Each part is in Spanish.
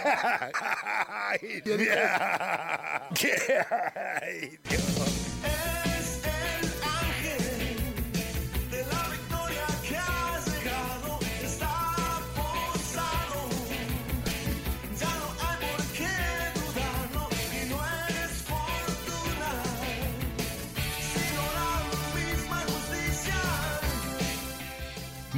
Ay, Dios. Ay,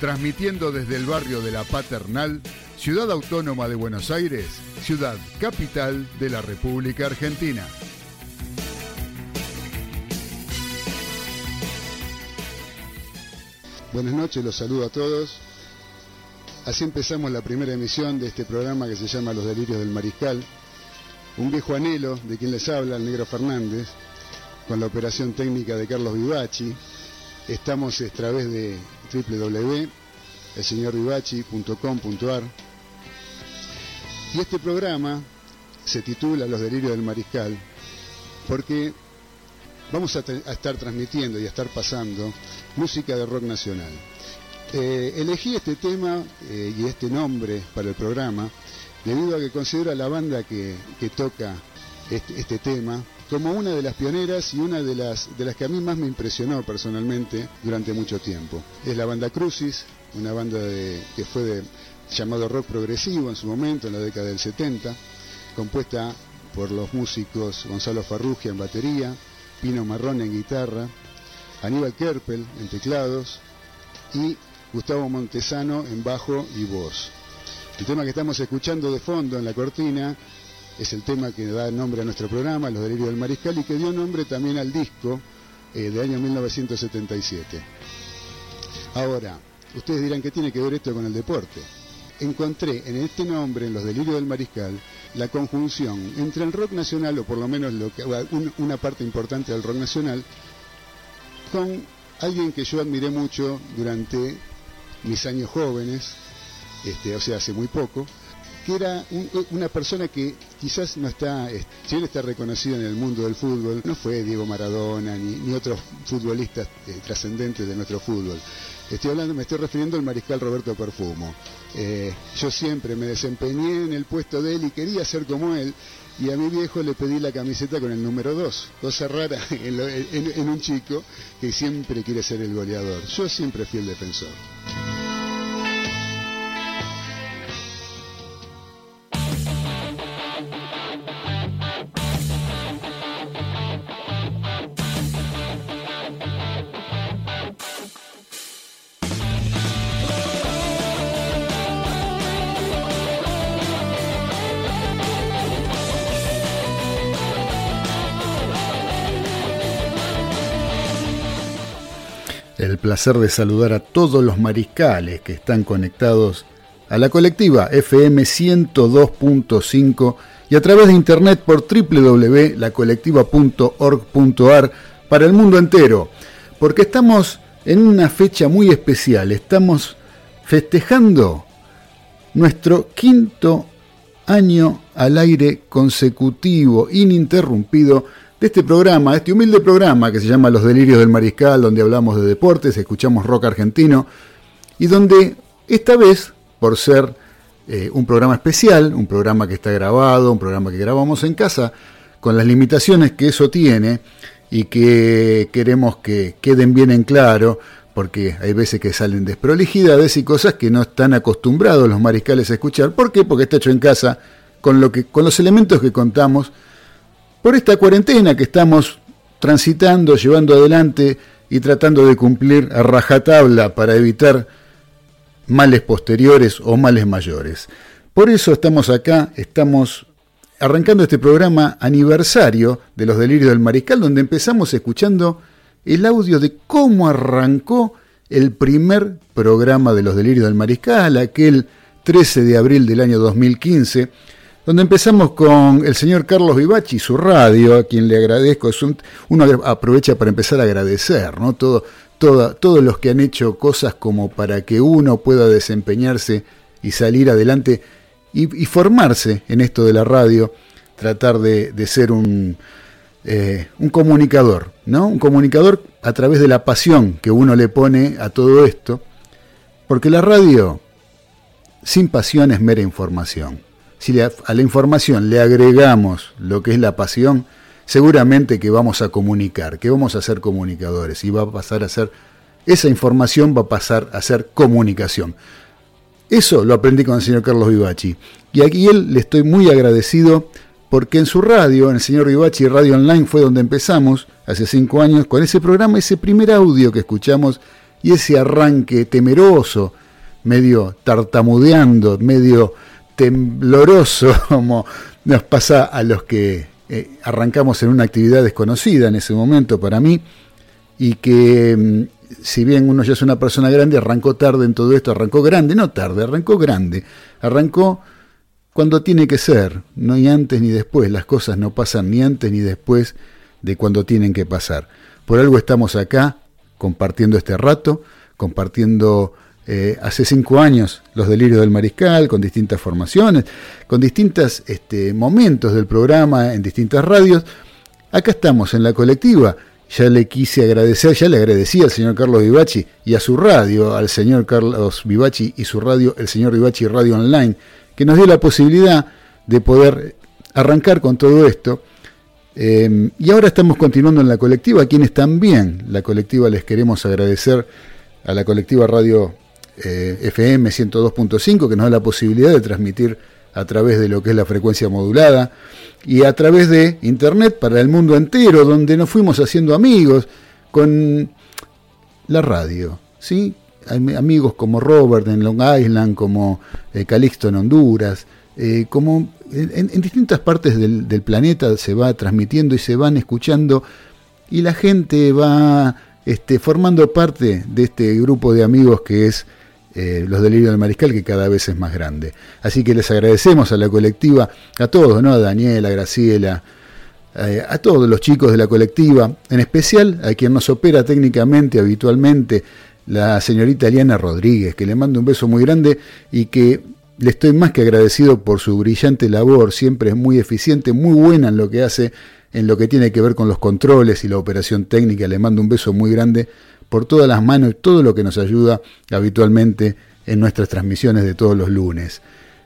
transmitiendo desde el barrio de La Paternal, Ciudad Autónoma de Buenos Aires, ciudad capital de la República Argentina. Buenas noches, los saludo a todos. Así empezamos la primera emisión de este programa que se llama Los Delirios del Mariscal. Un viejo anhelo de quien les habla, el negro Fernández, con la operación técnica de Carlos Vivachi. Estamos a través de www.elseñorvivachi.com.ar. Y este programa se titula Los Delirios del Mariscal porque vamos a estar transmitiendo y a estar pasando música de rock nacional. Eh, elegí este tema eh, y este nombre para el programa debido a que considero a la banda que, que toca este, este tema como una de las pioneras y una de las, de las que a mí más me impresionó personalmente durante mucho tiempo. Es la banda Crucis, una banda que fue de, llamado rock progresivo en su momento, en la década del 70, compuesta por los músicos Gonzalo Farrugia en batería, Pino Marrón en guitarra, Aníbal Kerpel en teclados y Gustavo Montesano en bajo y voz. El tema que estamos escuchando de fondo en la cortina es el tema que da nombre a nuestro programa, Los Delirios del Mariscal, y que dio nombre también al disco eh, de año 1977. Ahora, ustedes dirán que tiene que ver esto con el deporte. Encontré en este nombre, en Los Delirios del Mariscal, la conjunción entre el rock nacional, o por lo menos lo que, un- una parte importante del rock nacional, con alguien que yo admiré mucho durante mis años jóvenes, este, o sea, hace muy poco, que era un- una persona que quizás no está, eh, si él está reconocido en el mundo del fútbol, no fue Diego Maradona ni, ni otros futbolistas eh, trascendentes de nuestro fútbol. Estoy hablando, me estoy refiriendo al mariscal Roberto Perfumo. Eh, yo siempre me desempeñé en el puesto de él y quería ser como él. Y a mi viejo le pedí la camiseta con el número 2, cosa rara en- en un chico que siempre quiere ser el goleador. Yo siempre fui el defensor. Placer de saludar a todos los mariscales que están conectados a la colectiva FM 102.5 y a través de internet por www.lacolectiva.org.ar para el mundo entero, porque estamos en una fecha muy especial, estamos festejando nuestro quinto año al aire consecutivo, ininterrumpido, de este programa, este humilde programa que se llama Los Delirios del Mariscal, donde hablamos de deportes, escuchamos rock argentino y donde esta vez, por ser eh, un programa especial, un programa que está grabado, un programa que grabamos en casa, con las limitaciones que eso tiene y que queremos que queden bien en claro, porque hay veces que salen desprolijidades y cosas que no están acostumbrados los mariscales a escuchar. ¿Por qué? Porque está hecho en casa con, lo que, con los elementos que contamos por esta cuarentena que estamos transitando, llevando adelante y tratando de cumplir a rajatabla para evitar males posteriores o males mayores. Por eso estamos acá, estamos arrancando este programa aniversario de los delirios del mariscal, donde empezamos escuchando el audio de cómo arrancó el primer programa de los delirios del mariscal, aquel 13 de abril del año 2015, donde empezamos con el señor Carlos Vivachi, su radio, a quien le agradezco. Es un- uno aprovecha para empezar a agradecer, ¿no? Todo, todos los que han hecho cosas como para que uno pueda desempeñarse y salir adelante y, y formarse en esto de la radio, tratar de, de ser un, eh, un comunicador, ¿no? Un comunicador a través de la pasión que uno le pone a todo esto, porque la radio sin pasión es mera información. Si a la información le agregamos lo que es la pasión, seguramente que vamos a comunicar, que vamos a ser comunicadores y va a pasar a ser, esa información va a pasar a ser comunicación. Eso lo aprendí con el señor Carlos Vivachi. Y aquí él le estoy muy agradecido porque en su radio, en el señor Vivachi Radio Online, fue donde empezamos hace cinco años con ese programa, ese primer audio que escuchamos y ese arranque temeroso, medio tartamudeando, medio tembloroso, como nos pasa a los que eh, arrancamos en una actividad desconocida en ese momento para mí y que mm, si bien uno ya es una persona grande, arrancó tarde en todo esto, arrancó grande, no tarde, arrancó grande, arrancó cuando tiene que ser, no ni antes ni después, las cosas no pasan ni antes ni después de cuando tienen que pasar. Por algo estamos acá compartiendo este rato, compartiendo eh, hace cinco años los delirios del mariscal, con distintas formaciones, con distintos este, momentos del programa en distintas radios. Acá estamos en la colectiva. Ya le quise agradecer, ya le agradecí al señor Carlos Vivachi y a su radio, al señor Carlos Vivachi y su radio, el señor Vivachi Radio Online, que nos dio la posibilidad de poder arrancar con todo esto. Eh, y ahora estamos continuando en la colectiva, a quienes también la colectiva les queremos agradecer a la colectiva Radio eh, FM 102.5 que nos da la posibilidad de transmitir a través de lo que es la frecuencia modulada y a través de internet para el mundo entero, donde nos fuimos haciendo amigos con la radio, ¿sí? Amigos como Robert en Long Island, como eh, Calixto en Honduras, eh, como en, distintas partes del, del, planeta se va transmitiendo y se van escuchando y la gente va este, formando parte de este grupo de amigos que es eh, Los Delirios del Mariscal, que cada vez es más grande. Así que les agradecemos a la colectiva, a todos, ¿no? A Daniela, a Graciela, eh, a todos los chicos de la colectiva, en especial a quien nos opera técnicamente, habitualmente, la señorita Eliana Rodríguez, que le mando un beso muy grande y que le estoy más que agradecido por su brillante labor, siempre es muy eficiente, muy buena en lo que hace, en lo que tiene que ver con los controles y la operación técnica. Le mando un beso muy grande por todas las manos y todo lo que nos ayuda habitualmente en nuestras transmisiones de todos los lunes.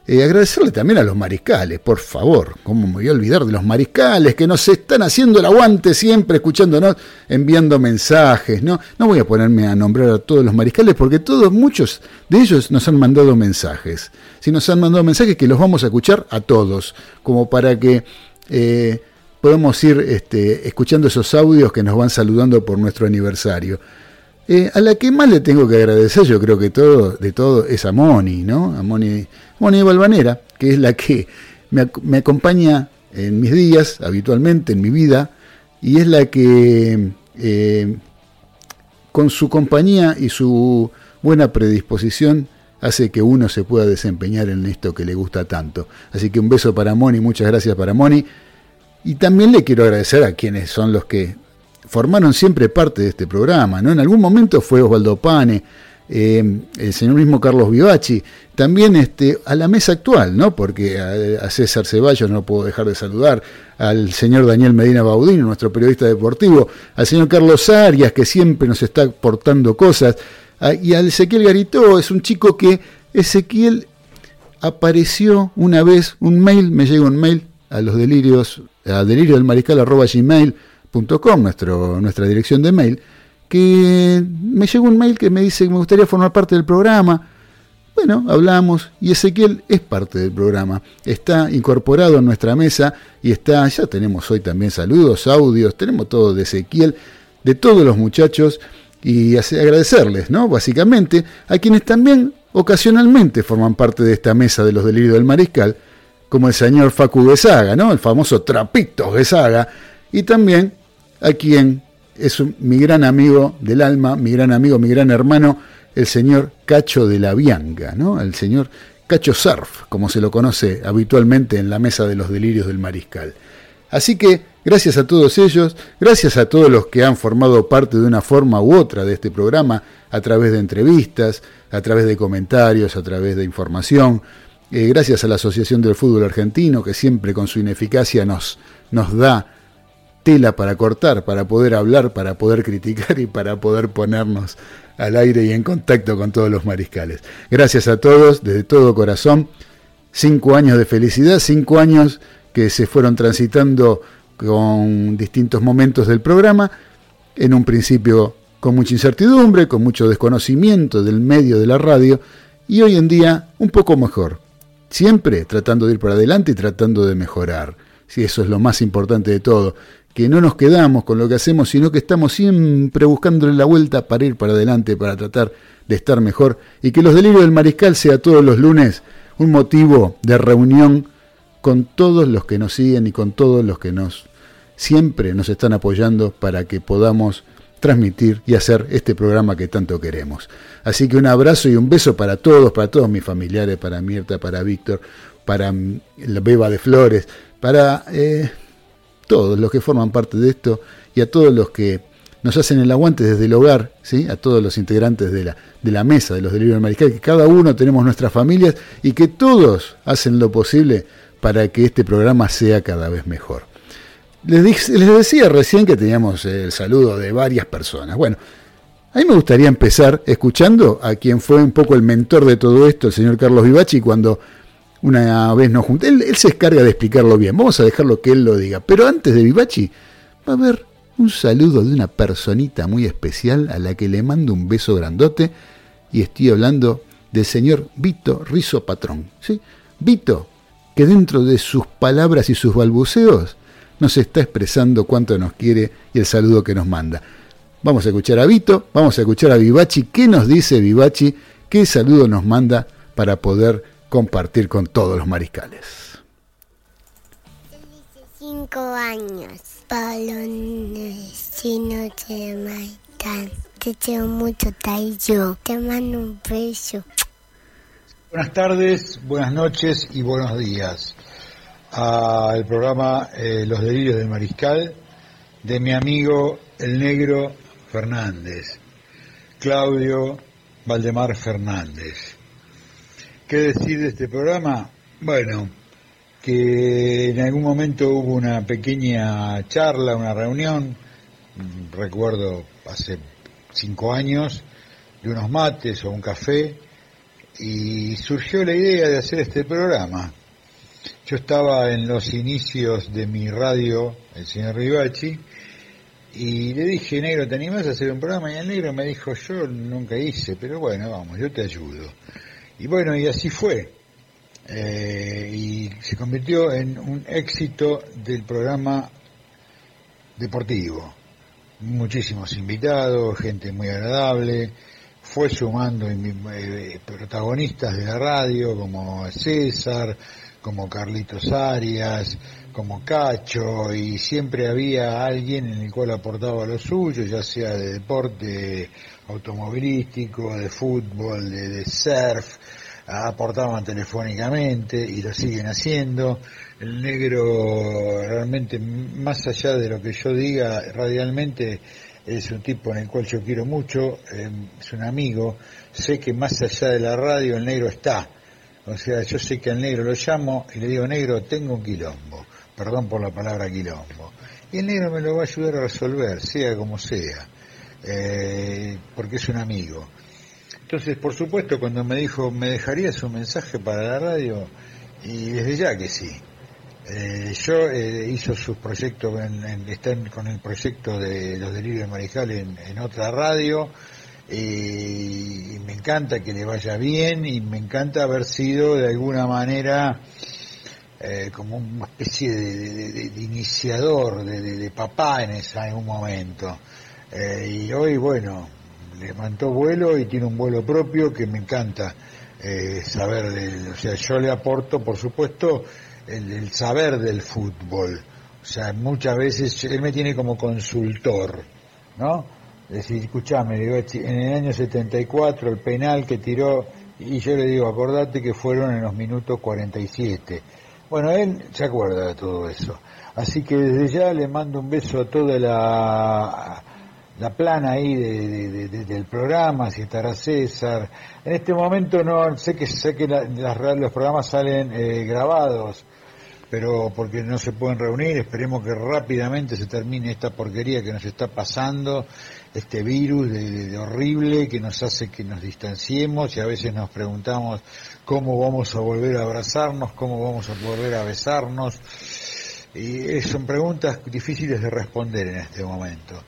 Eh, agradecerle también a los mariscales, por favor, ¿cómo me voy a olvidar de los mariscales que nos están haciendo el aguante siempre, escuchándonos, enviando mensajes? No, no voy a ponerme a nombrar a todos los mariscales porque todos, muchos de ellos nos han mandado mensajes. Si nos han mandado mensajes que los vamos a escuchar a todos, como para que eh, podamos ir este, escuchando esos audios que nos van saludando por nuestro aniversario. Eh, a la que más le tengo que agradecer, yo creo que todo, de todo, es a Moni, ¿no? A Moni, Moni Balvanera, que es la que me, me, acompaña en mis días, habitualmente, en mi vida, y es la que, eh, con su compañía y su buena predisposición, hace que uno se pueda desempeñar en esto que le gusta tanto. Así que un beso para Moni, muchas gracias para Moni. Y también le quiero agradecer a quienes son los que formaron siempre parte de este programa, ¿no? En algún momento fue Osvaldo Pane, eh, el señor mismo Carlos Vivachi, también este, a la mesa actual, ¿no? porque a, César Ceballos no puedo dejar de saludar, al señor Daniel Medina Baudino, nuestro periodista deportivo, al señor Carlos Arias, que siempre nos está aportando cosas, y al Ezequiel Garitó, es un chico que Ezequiel apareció una vez un mail, me llega un mail a los delirios, a delirio del mariscal arroba gmail.com, nuestra dirección de mail, que me llegó un mail que me dice que me gustaría formar parte del programa. Bueno, hablamos y Ezequiel es parte del programa, está incorporado en nuestra mesa y está, ya tenemos hoy también saludos, audios, tenemos todo de Ezequiel, de todos los muchachos y agradecerles, ¿no? Básicamente, a quienes también ocasionalmente forman parte de esta mesa de los delirios del mariscal, como el señor Facu Besaga, ¿no? El famoso Trapito Besaga, y también a quien es mi gran amigo del alma, mi gran amigo, mi gran hermano, el señor Cacho de la Bianca, ¿no? El señor Cacho Surf, como se lo conoce habitualmente en la mesa de los delirios del mariscal. Así que gracias a todos ellos, gracias a todos los que han formado parte de una forma u otra de este programa, a través de entrevistas, a través de comentarios, a través de información, eh, gracias a la Asociación del Fútbol Argentino, que siempre con su ineficacia nos, nos da tela para cortar, para poder hablar, para poder criticar y para poder ponernos al aire y en contacto con todos los mariscales. Gracias a todos, desde todo corazón. Cinco años de felicidad, cinco años que se fueron transitando con distintos momentos del programa, en un principio con mucha incertidumbre, con mucho desconocimiento del medio de la radio, y hoy en día un poco mejor. Siempre tratando de ir para adelante y tratando de mejorar. Si eso es lo más importante de todo, que no nos quedamos con lo que hacemos, sino que estamos siempre buscándole la vuelta para ir para adelante, para tratar de estar mejor, y que los delirios del mariscal sea todos los lunes un motivo de reunión con todos los que nos siguen y con todos los que nos siempre nos están apoyando para que podamos transmitir y hacer este programa que tanto queremos. Así que un abrazo y un beso para todos, para todos mis familiares, para Mirta, para Víctor, para mm, la Beba de Flores, para eh, todos los que forman parte de esto y a todos los que nos hacen el aguante desde el hogar, ¿sí? a todos los integrantes de la, de la mesa de los delirios del mariscal, que cada uno tenemos nuestras familias y que todos hacen lo posible para que este programa sea cada vez mejor. Les, les decía recién que teníamos el saludo de varias personas. Bueno, a mí me gustaría empezar escuchando a quien fue un poco el mentor de todo esto, el señor Carlos Vivachi, cuando una vez nos juntamos. Él, se encarga de explicarlo bien, vamos a dejarlo que él lo diga. Pero antes de Vivachi, va a haber un saludo de una personita muy especial a la que le mando un beso grandote y estoy hablando del señor Vito Rizo Patrón. ¿sí? Vito, que dentro de sus palabras y sus balbuceos nos está expresando cuánto nos quiere y el saludo que nos manda. Vamos a escuchar a Vito, vamos a escuchar a Vivachi. ¿Qué nos dice Vivachi? ¿Qué saludo nos manda para poder compartir con todos los mariscales? Cinco años. Balones, si no te matan. Te quiero mucho, Taiyo. Te mando un beso. Buenas tardes, buenas noches y buenos días al programa eh, Los Delirios del Mariscal de mi amigo el negro Fernández, Claudio Valdemar Fernández. ¿Qué decir de este programa? Bueno, que en algún momento hubo una pequeña charla, una reunión, recuerdo hace cinco años, de unos mates o un café, y surgió la idea de hacer este programa. Yo estaba en los inicios de mi radio, el señor Rivachi, y le dije, negro, ¿te animás a hacer un programa? Y el negro me dijo, yo nunca hice, pero bueno, vamos, yo te ayudo. Y bueno, y así fue. Eh, y se convirtió en un éxito del programa deportivo. Muchísimos invitados, gente muy agradable, fue sumando eh, protagonistas de la radio como César, como Carlitos Arias, como Cacho, y siempre había alguien en el cual aportaba lo suyo, ya sea de deporte automovilístico, de fútbol, de, surf, aportaban telefónicamente y lo siguen haciendo. El negro realmente, más allá de lo que yo diga radialmente, es un tipo en el cual yo quiero mucho, eh, es un amigo, sé que más allá de la radio el negro está. O sea, yo sé que al negro lo llamo y le digo, negro, tengo un quilombo, perdón por la palabra quilombo. Y el negro me lo va a ayudar a resolver, sea como sea, eh, porque es un amigo. Entonces, por supuesto, cuando me dijo, ¿me dejarías un mensaje para la radio? Y desde ya que sí. Eh, yo eh, hizo sus proyectos, en, está con el proyecto de Los Delirios de Mariscal en, otra radio y, me encanta que le vaya bien y me encanta haber sido de alguna manera eh, como una especie de, de- de- iniciador, de papá en, esa, en un momento. Eh, y hoy, bueno, levantó vuelo y tiene un vuelo propio que me encanta eh, saber, del- o sea, yo le aporto, por supuesto, el, saber del fútbol. O sea, muchas veces él me tiene como consultor, ¿no? Es decir, escuchame, en el año 74 el penal que tiró, y yo le digo, acordate que fueron en los minutos 47. Bueno, él se acuerda de todo eso. Así que desde ya le mando un beso a toda la, la plana ahí de- de- de- de- del programa, si estará César. En este momento no sé que sé que la- las los programas salen eh, grabados, pero porque no se pueden reunir, esperemos que rápidamente se termine esta porquería que nos está pasando, este virus de horrible que nos hace que nos distanciemos y a veces nos preguntamos cómo vamos a volver a abrazarnos, cómo vamos a volver a besarnos. Y eh, son preguntas difíciles de responder en este momento.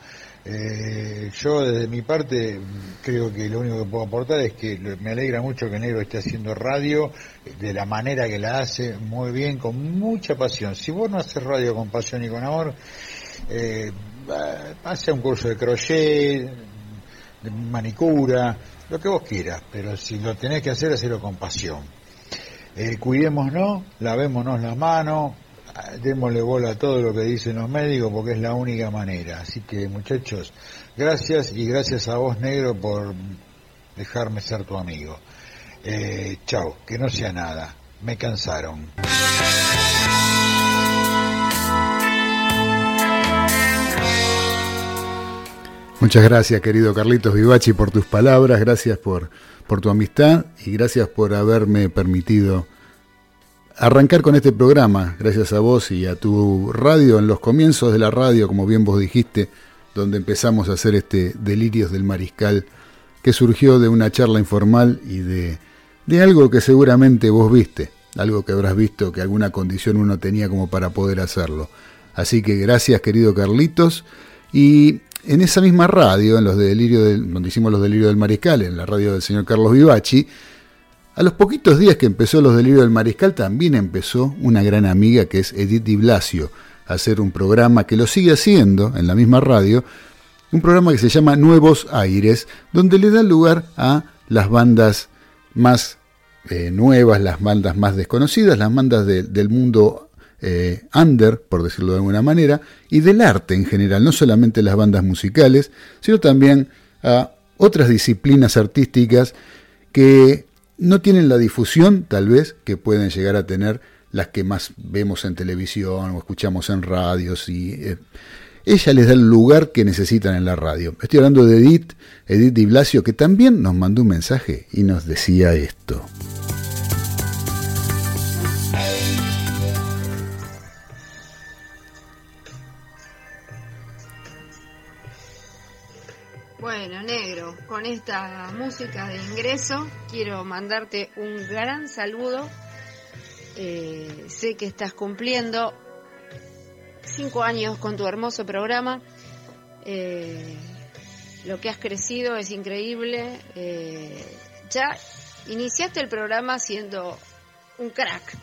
Eh, yo desde mi parte creo que lo único que puedo aportar es que me alegra mucho que negro esté haciendo radio eh, de la manera que la hace, muy bien, con mucha pasión. Si vos no haces radio con pasión y con amor, eh, hace un curso de crochet, de manicura, lo que vos quieras, pero si lo tenés que hacer, hacelo con pasión. Eh, cuidémonos, lavémonos la mano, démosle bola a todo lo que dicen los médicos porque es la única manera. Así que muchachos, gracias y gracias a vos negro por dejarme ser tu amigo. Eh, chao, que no sea nada, me cansaron. Muchas gracias, querido Carlitos Vivachi, por tus palabras, gracias por, por tu amistad y gracias por haberme permitido arrancar con este programa, gracias a vos y a tu radio, en los comienzos de la radio, como bien vos dijiste, donde empezamos a hacer este Delirios del Mariscal, que surgió de una charla informal y de, de algo que seguramente vos viste, algo que habrás visto que alguna condición uno tenía como para poder hacerlo. Así que gracias, querido Carlitos. Y en esa misma radio, en los de Delirio del, donde hicimos los delirios del Mariscal, en la radio del señor Carlos Vivachi, a los poquitos días que empezó los delirios del Mariscal, también empezó una gran amiga que es Edith Di Blasio a hacer un programa que lo sigue haciendo en la misma radio, un programa que se llama Nuevos Aires, donde le da lugar a las bandas más eh, nuevas, las bandas más desconocidas, las bandas de- del mundo eh, under, por decirlo de alguna manera, y del arte en general, no solamente las bandas musicales, sino también a otras disciplinas artísticas que no tienen la difusión, tal vez, que pueden llegar a tener las que más vemos en televisión o escuchamos en radios y eh, ella les da el lugar que necesitan en la radio. Estoy hablando de Edith, Edith Di Blasio, que también nos mandó un mensaje y nos decía esto. Bueno, negro, con esta música de ingreso quiero mandarte un gran saludo. Eh, sé que estás cumpliendo cinco años con tu hermoso programa. Eh, lo que has crecido es increíble. Eh, ya iniciaste el programa siendo un crack.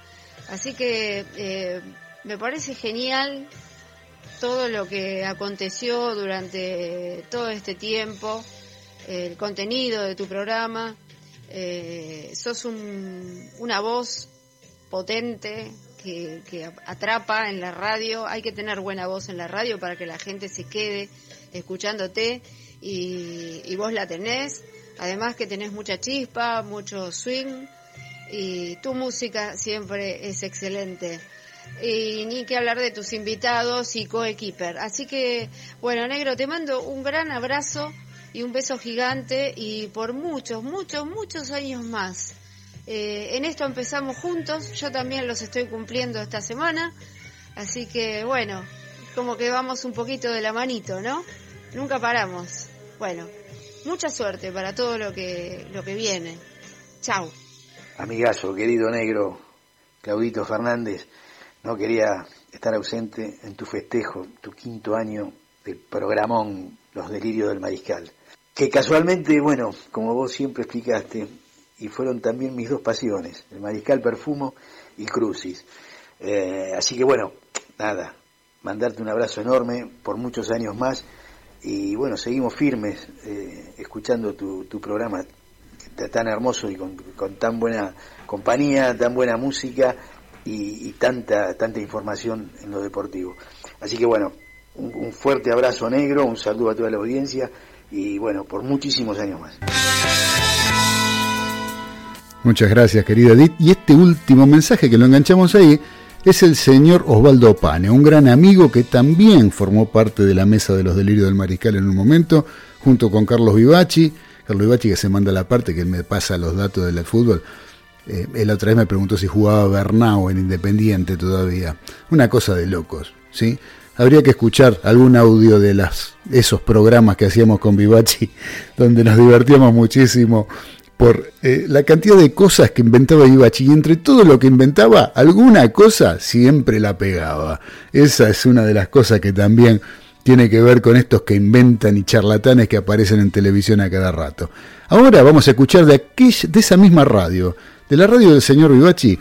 Así que eh, me parece genial todo lo que aconteció durante todo este tiempo, el contenido de tu programa. Eh, sos un- una voz potente que, que atrapa en la radio. Hay que tener buena voz en la radio para que la gente se quede escuchándote y, y vos la tenés. Además que tenés mucha chispa, mucho swing y tu música siempre es excelente. y ni que hablar de tus invitados y coequiper. Así que, bueno, negro, te mando un gran abrazo y un beso gigante y por muchos, muchos, muchos años más. Eh, en esto empezamos juntos, yo también los estoy cumpliendo esta semana, así que bueno, como que vamos un poquito de la manito, ¿no? Nunca paramos. Bueno, mucha suerte para todo lo que, lo que viene. Chao. Amigazo, querido negro, Claudito Fernández, no quería estar ausente en tu festejo, tu quinto año del programón Los Delirios del Mariscal. Que casualmente, bueno, como vos siempre explicaste, y fueron también mis dos pasiones, el Mariscal Perfumo y Crucis. Eh, así que bueno, nada, mandarte un abrazo enorme por muchos años más y bueno, seguimos firmes eh, escuchando tu, tu programa tan hermoso y con, con tan buena compañía, tan buena música y, tanta, tanta información en lo deportivo. Así que bueno, un fuerte abrazo negro, un saludo a toda la audiencia y bueno, por muchísimos años más. Muchas gracias, querido Edith. Y este último mensaje que lo enganchamos ahí es el señor Osvaldo Pane, un gran amigo que también formó parte de la mesa de los delirios del mariscal en un momento, junto con Carlos Vivachi. Carlos Vivachi que se manda la parte que me pasa los datos del fútbol. Eh, él otra vez me preguntó si jugaba Bernau en Independiente todavía. Una cosa de locos, ¿sí? Habría que escuchar algún audio de las, esos programas que hacíamos con Vivachi, donde nos divertíamos muchísimo por eh, la cantidad de cosas que inventaba Ibachi y entre todo lo que inventaba, alguna cosa siempre la pegaba. Esa es una de las cosas que también tiene que ver con estos que inventan y charlatanes que aparecen en televisión a cada rato. Ahora vamos a escuchar de, aquella, de esa misma radio, de la radio del señor Vivachi,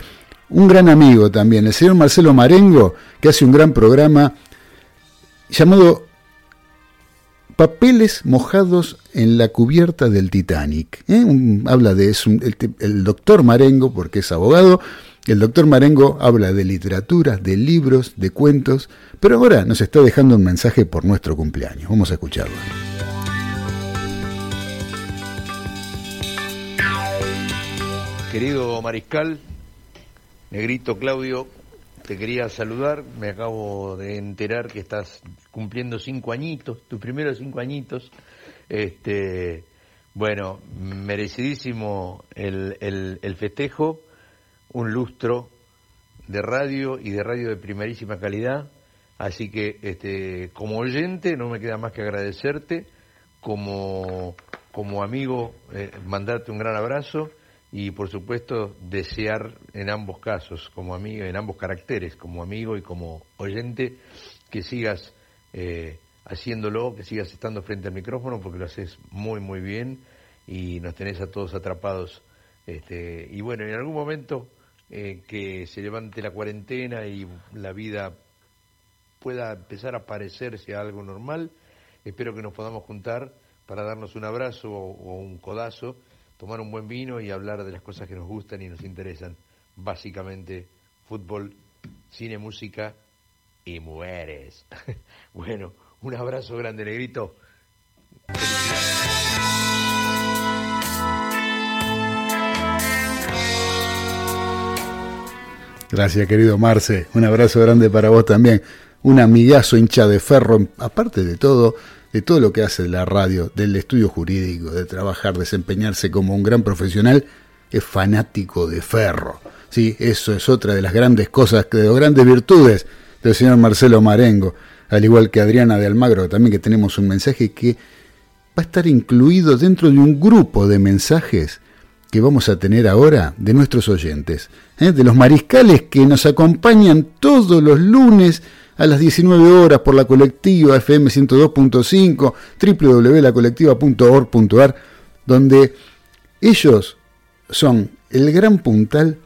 un gran amigo también, el señor Marcelo Marengo, que hace un gran programa llamado papeles mojados en la cubierta del Titanic. ¿eh? Habla de es el, el doctor Marengo, porque es abogado, el doctor Marengo habla de literatura, de libros, de cuentos, pero ahora nos está dejando un mensaje por nuestro cumpleaños. Vamos a escucharlo. Querido Mariscal, Negrito Claudio, te quería saludar. Me acabo de enterar que estás cumpliendo cinco añitos, tus primeros cinco añitos. Este, bueno, merecidísimo el, el- festejo, un lustro de radio y de radio de primerísima calidad. Así que, este, como oyente, no me queda más que agradecerte. Como, como amigo, eh, mandarte un gran abrazo y, por supuesto, desear en ambos casos, como amigo, en ambos caracteres, como amigo y como oyente, que sigas eh, haciéndolo, que sigas estando frente al micrófono, porque lo haces muy, muy bien y nos tenés a todos atrapados. Este, y bueno, en algún momento eh, que se levante la cuarentena y la vida pueda empezar a parecerse a algo normal. Espero que nos podamos juntar para darnos un abrazo o, o un codazo, tomar un buen vino y hablar de las cosas que nos gustan y nos interesan. Básicamente, fútbol, cine, música y mujeres. bueno, un abrazo grande, negrito. Gracias, querido Marce. Un abrazo grande para vos también. Un amigazo hincha de ferro, aparte de todo, de todo lo que hace la radio, del estudio jurídico, de trabajar, desempeñarse como un gran profesional, es fanático de ferro. Sí, eso es otra de las grandes cosas, de las grandes virtudes del señor Marcelo Marengo, al igual que Adriana de Almagro, también que tenemos un mensaje que va a estar incluido dentro de un grupo de mensajes que vamos a tener ahora de nuestros oyentes, ¿eh? de los mariscales que nos acompañan todos los lunes a las 19 horas por la colectiva FM 102.5, www.lacolectiva.org.ar, donde ellos son el gran puntal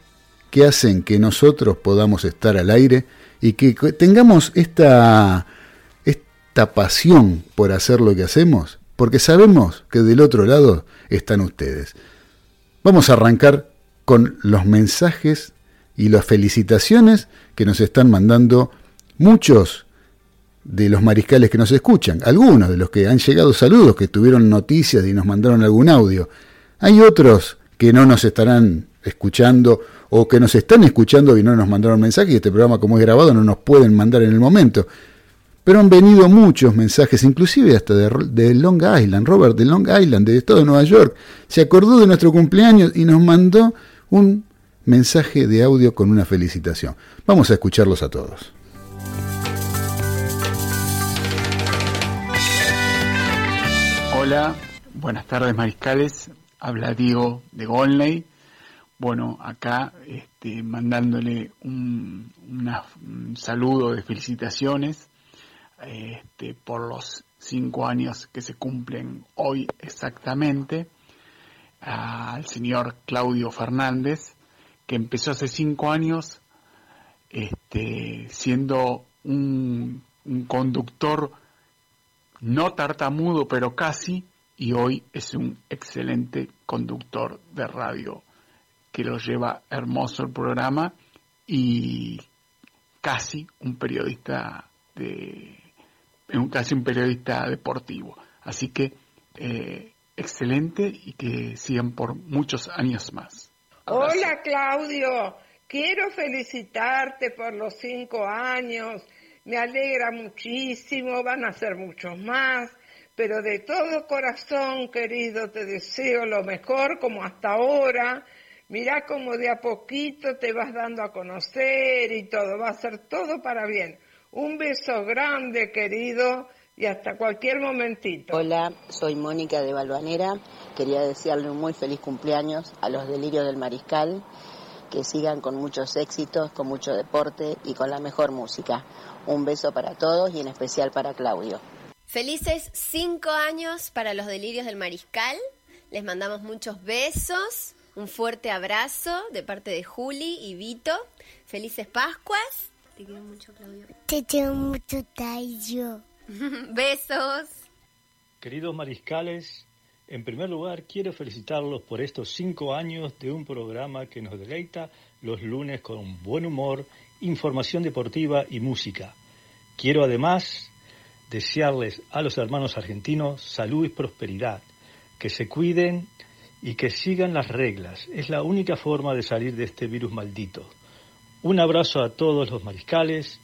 que hacen que nosotros podamos estar al aire y que tengamos esta, esta pasión por hacer lo que hacemos, porque sabemos que del otro lado están ustedes. Vamos a arrancar con los mensajes y las felicitaciones que nos están mandando muchos de los mariscales que nos escuchan, algunos de los que han llegado saludos, que tuvieron noticias y nos mandaron algún audio. Hay otros que no nos estarán escuchando o que nos están escuchando y no nos mandaron mensajes y este programa como es grabado no nos pueden mandar en el momento. Pero han venido muchos mensajes, inclusive hasta de, de Long Island, Robert de Long Island, del estado de Nueva York. Se acordó de nuestro cumpleaños y nos mandó un mensaje de audio con una felicitación. Vamos a escucharlos a todos. Hola, buenas tardes mariscales, habla Diego de Golney. Bueno, acá este, mandándole un, saludo de felicitaciones este, por los cinco años que se cumplen hoy exactamente al señor Claudio Fernández, que empezó hace cinco años este, siendo un, un conductor no tartamudo, pero casi, y hoy es un excelente conductor de radio que lo lleva hermoso el programa y casi un periodista de un casi un periodista deportivo. Así que eh, excelente y que sigan por muchos años más. Hola Claudio, quiero felicitarte por los cinco años, me alegra muchísimo, van a ser muchos más, pero de todo corazón, querido, te deseo lo mejor como hasta ahora. Mirá cómo de a poquito te vas dando a conocer y todo, va a ser todo para bien. Un beso grande, querido, y hasta cualquier momentito. Hola, soy Mónica de Balvanera. Quería desearle un muy feliz cumpleaños a los delirios del Mariscal. Que sigan con muchos éxitos, con mucho deporte y con la mejor música. Un beso para todos y en especial para Claudio. Felices cinco años para los delirios del mariscal. Les mandamos muchos besos, un fuerte abrazo de parte de Juli y Vito. Felices Pascuas. Te quiero mucho, Claudio. Te quiero mucho, Tayo. Besos. Queridos mariscales, en primer lugar quiero felicitarlos por estos cinco años de un programa que nos deleita los lunes con buen humor, información deportiva y música. Quiero además desearles a los hermanos argentinos salud y prosperidad, que se cuiden y que sigan las reglas. Es la única forma de salir de este virus maldito. Un abrazo a todos los mariscales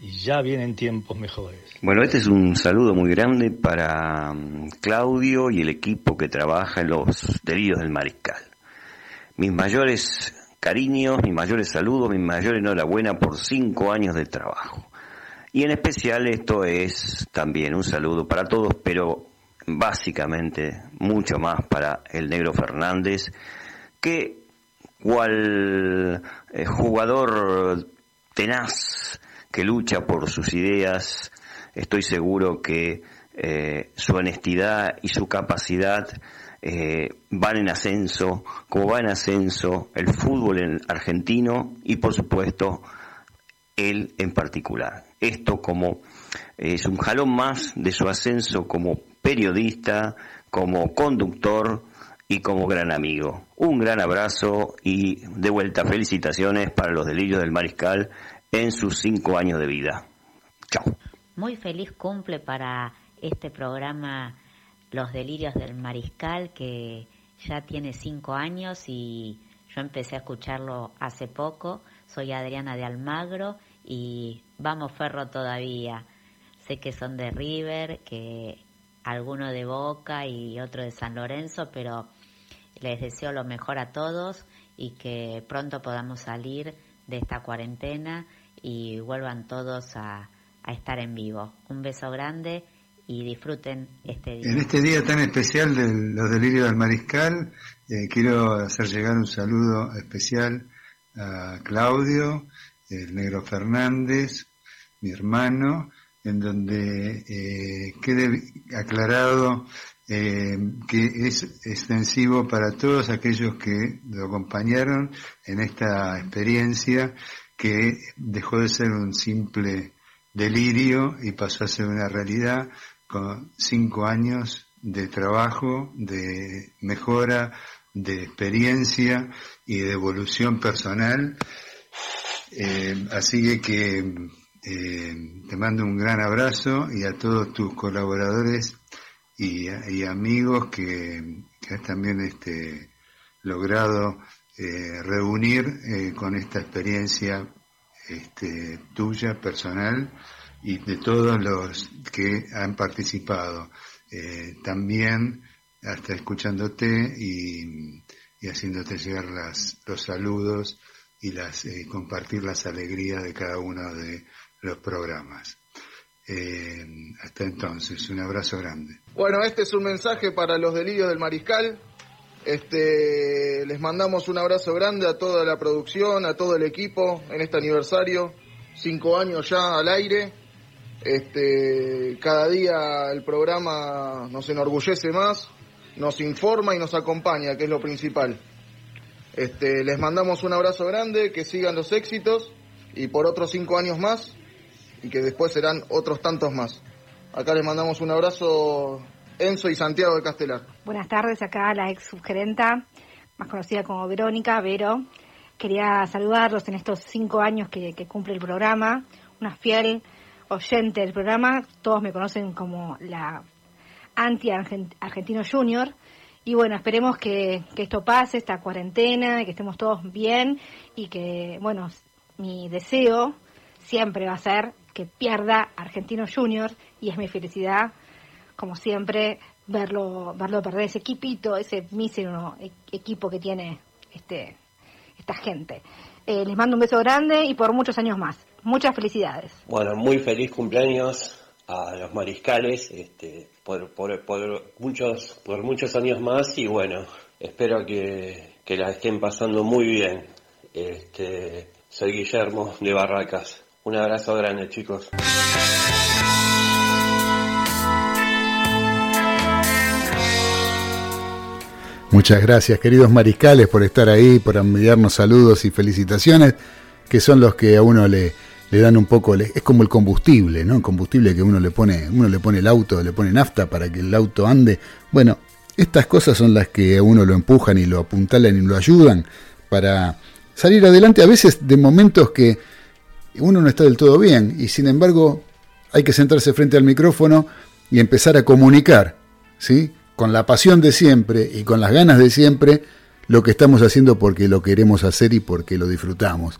ya vienen tiempos mejores. Bueno, este es un saludo muy grande para mm, Claudio y el equipo que trabaja en los delirios del mariscal. Mis mayores cariños, mis mayores saludos, mi mayor enhorabuena por cinco años de trabajo. Y en especial esto es también un saludo para todos, pero básicamente mucho más para el negro Fernández, que cual eh, jugador tenaz que lucha por sus ideas, estoy seguro que eh, su honestidad y su capacidad eh, van en ascenso, como va en ascenso el fútbol en argentino y por supuesto él en particular. Esto como eh, es un jalón más de su ascenso como periodista, como conductor y como gran amigo. Un gran abrazo y de vuelta felicitaciones para los delirios del mariscal en sus cinco años de vida. Chao. Muy feliz cumple para este programa Los Delirios del Mariscal, que ya tiene cinco años y yo empecé a escucharlo hace poco. Soy Adriana de Almagro y vamos ferro todavía. Sé que son de River, que alguno de Boca y otro de San Lorenzo, pero les deseo lo mejor a todos y que pronto podamos salir de esta cuarentena y vuelvan todos a, a estar en vivo. Un beso grande y disfruten este día. En este día tan especial de los delirios del mariscal, eh, quiero hacer llegar un saludo especial a Claudio, el negro Fernández, mi hermano, en donde eh, quede aclarado eh, que es extensivo para todos aquellos que lo acompañaron en esta experiencia que dejó de ser un simple delirio y pasó a ser una realidad con cinco años de trabajo, de mejora, de experiencia y de evolución personal. Eh, así que eh, te mando un gran abrazo y a todos tus colaboradores y, amigos que, has también este, logrado eh, reunir eh, con esta experiencia este, tuya, personal, y de todos los que han participado. Eh, también hasta escuchándote y, y haciéndote llegar las, los saludos y las compartir las alegrías de cada uno de los programas. Eh, hasta entonces, un abrazo grande. Bueno, este es un mensaje para los delirios del Mariscal. Este, les mandamos un abrazo grande a toda la producción, a todo el equipo en este aniversario, cinco años ya al aire. Este, cada día el programa nos enorgullece más, nos informa y nos acompaña, que es lo principal. Este, les mandamos un abrazo grande, que sigan los éxitos y por otros cinco años más y que después serán otros tantos más. Acá les mandamos un abrazo Enzo y Santiago de Castelar. Buenas tardes, acá la ex subgerenta, más conocida como Verónica, Vero. Quería saludarlos en estos cinco años que, cumple el programa, una fiel oyente del programa, todos me conocen como la anti-argentino junior. Y bueno, esperemos que, que esto pase, esta cuarentena, que estemos todos bien y que, bueno, mi deseo siempre va a ser que pierda Argentino Junior y es mi felicidad, como siempre, verlo, verlo perder ese equipito, ese mísero e- equipo que tiene este, esta gente. Eh, les mando un beso grande y por muchos años más. Muchas felicidades. Bueno, muy feliz cumpleaños a los mariscales, este, por, por, por muchos, por muchos años más y bueno, espero que, que la estén pasando muy bien. Este, soy Guillermo de Barracas. Un abrazo grande, chicos. Muchas gracias, queridos mariscales, por estar ahí, por enviarnos saludos y felicitaciones, que son los que a uno le, le dan un poco, es como el combustible, ¿no? El combustible que uno le pone, uno le pone el auto, le pone nafta para que el auto ande. Bueno, estas cosas son las que a uno lo empujan y lo apuntalan y lo ayudan para salir adelante a veces de momentos que uno no está del todo bien y sin embargo hay que sentarse frente al micrófono y empezar a comunicar, ¿sí? Con la pasión de siempre y con las ganas de siempre lo que estamos haciendo porque lo queremos hacer y porque lo disfrutamos.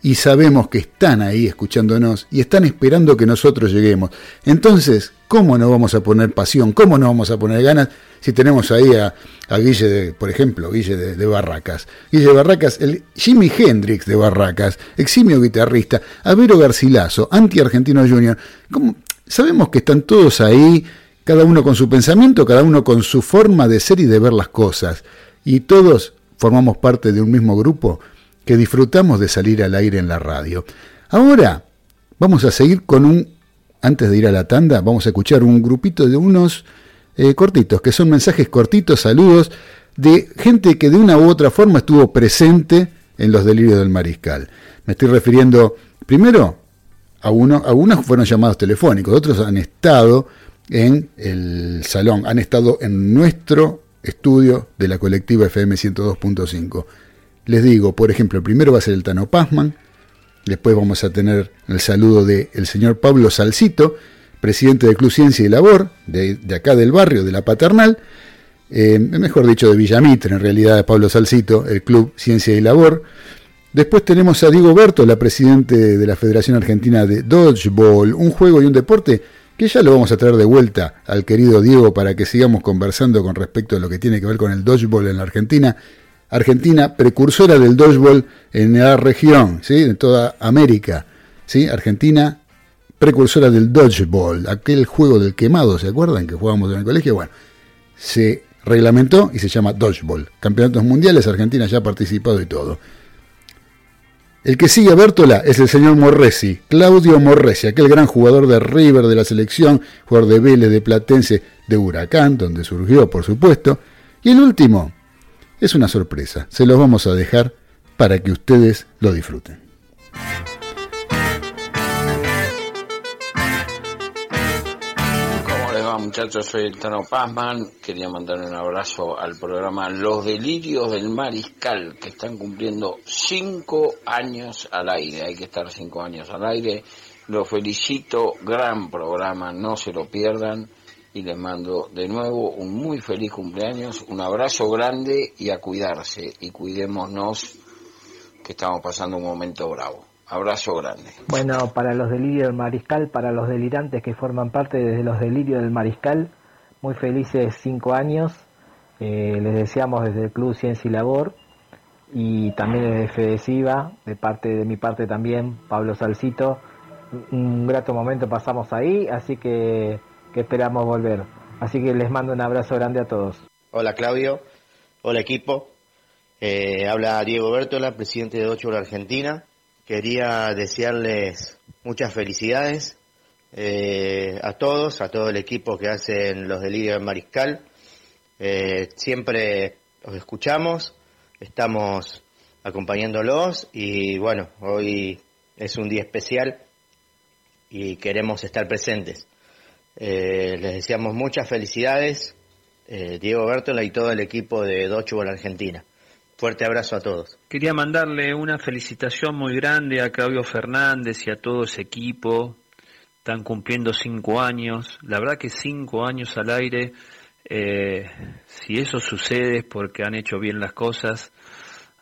Y sabemos que están ahí escuchándonos y están esperando que nosotros lleguemos. Entonces, ¿cómo no vamos a poner pasión? ¿Cómo no vamos a poner ganas si tenemos ahí a, Guille, de, por ejemplo, Guille de, Barracas? Guille de Barracas, el Jimi Hendrix de Barracas, eximio guitarrista, a Vero Garcilaso, anti-argentino junior. ¿Cómo? Sabemos que están todos ahí, cada uno con su pensamiento, cada uno con su forma de ser y de ver las cosas. Y todos formamos parte de un mismo grupo que disfrutamos de salir al aire en la radio. Ahora vamos a seguir con un, antes de ir a la tanda, vamos a escuchar un grupito de unos eh, cortitos, que son mensajes cortitos, saludos, de gente que de una u otra forma estuvo presente en los delirios del mariscal. Me estoy refiriendo primero a uno, algunos fueron llamados telefónicos, otros han estado en el salón, han estado en nuestro estudio de la colectiva FM 102.5. Les digo, por ejemplo, el primero va a ser el Tano Pazman, después vamos a tener el saludo del el señor Pablo Salcito, presidente del Club Ciencia y Labor, de, de acá del barrio, de la Paternal, eh, mejor dicho de Villamitre, en realidad de Pablo Salcito, el Club Ciencia y Labor. Después tenemos a Diego Berto, la presidente de la Federación Argentina de Dodgeball, un juego y un deporte que ya lo vamos a traer de vuelta al querido Diego para que sigamos conversando con respecto a lo que tiene que ver con el dodgeball en la Argentina. Argentina, precursora del dodgeball en la región, ¿sí? en toda América. ¿sí? Argentina, precursora del dodgeball, aquel juego del quemado, ¿se acuerdan que jugábamos en el colegio? Bueno, se reglamentó y se llama dodgeball. Campeonatos mundiales, Argentina ya ha participado y todo. El que sigue a Bértola es el señor Morresi, Claudio Morresi, aquel gran jugador de River de la selección, jugador de Vélez, de Platense, de Huracán, donde surgió, por supuesto. Y el último es una sorpresa, se los vamos a dejar para que ustedes lo disfruten. ¿Cómo les va muchachos? Soy el Tano Pazman. Quería mandar un abrazo al programa Los Delirios del Mariscal, que están cumpliendo cinco años al aire. Hay que estar cinco años al aire. Los felicito, gran programa, no se lo pierdan. Y les mando de nuevo un muy feliz cumpleaños, un abrazo grande y a cuidarse y cuidémonos que estamos pasando un momento bravo. Abrazo grande. Bueno, para los delirios del mariscal, para los delirantes que forman parte de los delirios del mariscal, muy felices cinco años. Eh, les deseamos desde el Club Ciencia y Labor y también desde Fedesiva, de parte de mi parte también, Pablo Salcito. Un grato momento pasamos ahí, así que, que esperamos volver. Así que les mando un abrazo grande a todos. Hola Claudio, hola equipo. Eh, habla Diego Bertola, presidente de Ocho Argentina. Quería desearles muchas felicidades eh, a todos, a todo el equipo que hacen los delirios del Mariscal. Eh, siempre os escuchamos, estamos acompañándolos y bueno, hoy es un día especial y queremos estar presentes. Eh, les deseamos muchas felicidades, eh, Diego Bertola y todo el equipo de Dodgeball Argentina. Fuerte abrazo a todos. Quería mandarle una felicitación muy grande a Claudio Fernández y a todo ese equipo. Están cumpliendo cinco años. La verdad que cinco años al aire, eh, si eso sucede es porque han hecho bien las cosas.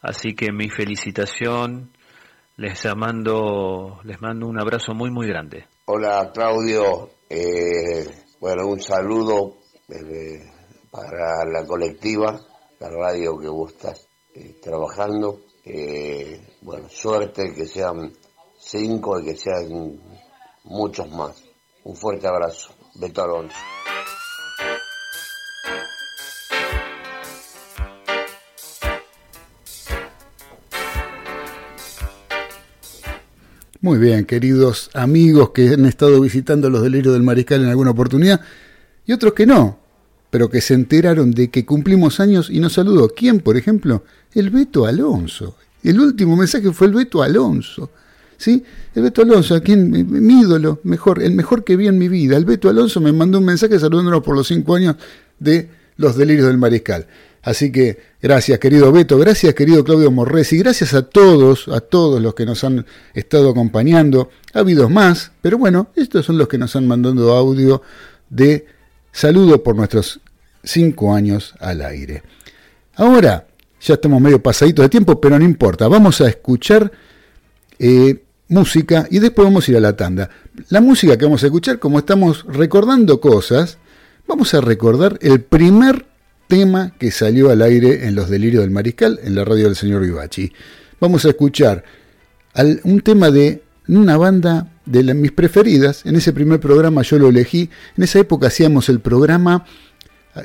Así que mi felicitación. Les mando, les mando un abrazo muy, muy grande. Hola Claudio, Eh, bueno, un saludo eh, para la colectiva, la radio que vos estás eh, trabajando. Eh, bueno, suerte que sean cinco y que sean muchos más. Un fuerte abrazo. Beto Alonso. Muy bien, queridos amigos que han estado visitando los delirios del mariscal en alguna oportunidad y otros que no, pero que se enteraron de que cumplimos años y nos saludó. ¿Quién, por ejemplo? El Beto Alonso. El último mensaje fue el Beto Alonso. ¿Sí? El Beto Alonso, a quien mi ídolo, mejor, el mejor que vi en mi vida. El Beto Alonso me mandó un mensaje saludándonos por los cinco años de los delirios del mariscal. Así que gracias querido Beto, gracias querido Claudio Morres y gracias a todos, a todos los que nos han estado acompañando. Ha habido más, pero bueno, estos son los que nos han mandado audio de saludo por nuestros cinco años al aire. Ahora, ya estamos medio pasaditos de tiempo, pero no importa, vamos a escuchar eh, música y después vamos a ir a la tanda. La música que vamos a escuchar, como estamos recordando cosas, vamos a recordar el primer tema que salió al aire en Los Delirios del Mariscal, en la radio del señor Vivachi. Vamos a escuchar un tema de una banda de la, mis preferidas. En ese primer programa yo lo elegí. En esa época hacíamos el programa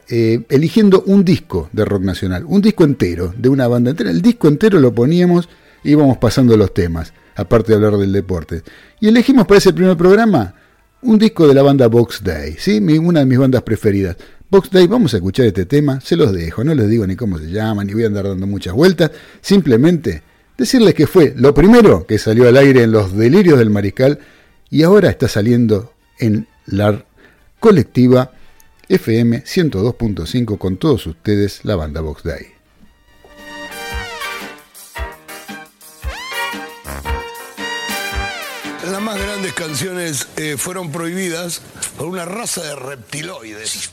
eh, eligiendo un disco de rock nacional, un disco entero, de una banda entera. El disco entero lo poníamos y íbamos pasando los temas, aparte de hablar del deporte. Y elegimos para ese primer programa un disco de la banda Box Day, ¿sí? una de mis bandas preferidas. Box Day, vamos a escuchar este tema, se los dejo, no les digo ni cómo se llama, ni voy a andar dando muchas vueltas, simplemente decirles que fue lo primero que salió al aire en los delirios del mariscal y ahora está saliendo en la colectiva FM 102.5 con todos ustedes, la banda Box Day. Las más grandes canciones eh, fueron prohibidas por una raza de reptiloides.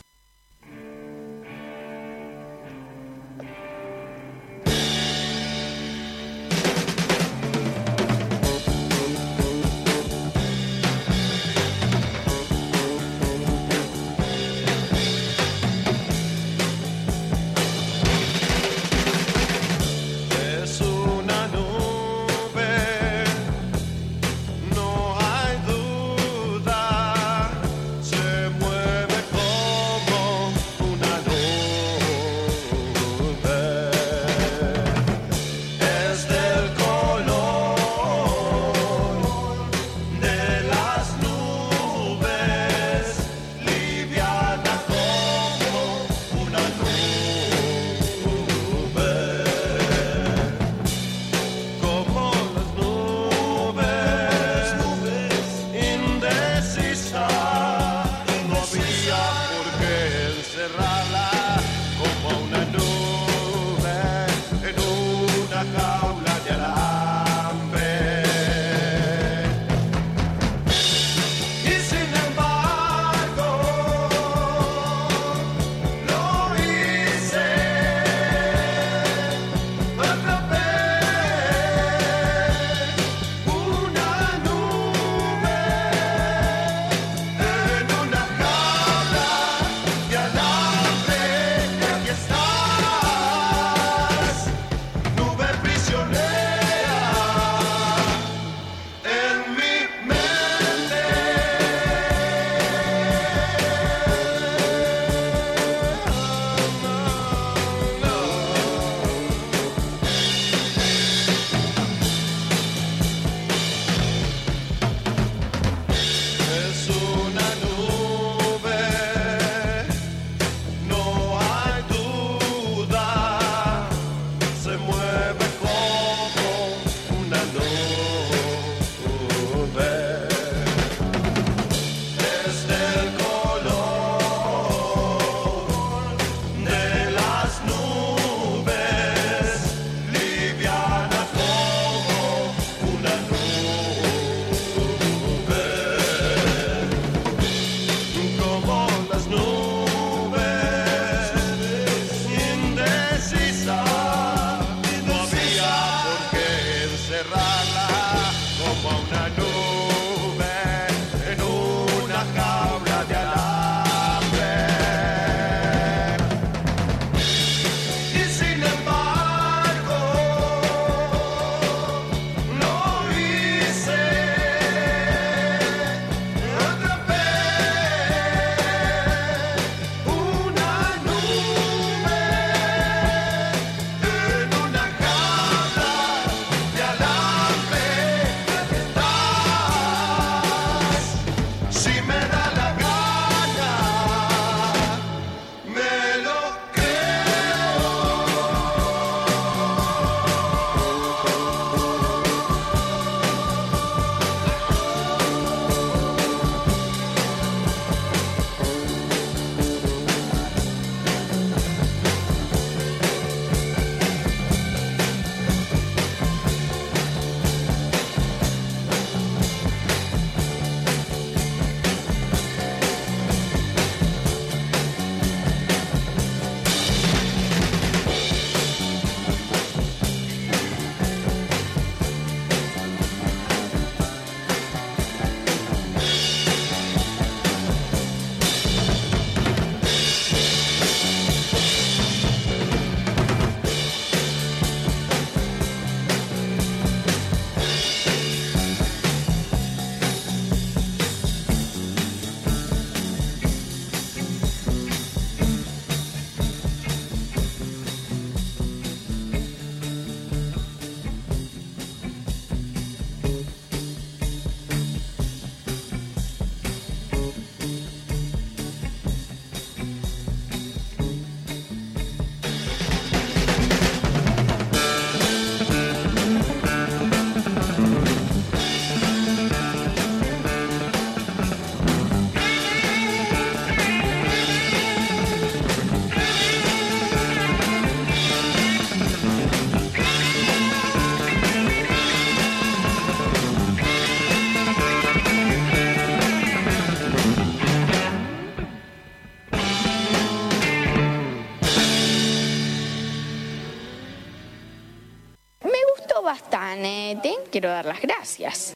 Quiero dar las gracias.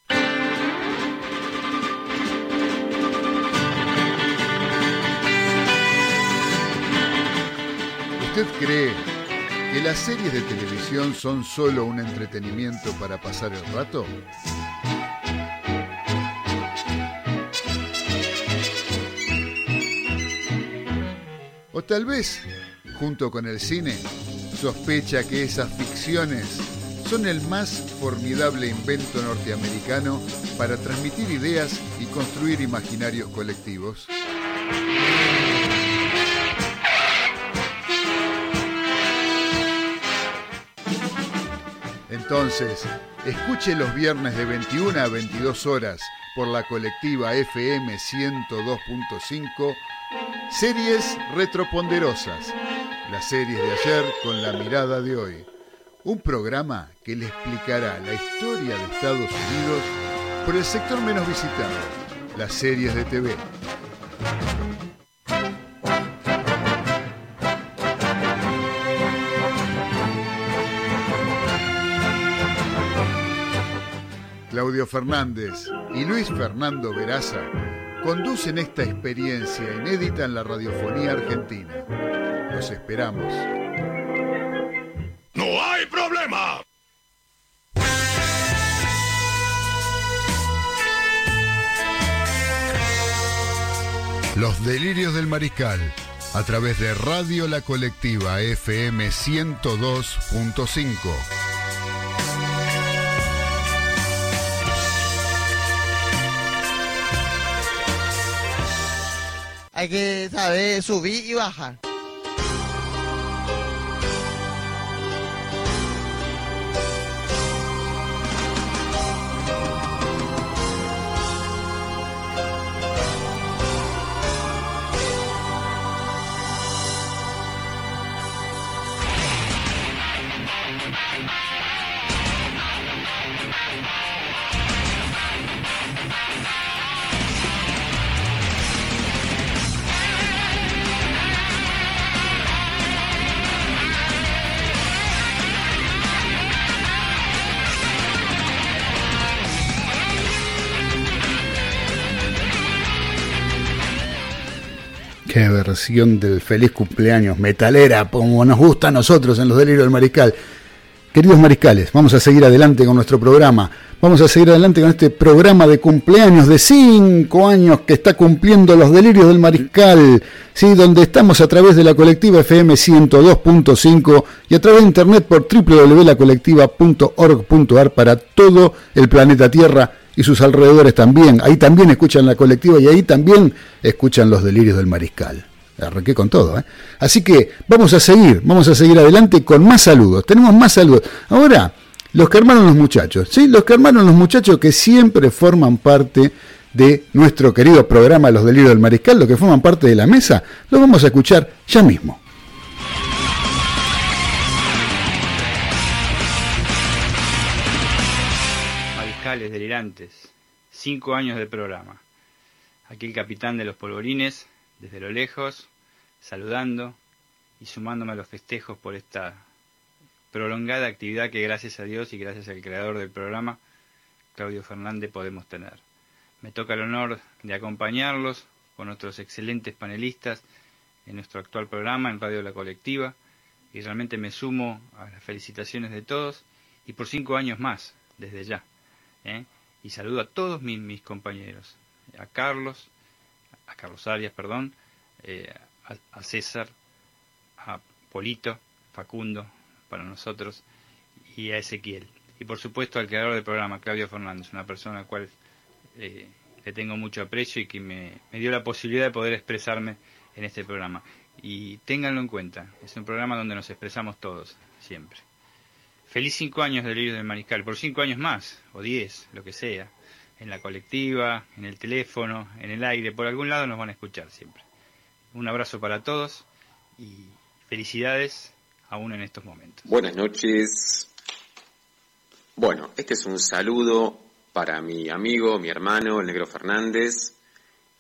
¿Usted cree que las series de televisión son solo un entretenimiento para pasar el rato? O tal vez, junto con el cine, sospecha que esas ficciones son el más formidable invento norteamericano para transmitir ideas y construir imaginarios colectivos. Entonces, escuche los viernes de 21 a 22 horas por la colectiva FM 102.5 Series Retroponderosas, las series de ayer con la mirada de hoy. Un programa que le explicará la historia de Estados Unidos por el sector menos visitado, las series de TV. Claudio Fernández y Luis Fernando Veraza conducen esta experiencia inédita en la radiofonía argentina. Los esperamos. Los delirios del mariscal a través de Radio La Colectiva FM 102.5. Hay que saber subir y bajar. Versión del feliz cumpleaños metalera, como nos gusta a nosotros en los delirios del mariscal. Queridos mariscales, vamos a seguir adelante con nuestro programa. Vamos a seguir adelante con este programa de cumpleaños de cinco años que está cumpliendo los delirios del mariscal, ¿sí? donde estamos a través de la colectiva FM 102.5 y a través de internet por www.lacolectiva.org.ar para todo el planeta Tierra y sus alrededores también. Ahí también escuchan la colectiva y ahí también escuchan los delirios del mariscal. Arranqué con todo, ¿eh? Así que vamos a seguir, vamos a seguir adelante con más saludos. Tenemos más saludos. Ahora, los que armaron los muchachos, ¿sí? Los que armaron los muchachos que siempre forman parte de nuestro querido programa Los Delirios del Mariscal, los que forman parte de la mesa, los vamos a escuchar ya mismo. Delirantes, cinco años de programa. Aquí el capitán de los polvorines, desde lo lejos, saludando y sumándome a los festejos por esta prolongada actividad que gracias a Dios y gracias al creador del programa, Claudio Fernández, podemos tener. Me toca el honor de acompañarlos con otros excelentes panelistas en nuestro actual programa en Radio La Colectiva y realmente me sumo a las felicitaciones de todos y por cinco años más, desde ya. ¿Eh? Y saludo a todos mis, mis compañeros, a Carlos, a Carlos Arias, perdón, eh, a, César, a Polito, Facundo, para nosotros, y a Ezequiel. Y por supuesto al creador del programa, Claudio Fernández, una persona a la cual eh, le tengo mucho aprecio y que me, me dio la posibilidad de poder expresarme en este programa. Y ténganlo en cuenta, es un programa donde nos expresamos todos, siempre. Feliz cinco años de Delirios del Mariscal, por cinco años más, o diez, lo que sea, en la colectiva, en el teléfono, en el aire, por algún lado nos van a escuchar siempre. Un abrazo para todos y felicidades aún en estos momentos. Buenas noches. Bueno, este es un saludo para mi amigo, mi hermano, el Negro Fernández,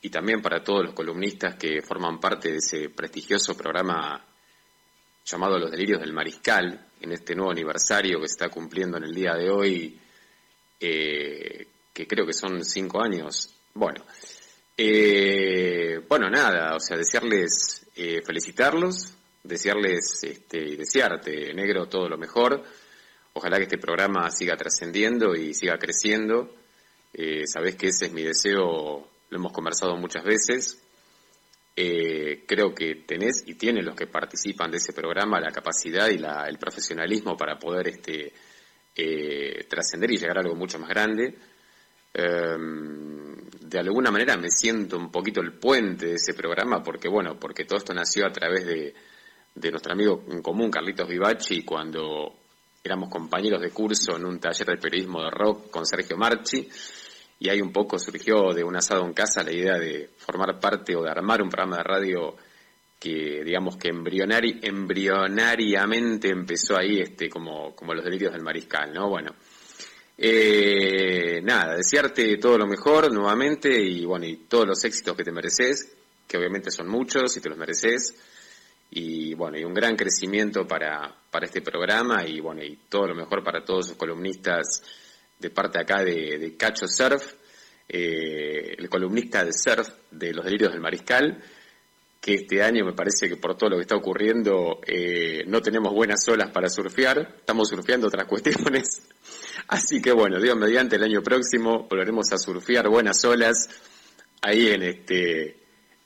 y también para todos los columnistas que forman parte de ese prestigioso programa llamado Los Delirios del Mariscal, en este nuevo aniversario que se está cumpliendo en el día de hoy eh, que creo que son cinco años. Bueno, eh, bueno, nada, o sea, desearles, eh, felicitarlos, desearles este, desearte, negro, todo lo mejor. Ojalá que este programa siga trascendiendo y siga creciendo. Eh, sabés que ese es mi deseo, lo hemos conversado muchas veces. Eh, creo que tenés y tienen los que participan de ese programa la capacidad y la- el profesionalismo para poder este, eh, trascender y llegar a algo mucho más grande. Em, de alguna manera me siento un poquito el puente de ese programa porque, bueno, porque todo esto nació a través de, nuestro amigo en común, Carlitos Vivacci, cuando éramos compañeros de curso en un taller de periodismo de rock con Sergio Marchi, y ahí un poco surgió de un asado en casa la idea de formar parte o de armar un programa de radio que digamos que embrionari, embrionariamente empezó ahí este como, como los delirios del mariscal, ¿no? Bueno, eh, nada, desearte todo lo mejor nuevamente y bueno, y todos los éxitos que te mereces, que obviamente son muchos y te los mereces, y bueno, y un gran crecimiento para, para este programa y bueno, y todo lo mejor para todos sus columnistas de parte acá de, de Cacho Surf, eh, el columnista de surf de los delirios del mariscal, que este año me parece que por todo lo que está ocurriendo eh, no tenemos buenas olas para surfear, estamos surfeando otras cuestiones. Así que bueno, Dios mediante el año próximo volveremos a surfear buenas olas ahí en este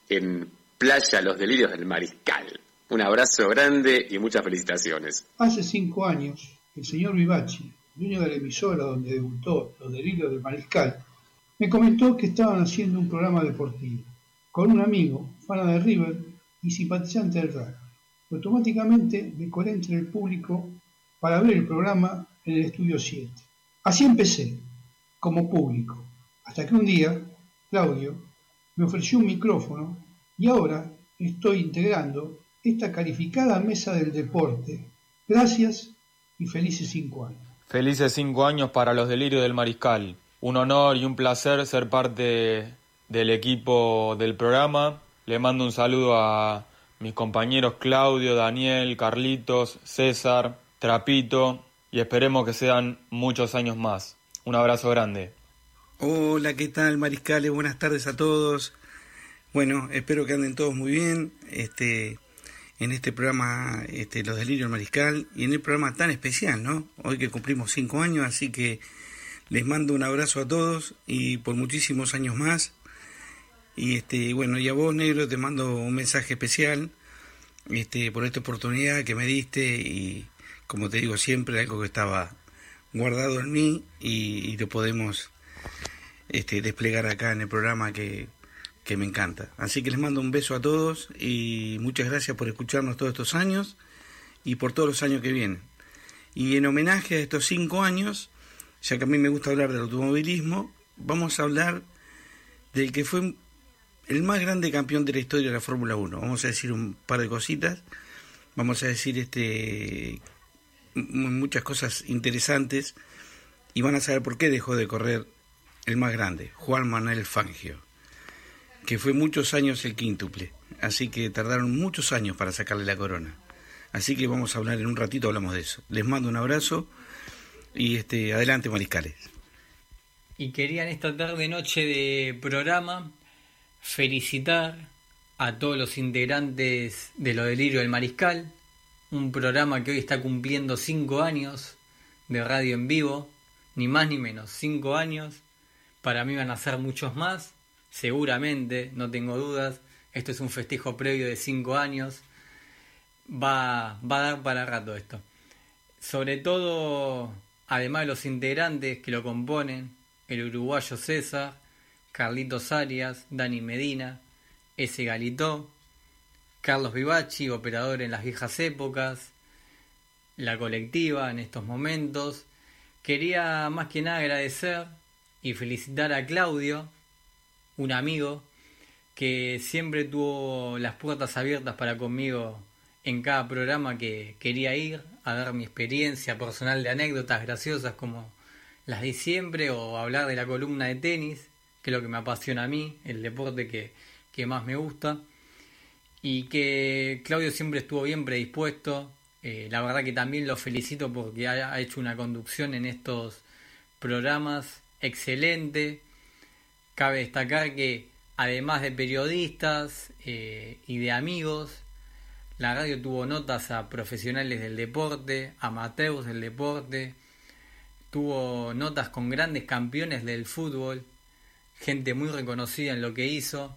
en Playa Los Delirios del Mariscal. Un abrazo grande y muchas felicitaciones. Hace cinco años, el señor Vivacci, dueño de la emisora donde debutó Los Delirios del Mariscal, me comentó que estaban haciendo un programa deportivo con un amigo, fana de River y simpatizante del rugby. Automáticamente me colé entre el público para ver el programa en el estudio 7. Así empecé, como público, hasta que un día Claudio me ofreció un micrófono y ahora estoy integrando esta calificada mesa del deporte. Gracias y felices cinco años. Felices cinco años para los delirios del mariscal. Un honor y un placer ser parte del equipo del programa. Le mando un saludo a mis compañeros Claudio, Daniel, Carlitos, César, Trapito y esperemos que sean muchos años más. Un abrazo grande. Hola, ¿qué tal, mariscales? Buenas tardes a todos. Bueno, espero que anden todos muy bien. Este, en este programa, este, Los Delirios del Mariscal, y en el programa tan especial, ¿no? Hoy que cumplimos cinco años, así que les mando un abrazo a todos y por muchísimos años más. Y este, bueno, y a vos, negro, te mando un mensaje especial, este, por esta oportunidad que me diste y, como te digo siempre, algo que estaba guardado en mí y, lo podemos este, desplegar acá en el programa que, que me encanta. Así que les mando un beso a todos y muchas gracias por escucharnos todos estos años y por todos los años que vienen. Y en homenaje a estos cinco años, ya que a mí me gusta hablar del automovilismo, vamos a hablar del que fue el más grande campeón de la historia de la Fórmula 1. Vamos a decir un par de cositas, vamos a decir este muchas cosas interesantes y van a saber por qué dejó de correr el más grande, Juan Manuel Fangio, que fue muchos años el quíntuple, así que tardaron muchos años para sacarle la corona. Así que vamos a hablar en un ratito, hablamos de eso. Les mando un abrazo y este adelante mariscales. Y quería en esta tarde noche de programa felicitar a todos los integrantes de Lo Delirio del Mariscal, un programa que hoy está cumpliendo cinco años de radio en vivo, ni más ni menos, cinco años. Para mí van a ser muchos más, seguramente, no tengo dudas. Esto es un festejo previo de cinco años. Va, va a dar para rato esto. Sobre todo, además de los integrantes que lo componen, el uruguayo César, Carlitos Arias, Dani Medina, S. Galitó, Carlos Vivacci, operador en las viejas épocas, la colectiva en estos momentos. Quería más que nada agradecer y felicitar a Claudio, un amigo que siempre tuvo las puertas abiertas para conmigo en cada programa que quería ir a dar mi experiencia personal de anécdotas graciosas como las di siempre o hablar de la columna de tenis, que es lo que me apasiona a mí, el deporte que, que más me gusta. Y que Claudio siempre estuvo bien predispuesto. Eh, la verdad que también lo felicito porque ha, ha hecho una conducción en estos programas excelentes. Cabe destacar que además de periodistas eh, y de amigos, la radio tuvo notas a profesionales del deporte, amateurs del deporte, tuvo notas con grandes campeones del fútbol, gente muy reconocida en lo que hizo,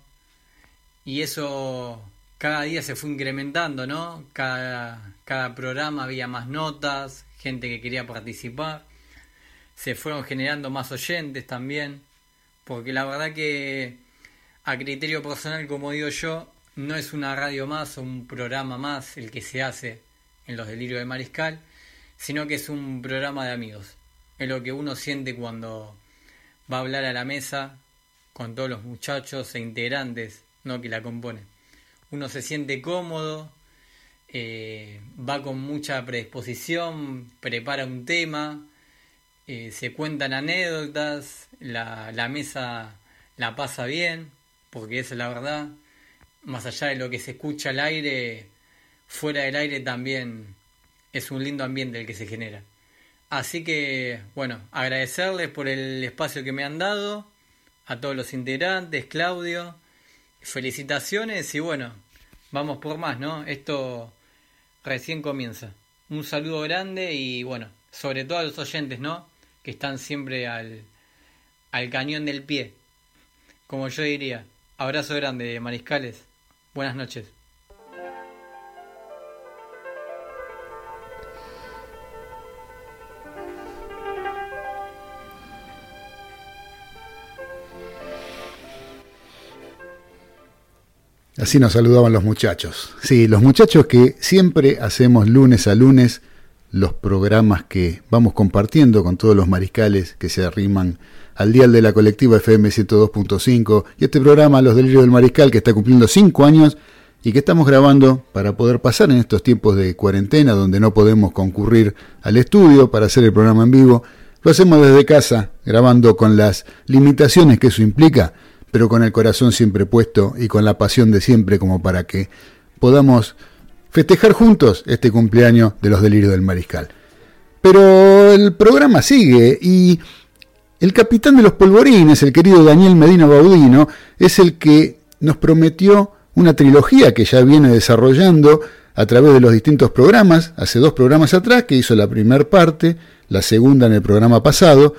y eso cada día se fue incrementando, ¿no? Cada, cada programa había más notas, gente que quería participar, se fueron generando más oyentes también, porque la verdad que a criterio personal, como digo yo, no es una radio más o un programa más el que se hace en los delirios de Mariscal, sino que es un programa de amigos. Es lo que uno siente cuando va a hablar a la mesa con todos los muchachos e integrantes ¿no? que la componen. Uno se siente cómodo, eh, va con mucha predisposición, prepara un tema, eh, se cuentan anécdotas, la, mesa la pasa bien, porque esa es la verdad. Más allá de lo que se escucha al aire, fuera del aire también es un lindo ambiente el que se genera. Así que, bueno, agradecerles por el espacio que me han dado, a todos los integrantes, Claudio, felicitaciones y bueno, vamos por más, ¿no? Esto recién comienza. Un saludo grande y bueno, sobre todo a los oyentes, ¿no? Que están siempre al, al cañón del pie, como yo diría. Abrazo grande, mariscales. Buenas noches. Así nos saludaban los muchachos. Sí, los muchachos que siempre hacemos lunes a lunes los programas que vamos compartiendo con todos los mariscales que se arriman al dial de la colectiva FM 102.5 y este programa Los Delirios del Mariscal que está cumpliendo 5 años y que estamos grabando para poder pasar en estos tiempos de cuarentena donde no podemos concurrir al estudio para hacer el programa en vivo. Lo hacemos desde casa, grabando con las limitaciones que eso implica, pero con el corazón siempre puesto y con la pasión de siempre como para que podamos festejar juntos este cumpleaños de los delirios del mariscal. Pero el programa sigue y el capitán de los polvorines, el querido Daniel Medina Baudino, es el que nos prometió una trilogía que ya viene desarrollando a través de los distintos programas, hace dos programas atrás, que hizo la primera parte, la segunda en el programa pasado,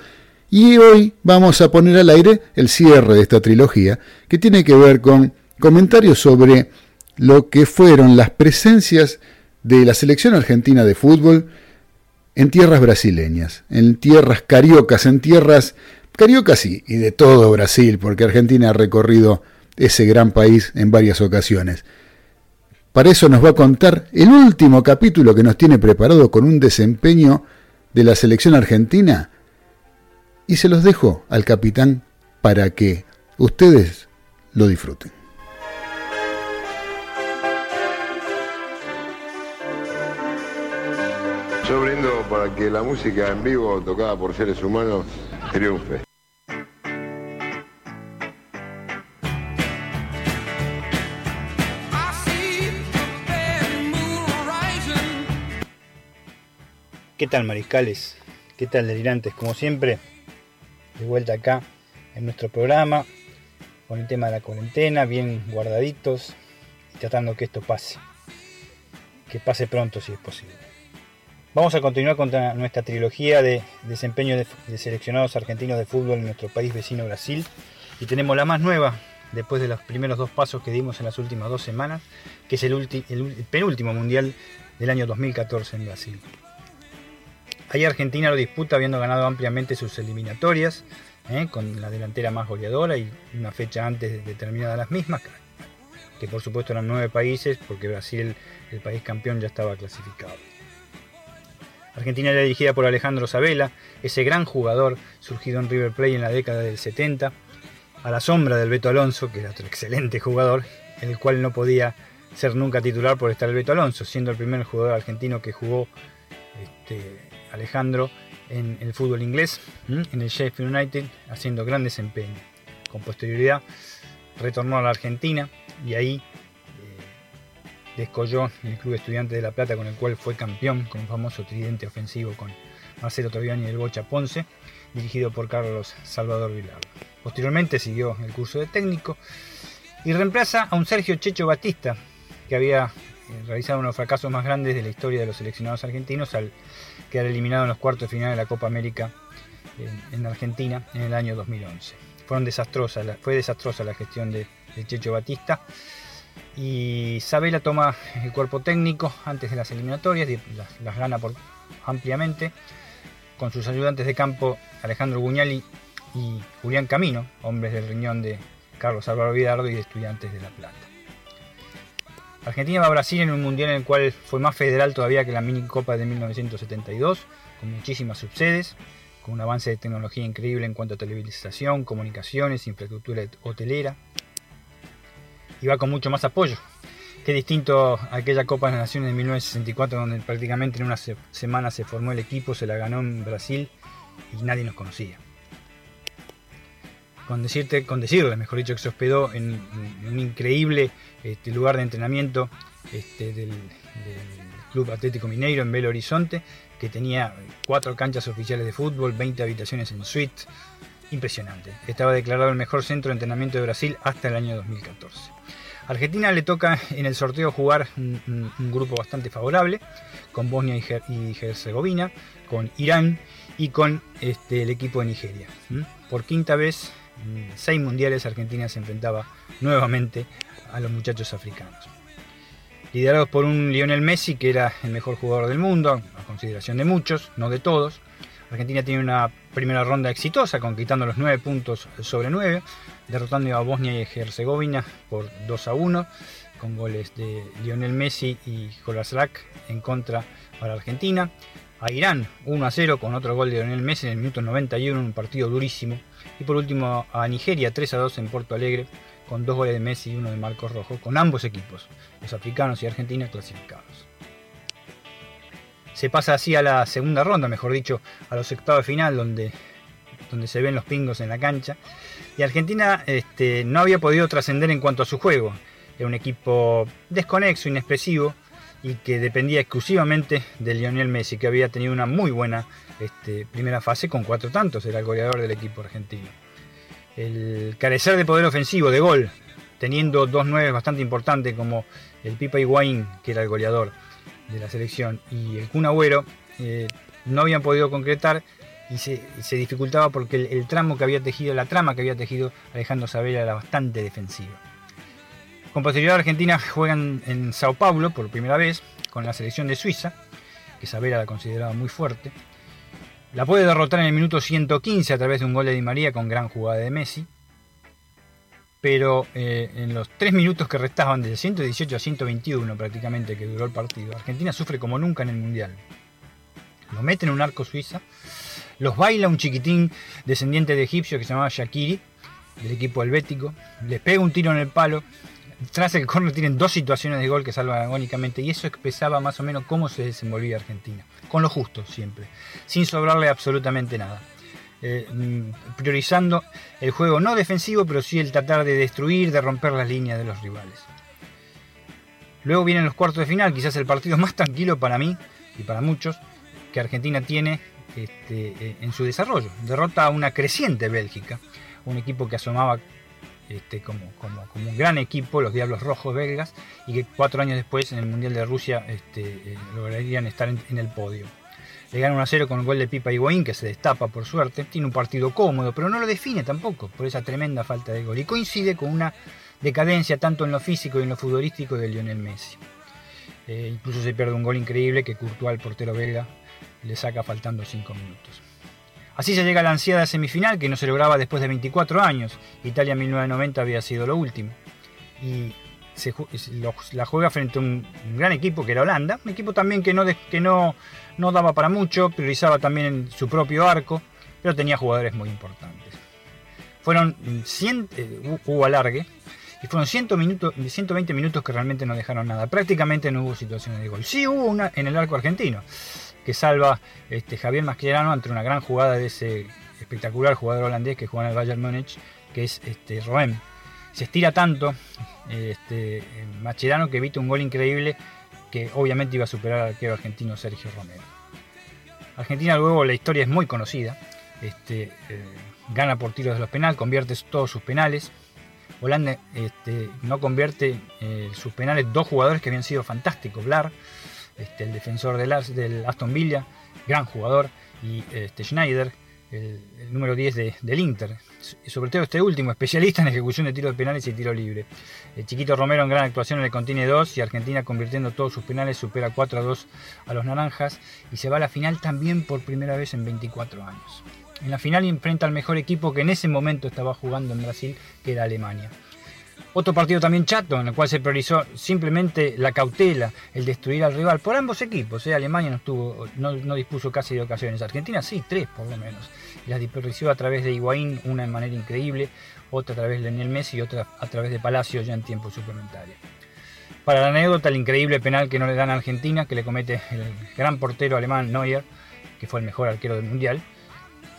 y hoy vamos a poner al aire el cierre de esta trilogía, que tiene que ver con comentarios sobre lo que fueron las presencias de la selección argentina de fútbol en tierras brasileñas, en tierras cariocas, en tierras cariocas y de todo Brasil, porque Argentina ha recorrido ese gran país en varias ocasiones. Para eso nos va a contar el último capítulo que nos tiene preparado con un desempeño de la selección argentina y se los dejo al capitán para que ustedes lo disfruten. Para que la música en vivo tocada por seres humanos triunfe. ¿Qué tal mariscales? ¿Qué tal delirantes? Como siempre, de vuelta acá en nuestro programa con el tema de la cuarentena, bien guardaditos y tratando que esto pase. Que pase pronto si es posible. Vamos a continuar con nuestra trilogía de desempeño de, seleccionados argentinos de fútbol en nuestro país vecino Brasil. Y tenemos la más nueva, después de los primeros dos pasos que dimos en las últimas dos semanas, que es el penúltimo mundial del año 2014 en Brasil. Ahí Argentina lo disputa habiendo ganado ampliamente sus eliminatorias, ¿eh? con la delantera más goleadora y una fecha antes determinada las mismas, que por supuesto eran nueve países, porque Brasil, el país campeón, ya estaba clasificado. Argentina era dirigida por Alejandro Sabela, ese gran jugador surgido en River Plate en la década del 70, a la sombra del Beto Alonso, que era otro excelente jugador, el cual no podía ser nunca titular por estar el Beto Alonso, siendo el primer jugador argentino que jugó este, Alejandro en el fútbol inglés, en el Sheffield United, haciendo gran desempeño. Con posterioridad retornó a la Argentina y ahí descolló en el Club Estudiante de La Plata, con el cual fue campeón con un famoso tridente ofensivo con Marcelo Tobiani y el Bocha Ponce. dirigido por Carlos Salvador Vilar. Posteriormente siguió el curso de técnico y reemplaza a un Sergio Checho Batista, que había eh, realizado uno de los fracasos más grandes de la historia de los seleccionados argentinos al quedar eliminado en los cuartos de final de la Copa América en, en Argentina en el año 2011. Fueron fue desastrosa la gestión de Checho Batista y Sabela toma el cuerpo técnico antes de las eliminatorias las, las gana por, ampliamente con sus ayudantes de campo Alejandro Guñali y Julián Camino, hombres del riñón de Carlos Álvaro Vidardo y de Estudiantes de La Plata. Argentina va a Brasil en un mundial en el cual fue más federal todavía que la mini copa de 1972, con muchísimas subsedes, con un avance de tecnología increíble en cuanto a televisación, comunicaciones, infraestructura hotelera, y va con mucho más apoyo. Qué distinto a aquella Copa de las Naciones de 1964, donde prácticamente en una se- semana se formó el equipo, se la ganó en Brasil y nadie nos conocía. Con, decirte, con decirle, mejor dicho, que se hospedó en, en un increíble este, lugar de entrenamiento este, del, del Club Atlético Mineiro en Belo Horizonte, que tenía cuatro canchas oficiales de fútbol, 20 habitaciones en suite. Impresionante. Estaba declarado el mejor centro de entrenamiento de Brasil hasta el año 2014. A Argentina le toca en el sorteo jugar un, grupo bastante favorable, con Bosnia y, Her- y Herzegovina, con Irán y con este, el equipo de Nigeria. Por quinta vez, en seis mundiales, Argentina se enfrentaba nuevamente a los muchachos africanos. Liderados por un Lionel Messi, que era el mejor jugador del mundo, a consideración de muchos, no de todos. Argentina tiene una primera ronda exitosa, conquistando los 9 puntos sobre 9, derrotando a Bosnia y Herzegovina por 2 a 1, con goles de Lionel Messi y Jolaslak en contra para Argentina. A Irán 1 a 0 con otro gol de Lionel Messi en el minuto 91, un partido durísimo. Y por último a Nigeria 3 a 2 en Porto Alegre, con dos goles de Messi y uno de Marcos Rojo, con ambos equipos, los africanos y Argentina clasificados. Se pasa así a la segunda ronda, mejor dicho, a los octavos de final, donde, donde se ven los pingos en la cancha. Y Argentina este, no había podido trascender en cuanto a su juego. Era un equipo desconexo, inexpresivo, y que dependía exclusivamente de Lionel Messi, que había tenido una muy buena este, primera fase con cuatro tantos, era el goleador del equipo argentino. El carecer de poder ofensivo, de gol, teniendo dos nueve bastante importantes como el Pipa Higuaín, que era el goleador de la selección, y el Kun eh, no habían podido concretar y se, se dificultaba porque el, el tramo que había tejido, la trama que había tejido Alejandro Sabela era bastante defensiva. Con posterioridad Argentina juegan en Sao Paulo por primera vez con la selección de Suiza, que Sabela la consideraba muy fuerte. La puede derrotar en el minuto 115 a través de un gol de Di María con gran jugada de Messi. Pero eh, en los tres minutos que restaban, del 118 a 121 prácticamente que duró el partido, Argentina sufre como nunca en el Mundial. Lo mete en un arco suiza, los baila un chiquitín descendiente de egipcio que se llamaba Shakiri, del equipo helvético, les pega un tiro en el palo, tras el córner tienen dos situaciones de gol que salvan agónicamente y eso expresaba más o menos cómo se desenvolvía Argentina, con lo justo siempre, sin sobrarle absolutamente nada. Eh, mm, priorizando el juego no defensivo, pero sí el tratar de destruir, de romper las líneas de los rivales. Luego vienen los cuartos de final, quizás el partido más tranquilo para mí y para muchos que Argentina tiene este, eh, en su desarrollo. Derrota a una creciente Bélgica, un equipo que asomaba este, como, un gran equipo, los Diablos Rojos belgas, y que cuatro años después en el Mundial de Rusia este, eh, lograrían estar en el podio. Le gana 1 a 0 con el gol de Pipa Higuaín, que se destapa por suerte. Tiene un partido cómodo, pero no lo define tampoco por esa tremenda falta de gol. Y coincide con una decadencia tanto en lo físico y en lo futbolístico de Lionel Messi. Eh, incluso se pierde un gol increíble que Courtois, portero belga, le saca faltando 5 minutos. Así se llega a la ansiada semifinal que no se lograba después de 24 años. Italia 1990 había sido lo último. Y la juega frente a un, gran equipo que era Holanda, un equipo también que no, que no, no daba para mucho, priorizaba también en su propio arco, pero tenía jugadores muy importantes. Fueron 100, eh, hu- hubo alargue, y fueron 100 minutos, 120 minutos que realmente no dejaron nada. Prácticamente no hubo situaciones de gol. Sí hubo una en el arco argentino, que salva este, Javier Mascherano ante una gran jugada de ese espectacular jugador holandés que juega en el Bayern Múnich, que es este, Roem. Se estira tanto este, Mascherano que evita un gol increíble que obviamente iba a superar al arquero argentino Sergio Romero. Argentina luego la historia es muy conocida. este, eh, gana por tiros de los penales, convierte todos sus penales. Holanda este, no convierte eh, sus penales dos jugadores que habían sido fantásticos, Blar, este, el defensor del, del Aston Villa, gran jugador, y este, Schneider, el, el número 10 de- del Inter. Sobre todo este último, especialista en ejecución de tiros penales y tiro libre. El Chiquito Romero en gran actuación le contiene 2 y Argentina convirtiendo todos sus penales supera 4 a 2 a los naranjas y se va a la final también por primera vez en 24 años. En la final enfrenta al mejor equipo que en ese momento estaba jugando en Brasil, que era Alemania. Otro partido también chato, en el cual se priorizó simplemente la cautela, el destruir al rival, por ambos equipos. ¿eh? Alemania no, estuvo, no, dispuso casi de ocasiones, Argentina sí, tres por lo menos. Las desperdició a través de Higuaín, una de manera increíble, otra a través de Lionel Messi y otra a través de Palacio ya en tiempo suplementario. Para la anécdota, el increíble penal que no le dan a Argentina, que le comete el gran portero alemán Neuer, que fue el mejor arquero del Mundial,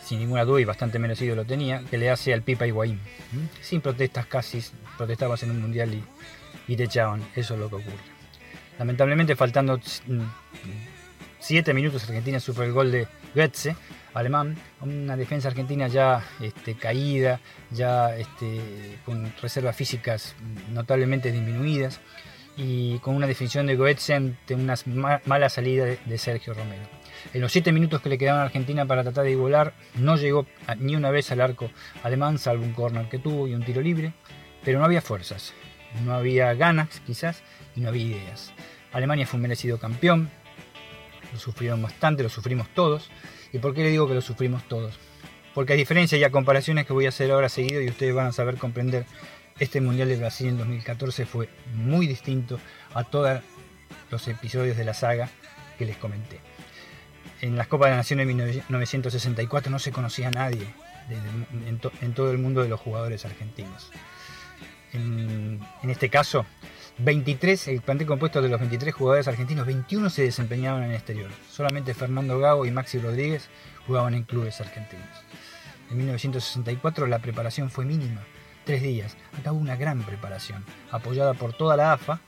sin ninguna duda y bastante merecido lo tenía, que le hace al Pipa Higuaín. Sin protestas casi, protestabas en un mundial y, y te echaban. Eso es lo que ocurre. Lamentablemente, faltando 7 minutos, Argentina sufre el gol de Goetze, alemán. Una defensa argentina ya este, caída, ya este, con reservas físicas notablemente disminuidas y con una definición de Goetze ante una ma- mala salida de Sergio Romero. En los 7 minutos que le quedaban a Argentina para tratar de igualar, no llegó ni una vez al arco alemán, salvo un córner que tuvo y un tiro libre, pero no había fuerzas, no había ganas quizás y no había ideas. Alemania fue un merecido campeón, lo sufrieron bastante, lo sufrimos todos. ¿Y por qué le digo que lo sufrimos todos? Porque a diferencia y a comparaciones que voy a hacer ahora seguido y ustedes van a saber comprender, este Mundial de Brasil en 2014 fue muy distinto a todos los episodios de la saga que les comenté. En las Copas de Naciones de 1964 no se conocía a nadie en, to- en todo el mundo de los jugadores argentinos. En, en este caso, 23, el plantel compuesto de los 23 jugadores argentinos, 21 se desempeñaban en el exterior. Solamente Fernando Gago y Maxi Rodríguez jugaban en clubes argentinos. En 1964 la preparación fue mínima, tres días. Acá hubo una gran preparación, apoyada por toda la AFA,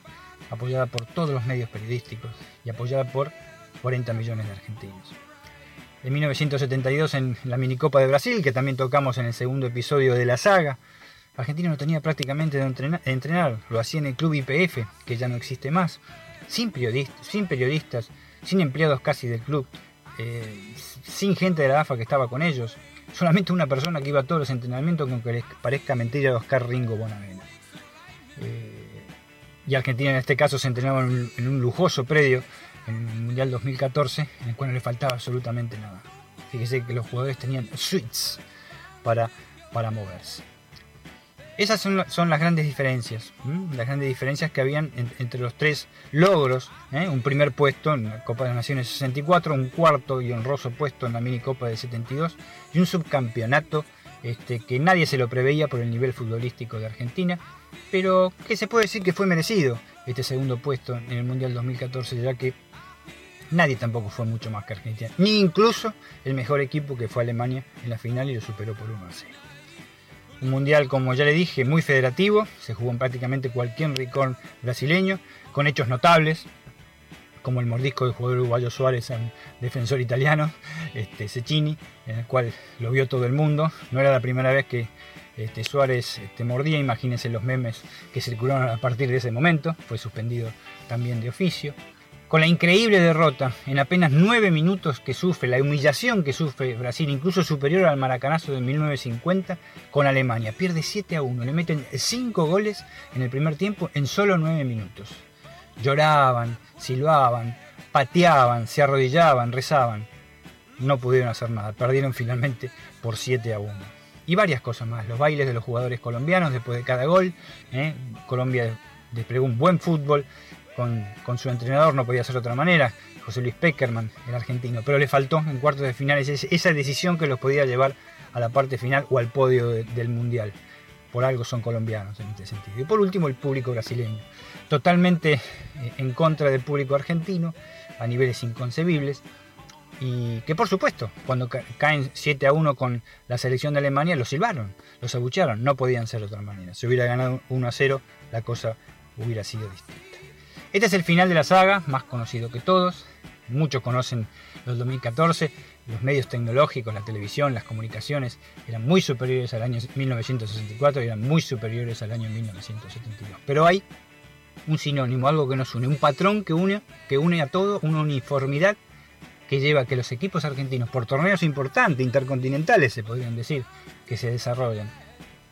apoyada por todos los medios periodísticos y apoyada por 40 millones de argentinos. En 1972 en la Minicopa de Brasil, que también tocamos en el segundo episodio de la saga, Argentina no tenía prácticamente de entrenar, lo hacía en el club IPF, que ya no existe más, sin periodistas, sin, periodistas, sin empleados casi del club, eh, sin gente de la AFA que estaba con ellos, solamente una persona que iba a todos los entrenamientos con que les parezca mentira de Oscar Ringo Bonavena. Eh, y Argentina en este caso se entrenaba en un lujoso predio en el Mundial 2014, en el cual no le faltaba absolutamente nada. Fíjese que los jugadores tenían suites para, para moverse. Esas son, son las grandes diferencias, las grandes diferencias que habían en- entre los tres logros. ¿eh? Un primer puesto en la Copa de las Naciones 64, un cuarto y honroso puesto en la mini Copa de 72 y un subcampeonato este, que nadie se lo preveía por el nivel futbolístico de Argentina, pero que se puede decir que fue merecido este segundo puesto en el Mundial 2014, ya que nadie tampoco fue mucho más que Argentina, ni incluso el mejor equipo que fue Alemania en la final y lo superó por 1 a 0. Un mundial, como ya le dije, muy federativo, se jugó en prácticamente cualquier rincón brasileño, con hechos notables, como el mordisco del jugador uruguayo Suárez a un defensor italiano, este, Cecchini, en el cual lo vio todo el mundo. No era la primera vez que este, Suárez este, mordía, imagínense los memes que circularon a partir de ese momento, fue suspendido también de oficio. Con la increíble derrota en apenas nueve minutos que sufre, la humillación que sufre Brasil, incluso superior al maracanazo de 1950 con Alemania. Pierde 7 a 1, le meten 5 goles en el primer tiempo en solo nueve minutos. Lloraban, silbaban, pateaban, se arrodillaban, rezaban. No pudieron hacer nada, perdieron finalmente por 7 a 1. Y varias cosas más, los bailes de los jugadores colombianos después de cada gol. ¿eh? Colombia desplegó un buen fútbol, con, su entrenador no podía ser de otra manera, José Luis Peckerman, el argentino, pero le faltó en cuartos de finales esa decisión que los podía llevar a la parte final o al podio de, del Mundial. Por algo son colombianos en este sentido. Y por último el público brasileño, totalmente en contra del público argentino, a niveles inconcebibles, y que por supuesto, cuando caen 7 a 1 con la selección de Alemania, los silbaron, los abuchearon, no podían ser de otra manera. Si hubiera ganado 1 a 0, la cosa hubiera sido distinta. Este es el final de la saga, más conocido que todos. Muchos conocen los 2014, los medios tecnológicos, la televisión, las comunicaciones, eran muy superiores al año 1964 y eran muy superiores al año 1972. Pero hay un sinónimo, algo que nos une, un patrón que une, que une a todo, una uniformidad que lleva a que los equipos argentinos, por torneos importantes, intercontinentales se podrían decir, que se desarrollan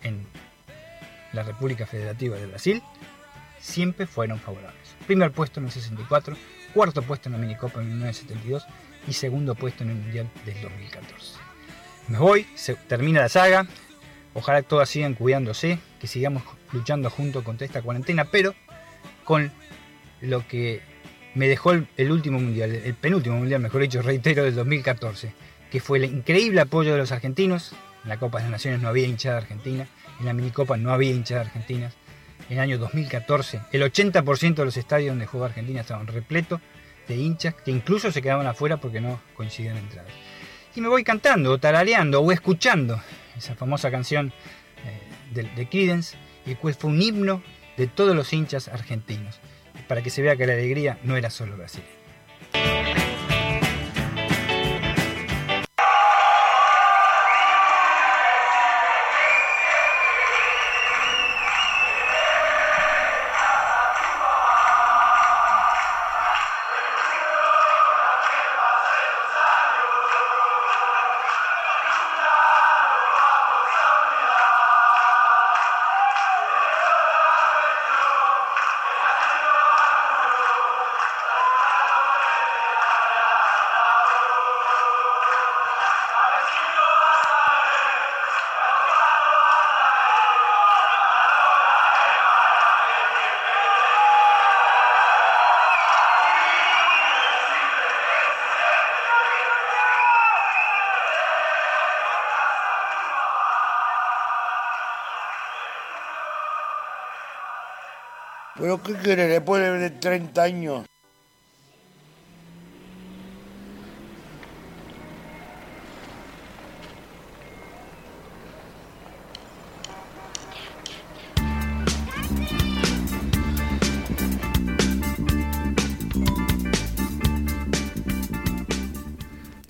en la República Federativa de Brasil, siempre fueron favorables. Primer puesto en el 64, cuarto puesto en la Minicopa en 1972 y segundo puesto en el Mundial del 2014. Me voy, termina la saga, ojalá todas sigan cuidándose, que sigamos luchando juntos contra esta cuarentena, pero con lo que me dejó el, el último mundial, el penúltimo mundial, mejor dicho, reitero, del 2014, que fue el increíble apoyo de los argentinos. En la Copa de las Naciones no había hinchada argentina, en la Minicopa no había hinchada argentina. En el año 2014, el 80% de los estadios donde jugaba Argentina estaban repletos de hinchas que incluso se quedaban afuera porque no coincidían entradas. Y me voy cantando, o tarareando, o escuchando esa famosa canción eh, de, de Creedence, el cual fue un himno de todos los hinchas argentinos, para que se vea que la alegría no era solo brasileña. ¿Pero qué quiere después de 30 años?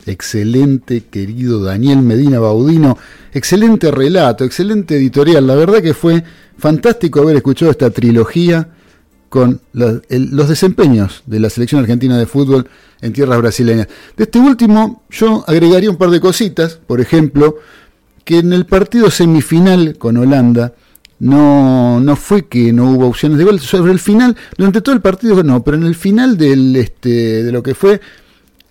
Excelente, querido Daniel Medina Baudino. Excelente relato, excelente editorial. La verdad que fue fantástico haber escuchado esta trilogía con los desempeños de la selección argentina de fútbol en tierras brasileñas. De este último, yo agregaría un par de cositas. Por ejemplo, que en el partido semifinal con Holanda no, no fue que no hubo opciones de gol. Sobre el final, durante todo el partido no, pero en el final del, este, de lo que fue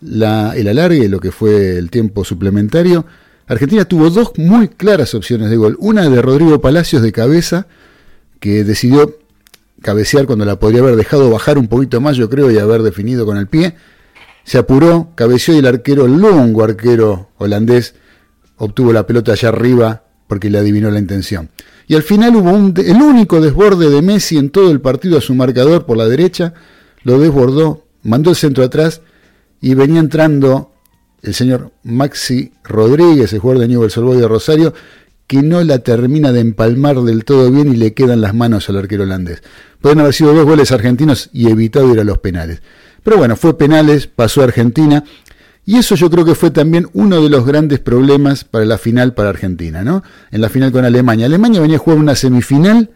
la, el alargue, lo que fue el tiempo suplementario, Argentina tuvo dos muy claras opciones de gol. Una de Rodrigo Palacios de cabeza, que decidió cabecear cuando la podría haber dejado bajar un poquito más, yo creo, y haber definido con el pie. Se apuró, cabeció y el arquero, el longo arquero holandés, obtuvo la pelota allá arriba porque le adivinó la intención. Y al final hubo un, el único desborde de Messi en todo el partido a su marcador por la derecha, lo desbordó, mandó el centro atrás y venía entrando el señor Maxi Rodríguez, el jugador de Newell's Old de Rosario, que no la termina de empalmar del todo bien y le quedan las manos al arquero holandés. Pueden haber sido dos goles argentinos y evitado ir a los penales. Pero bueno, fue penales, pasó a Argentina. Y eso yo creo que fue también uno de los grandes problemas para la final para Argentina, ¿no? En la final con Alemania. Alemania venía a jugar una semifinal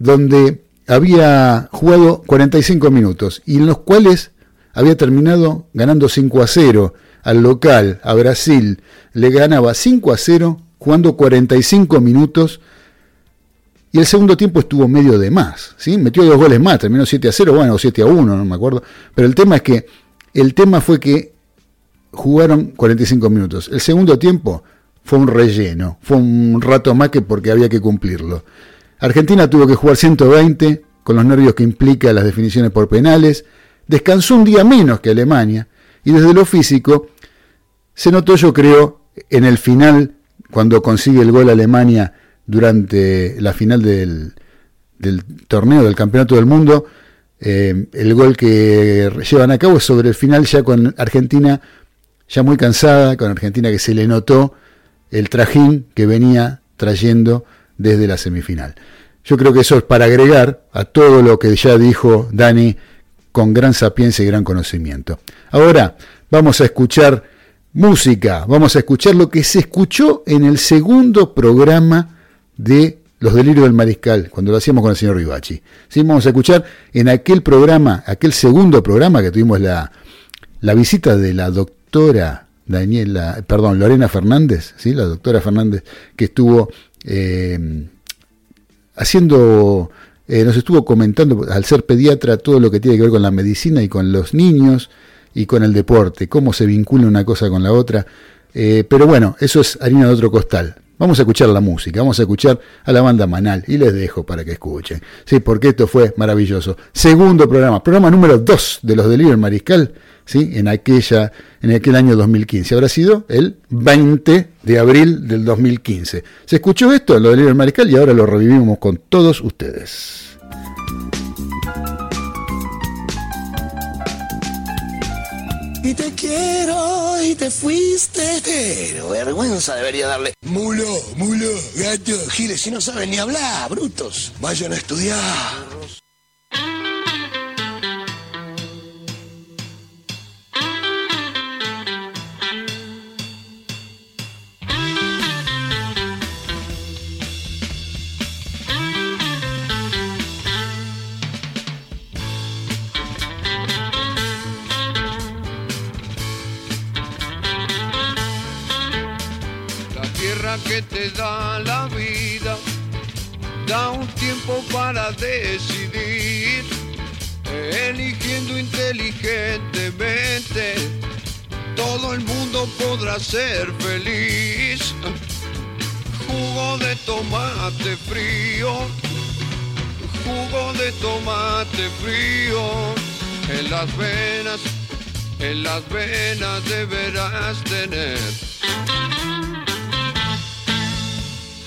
donde había jugado 45 minutos y en los cuales había terminado ganando 5 a 0 al local, a Brasil. Le ganaba 5 a 0 jugando 45 minutos y el segundo tiempo estuvo medio de más, ¿sí? Metió dos goles más, terminó 7 a 0, bueno, o 7 a 1, no me acuerdo. Pero el tema es que el tema fue que jugaron 45 minutos. El segundo tiempo fue un relleno, fue un rato más que porque había que cumplirlo. Argentina tuvo que jugar 120 con los nervios que implica las definiciones por penales, descansó un día menos que Alemania y desde lo físico se notó, yo creo, en el final, cuando consigue el gol Alemania durante la final del, del torneo del Campeonato del Mundo, eh, el gol que llevan a cabo es sobre el final ya con Argentina ya muy cansada, con Argentina que se le notó el trajín que venía trayendo desde la semifinal. Yo creo que eso es para agregar a todo lo que ya dijo Dani con gran sapiencia y gran conocimiento. Ahora vamos a escuchar música. Vamos a escuchar lo que se escuchó en el segundo programa de Los Delirios del Mariscal, cuando lo hacíamos con el señor Rivachi. ¿Sí? Vamos a escuchar en aquel programa, aquel segundo programa que tuvimos la, la visita de la doctora Daniela, perdón, Lorena Fernández, ¿sí? la doctora Fernández, que estuvo eh, haciendo, eh, nos estuvo comentando, al ser pediatra, todo lo que tiene que ver con la medicina y con los niños y con el deporte, cómo se vincula una cosa con la otra. Eh, pero bueno, eso es harina de otro costal. Vamos a escuchar la música, vamos a escuchar a la banda Manal y les dejo para que escuchen. Sí, porque esto fue maravilloso. Segundo programa, programa número 2 de los Delirios del Mariscal, ¿sí? en, aquella, en aquel año 2015. Habrá sido el 20 de abril del 2015. ¿Se escuchó esto, los Delirios del Mariscal? Y ahora lo revivimos con todos ustedes. Y te quiero y te fuiste. Pero vergüenza debería darle. Mulo, mulo, gato, giles, si no saben ni hablar, brutos. Vayan a estudiar. Te da la vida da un tiempo para decidir, eligiendo inteligentemente. Todo el mundo podrá ser feliz. Jugo de tomate frío, jugo de tomate frío en las venas, en las venas deberás tener.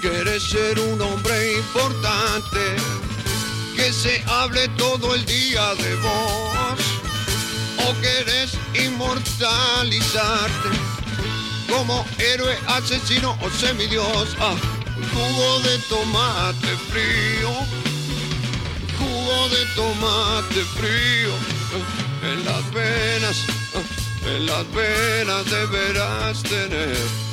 Quieres ser un hombre importante, que se hable todo el día de vos, o querés inmortalizarte como héroe, asesino o semidios, ah, jugo de tomate frío, jugo de tomate frío, ah, en las venas, ah, en las venas deberás tener.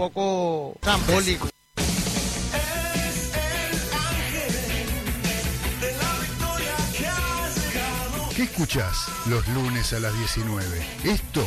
Poco trambólico. ¿Qué escuchás los lunes a las 19? Esto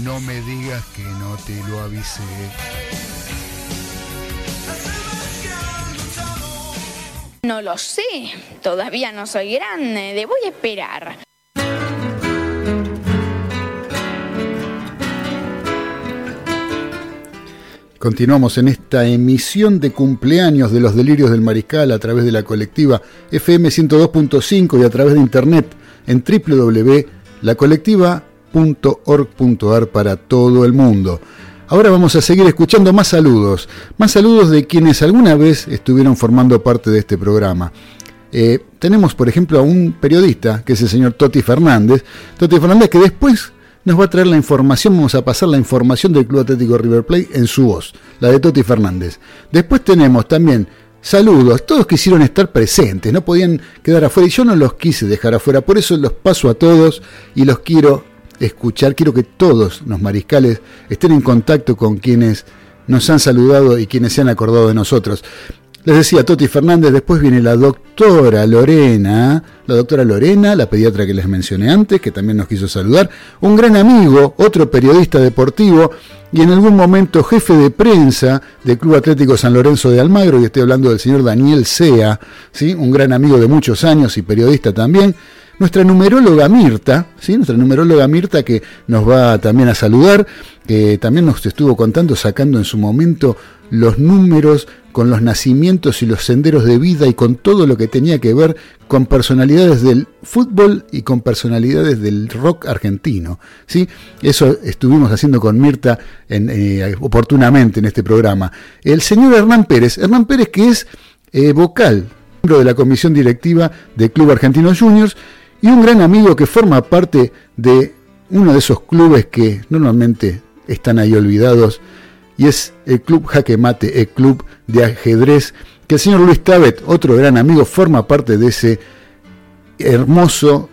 No me digas que no te lo avisé. No lo sé. Todavía no soy grande. Debo esperar. Continuamos en esta emisión de cumpleaños de los delirios del mariscal a través de la colectiva FM 102.5 y a través de internet en www.lacolectiva.org.ar para todo el mundo. Ahora vamos a seguir escuchando más saludos, más saludos de quienes alguna vez estuvieron formando parte de este programa. Eh, tenemos, por ejemplo, a un periodista, que es el señor Toti Fernández. Toti Fernández que después nos va a traer la información, vamos a pasar la información del Club Atlético River Plate en su voz, la de Toti Fernández. Después tenemos también saludos, todos quisieron estar presentes, no podían quedar afuera y yo no los quise dejar afuera, por eso los paso a todos y los quiero escuchar, quiero que todos los mariscales estén en contacto con quienes nos han saludado y quienes se han acordado de nosotros. Les decía Toti Fernández, después viene la doctora Lorena, la doctora Lorena, la pediatra que les mencioné antes, que también nos quiso saludar, un gran amigo, otro periodista deportivo y en algún momento jefe de prensa del Club Atlético San Lorenzo de Almagro, y estoy hablando del señor Daniel Sea, ¿sí? un gran amigo de muchos años y periodista también. Nuestra numeróloga Mirta, ¿sí? nuestra numeróloga Mirta que nos va también a saludar, que también nos estuvo contando, sacando en su momento los números con los nacimientos y los senderos de vida y con todo lo que tenía que ver con personalidades del fútbol y con personalidades del rock argentino. ¿sí? Eso estuvimos haciendo con Mirta en, eh, oportunamente en este programa. El señor Hernán Pérez, Hernán Pérez que es eh, vocal, miembro de la comisión directiva del Club Argentino Juniors y un gran amigo que forma parte de uno de esos clubes que normalmente están ahí olvidados y es el Club Jaque Mate, el club de ajedrez, que el señor Luis Tabet, otro gran amigo, forma parte de ese hermoso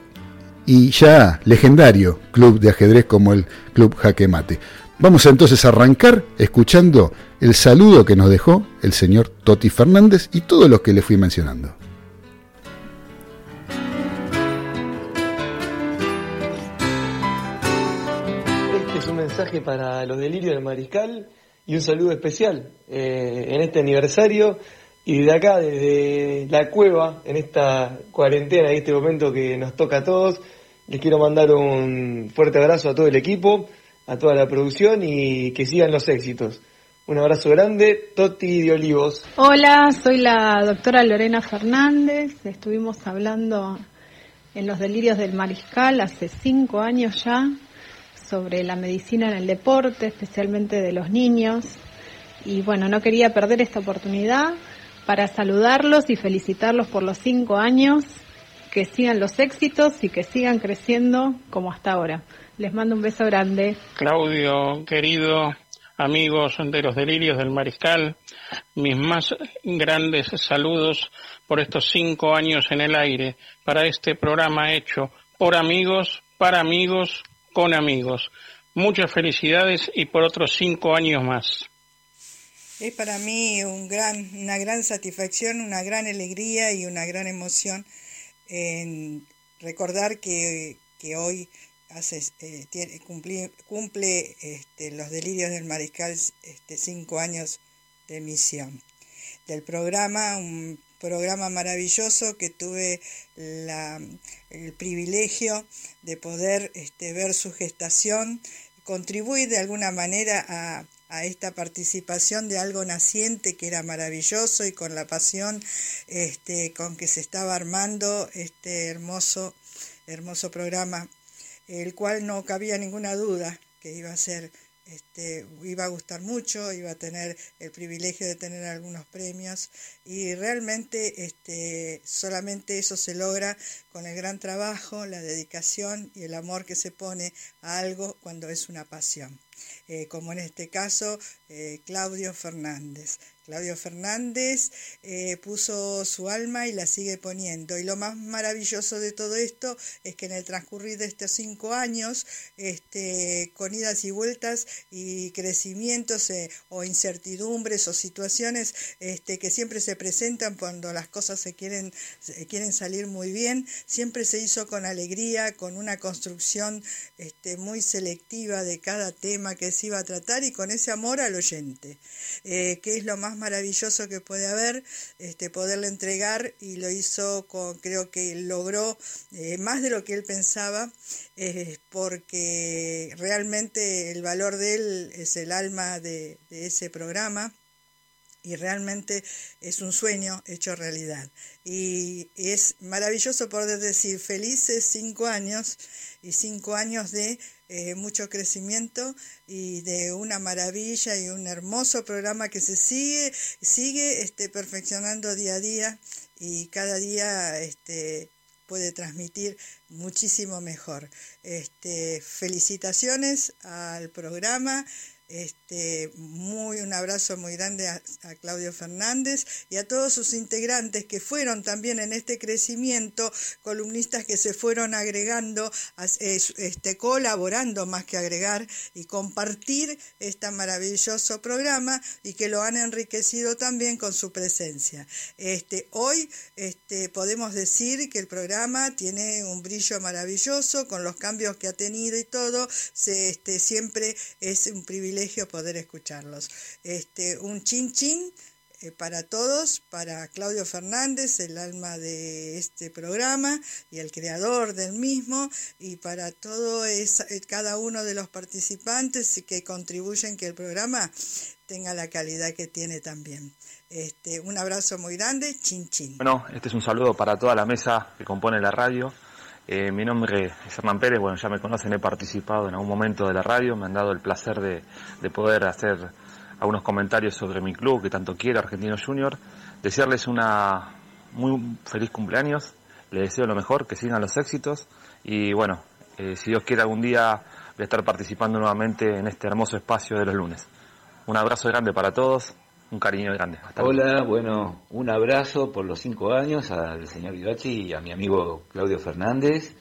y ya legendario club de ajedrez como el Club Jaque Mate. Vamos entonces a arrancar escuchando el saludo que nos dejó el señor Toti Fernández y todos los que le fui mencionando. Mensaje para los delirios del mariscal y un saludo especial eh, en este aniversario y de acá, desde la cueva, en esta cuarentena y este momento que nos toca a todos, les quiero mandar un fuerte abrazo a todo el equipo, a toda la producción y que sigan los éxitos. Un abrazo grande, Toti de Olivos. Hola, soy la doctora Lorena Fernández. Estuvimos hablando en los delirios del mariscal hace cinco años ya sobre la medicina en el deporte, especialmente de los niños. Y bueno, no quería perder esta oportunidad para saludarlos y felicitarlos por los cinco años, que sigan los éxitos y que sigan creciendo como hasta ahora. Les mando un beso grande. Claudio, querido, amigos de los delirios del mariscal, mis más grandes saludos por estos cinco años en el aire, para este programa hecho por amigos, para amigos, con amigos. Muchas felicidades y por otros cinco años más. Es para mí un gran, una gran satisfacción, una gran alegría y una gran emoción en recordar que, hoy eh, cumple, este, los delirios del mariscal este, cinco años de emisión del programa, un programa maravilloso que tuve la, el privilegio de poder este, ver su gestación, contribuir de alguna manera a, a, esta participación de algo naciente que era maravilloso y con la pasión este, con que se estaba armando este hermoso, hermoso programa, el cual no cabía ninguna duda que iba a ser este, iba a gustar mucho, iba a tener el privilegio de tener algunos premios y realmente este, solamente eso se logra con el gran trabajo, la dedicación y el amor que se pone a algo cuando es una pasión. Eh, como en este caso eh, Claudio Fernández. Claudio Fernández eh, puso su alma y la sigue poniendo. Y lo más maravilloso de todo esto es que en el transcurrir de estos cinco años, este, con idas y vueltas y crecimientos eh, o incertidumbres o situaciones este, que siempre se presentan cuando las cosas se quieren, quieren salir muy bien, siempre se hizo con alegría, con una construcción este, muy selectiva de cada tema que se iba a tratar y con ese amor al oyente, eh, que es lo más maravilloso que puede haber, este, poderle entregar y lo hizo con, creo que logró eh, más de lo que él pensaba, eh, porque realmente el valor de él es el alma de, de ese programa y realmente es un sueño hecho realidad. Y es maravilloso poder decir felices cinco años y cinco años de eh, mucho crecimiento y de una maravilla y un hermoso programa que se sigue, sigue este, perfeccionando día a día y cada día este, puede transmitir muchísimo mejor. Este, felicitaciones al programa. Este, muy un abrazo muy grande a, Claudio Fernández y a todos sus integrantes que fueron también en este crecimiento, columnistas que se fueron agregando, este, colaborando más que agregar y compartir este maravilloso programa y que lo han enriquecido también con su presencia. Este, hoy este, podemos decir que el programa tiene un brillo maravilloso con los cambios que ha tenido y todo, se, este, siempre es un privilegio poder escucharlos. Este, un chin chin eh, para todos, para Claudio Fernández, el alma de este programa y el creador del mismo, y para todo eh, cada uno de los participantes que contribuyen que el programa tenga la calidad que tiene también. Este, un abrazo muy grande, chin chin. Bueno, este es un saludo para toda la mesa que compone la radio. Eh, mi nombre es Hernán Pérez, bueno, ya me conocen, he participado en algún momento de la radio, me han dado el placer de, de poder hacer algunos comentarios sobre mi club que tanto quiero, Argentino Junior. Desearles una muy feliz cumpleaños, les deseo lo mejor, que sigan los éxitos y bueno, eh, si Dios quiere algún día voy estar participando nuevamente en este hermoso espacio de los lunes. Un abrazo grande para todos, un cariño grande. Hola, bueno, un abrazo por los cinco años al señor Vivachi y a mi amigo Claudio Fernández.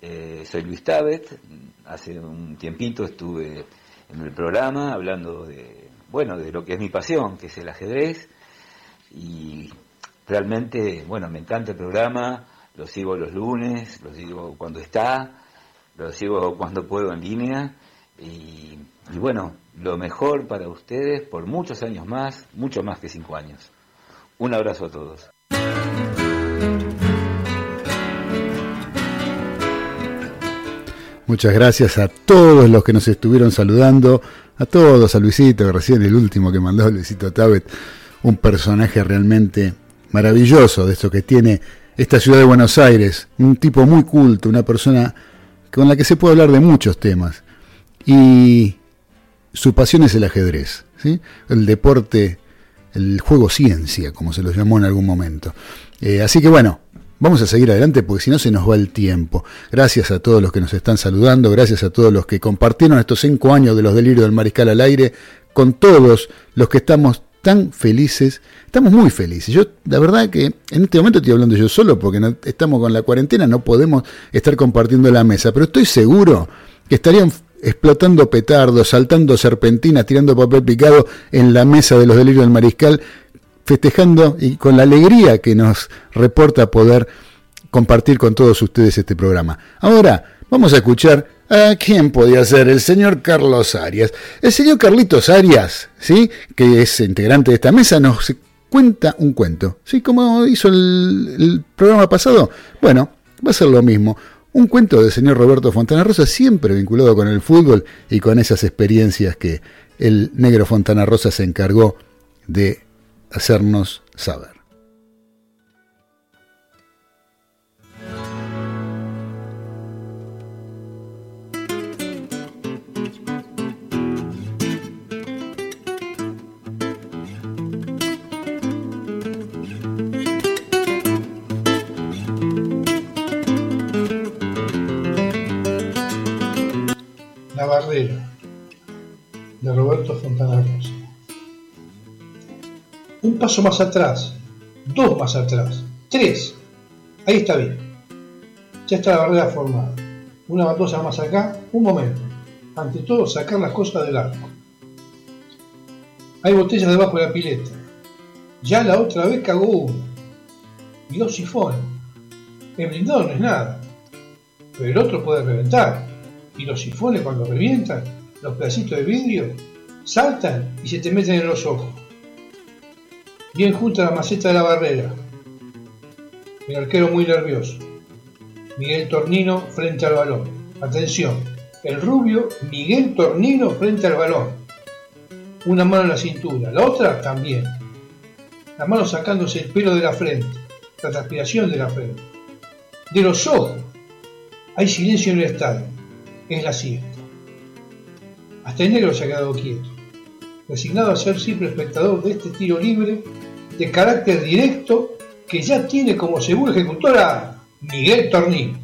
Eh, soy Luis Tabet, hace un tiempito estuve en el programa hablando de, bueno, de lo que es mi pasión, que es el ajedrez, y realmente, bueno, me encanta el programa, lo sigo los lunes, lo sigo cuando está, lo sigo cuando puedo en línea, y bueno, lo mejor para ustedes por muchos años más, mucho más que cinco años. Un abrazo a todos. Muchas gracias a todos los que nos estuvieron saludando, a todos, a Luisito, recién el último que mandó Luisito Tabet, un personaje realmente maravilloso de esto que tiene esta ciudad de Buenos Aires, un tipo muy culto, una persona con la que se puede hablar de muchos temas. Y su pasión es el ajedrez, ¿sí? el deporte, el juego ciencia, como se lo llamó en algún momento. Eh, así que bueno, vamos a seguir adelante porque si no se nos va el tiempo. Gracias a todos los que nos están saludando, gracias a todos los que compartieron estos cinco años de los delirios del mariscal al aire, con todos los que estamos tan felices, estamos muy felices. Yo, la verdad que en este momento estoy hablando yo solo porque estamos con la cuarentena, no podemos estar compartiendo la mesa, pero estoy seguro que estarían explotando petardos, saltando serpentinas, tirando papel picado en la mesa de los delirios del mariscal, festejando y con la alegría que nos reporta poder compartir con todos ustedes este programa. Ahora vamos a escuchar a quién podía ser el señor Carlos Arias. El señor Carlitos Arias, ¿sí? que es integrante de esta mesa, nos cuenta un cuento, ¿sí? Como hizo el, el programa pasado. Bueno, va a ser lo mismo. Un cuento del señor Roberto Fontana Rosa, siempre vinculado con el fútbol y con esas experiencias que el negro Fontana Rosa se encargó de hacernos saber. Roberto Fontana Rosa. Un paso más atrás, dos más atrás, tres. Ahí está bien. Ya está la barrera formada. Una baldosa más acá, un momento. Ante todo, sacar las cosas del arco. Hay botellas debajo de la pileta. Ya la otra vez cagó uno. Y dos sifones. El blindado no es nada. Pero el otro puede reventar. Y los sifones cuando revientan, los pedacitos de vidrio, saltan y se te meten en los ojos. Bien junto a la maceta de la barrera. El arquero muy nervioso. Miguel Tornino frente al balón. Atención. El rubio Miguel Tornino frente al balón. Una mano en la cintura, la otra también. la mano sacándose el pelo de la frente, la transpiración de la frente, de los ojos. Hay silencio en el estadio, es la siesta. Hasta el negro se ha quedado quieto, resignado a ser simple espectador de este tiro libre de carácter directo que ya tiene como seguro ejecutor a Miguel Tornillo,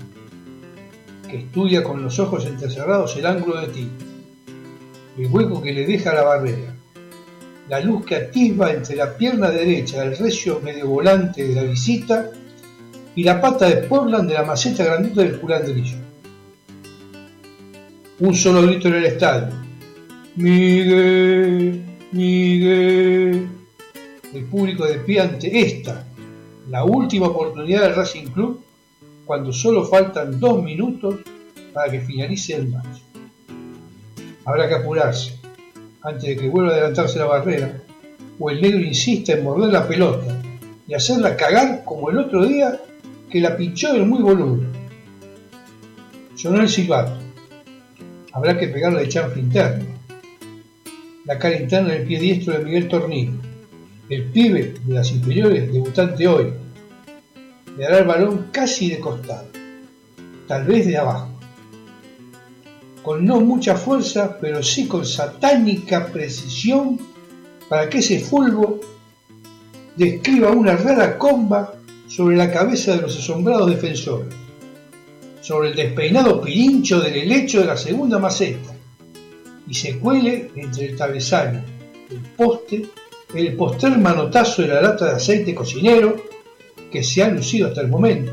que estudia con los ojos entrecerrados el ángulo de tiro, el hueco que le deja la barrera, la luz que atisba entre la pierna derecha del recio medio volante de la visita y la pata de Portland de la maceta grandota del culandrillo. Un solo grito en el estadio. Miguel, Miguel. El público de ante esta, la última oportunidad del Racing Club, cuando solo faltan dos minutos para que finalice el match. Habrá que apurarse antes de que vuelva a adelantarse la barrera, o el negro insista en morder la pelota y hacerla cagar como el otro día que la pinchó el muy boludo. Sonó el silbato. Habrá que pegarle de chanfle interno. La cara interna del pie diestro de Miguel Tornillo. El pibe de las inferiores, debutante hoy. Le dará el balón casi de costado. Tal vez de abajo con no mucha fuerza, pero sí con satánica precisión, para que ese fulbo describa una rara comba sobre la cabeza de los asombrados defensores, sobre el despeinado pirincho del helecho de la segunda maceta, y se cuele entre el travesaño, el poste, el postrer manotazo de la lata de aceite cocinero que se ha lucido hasta el momento.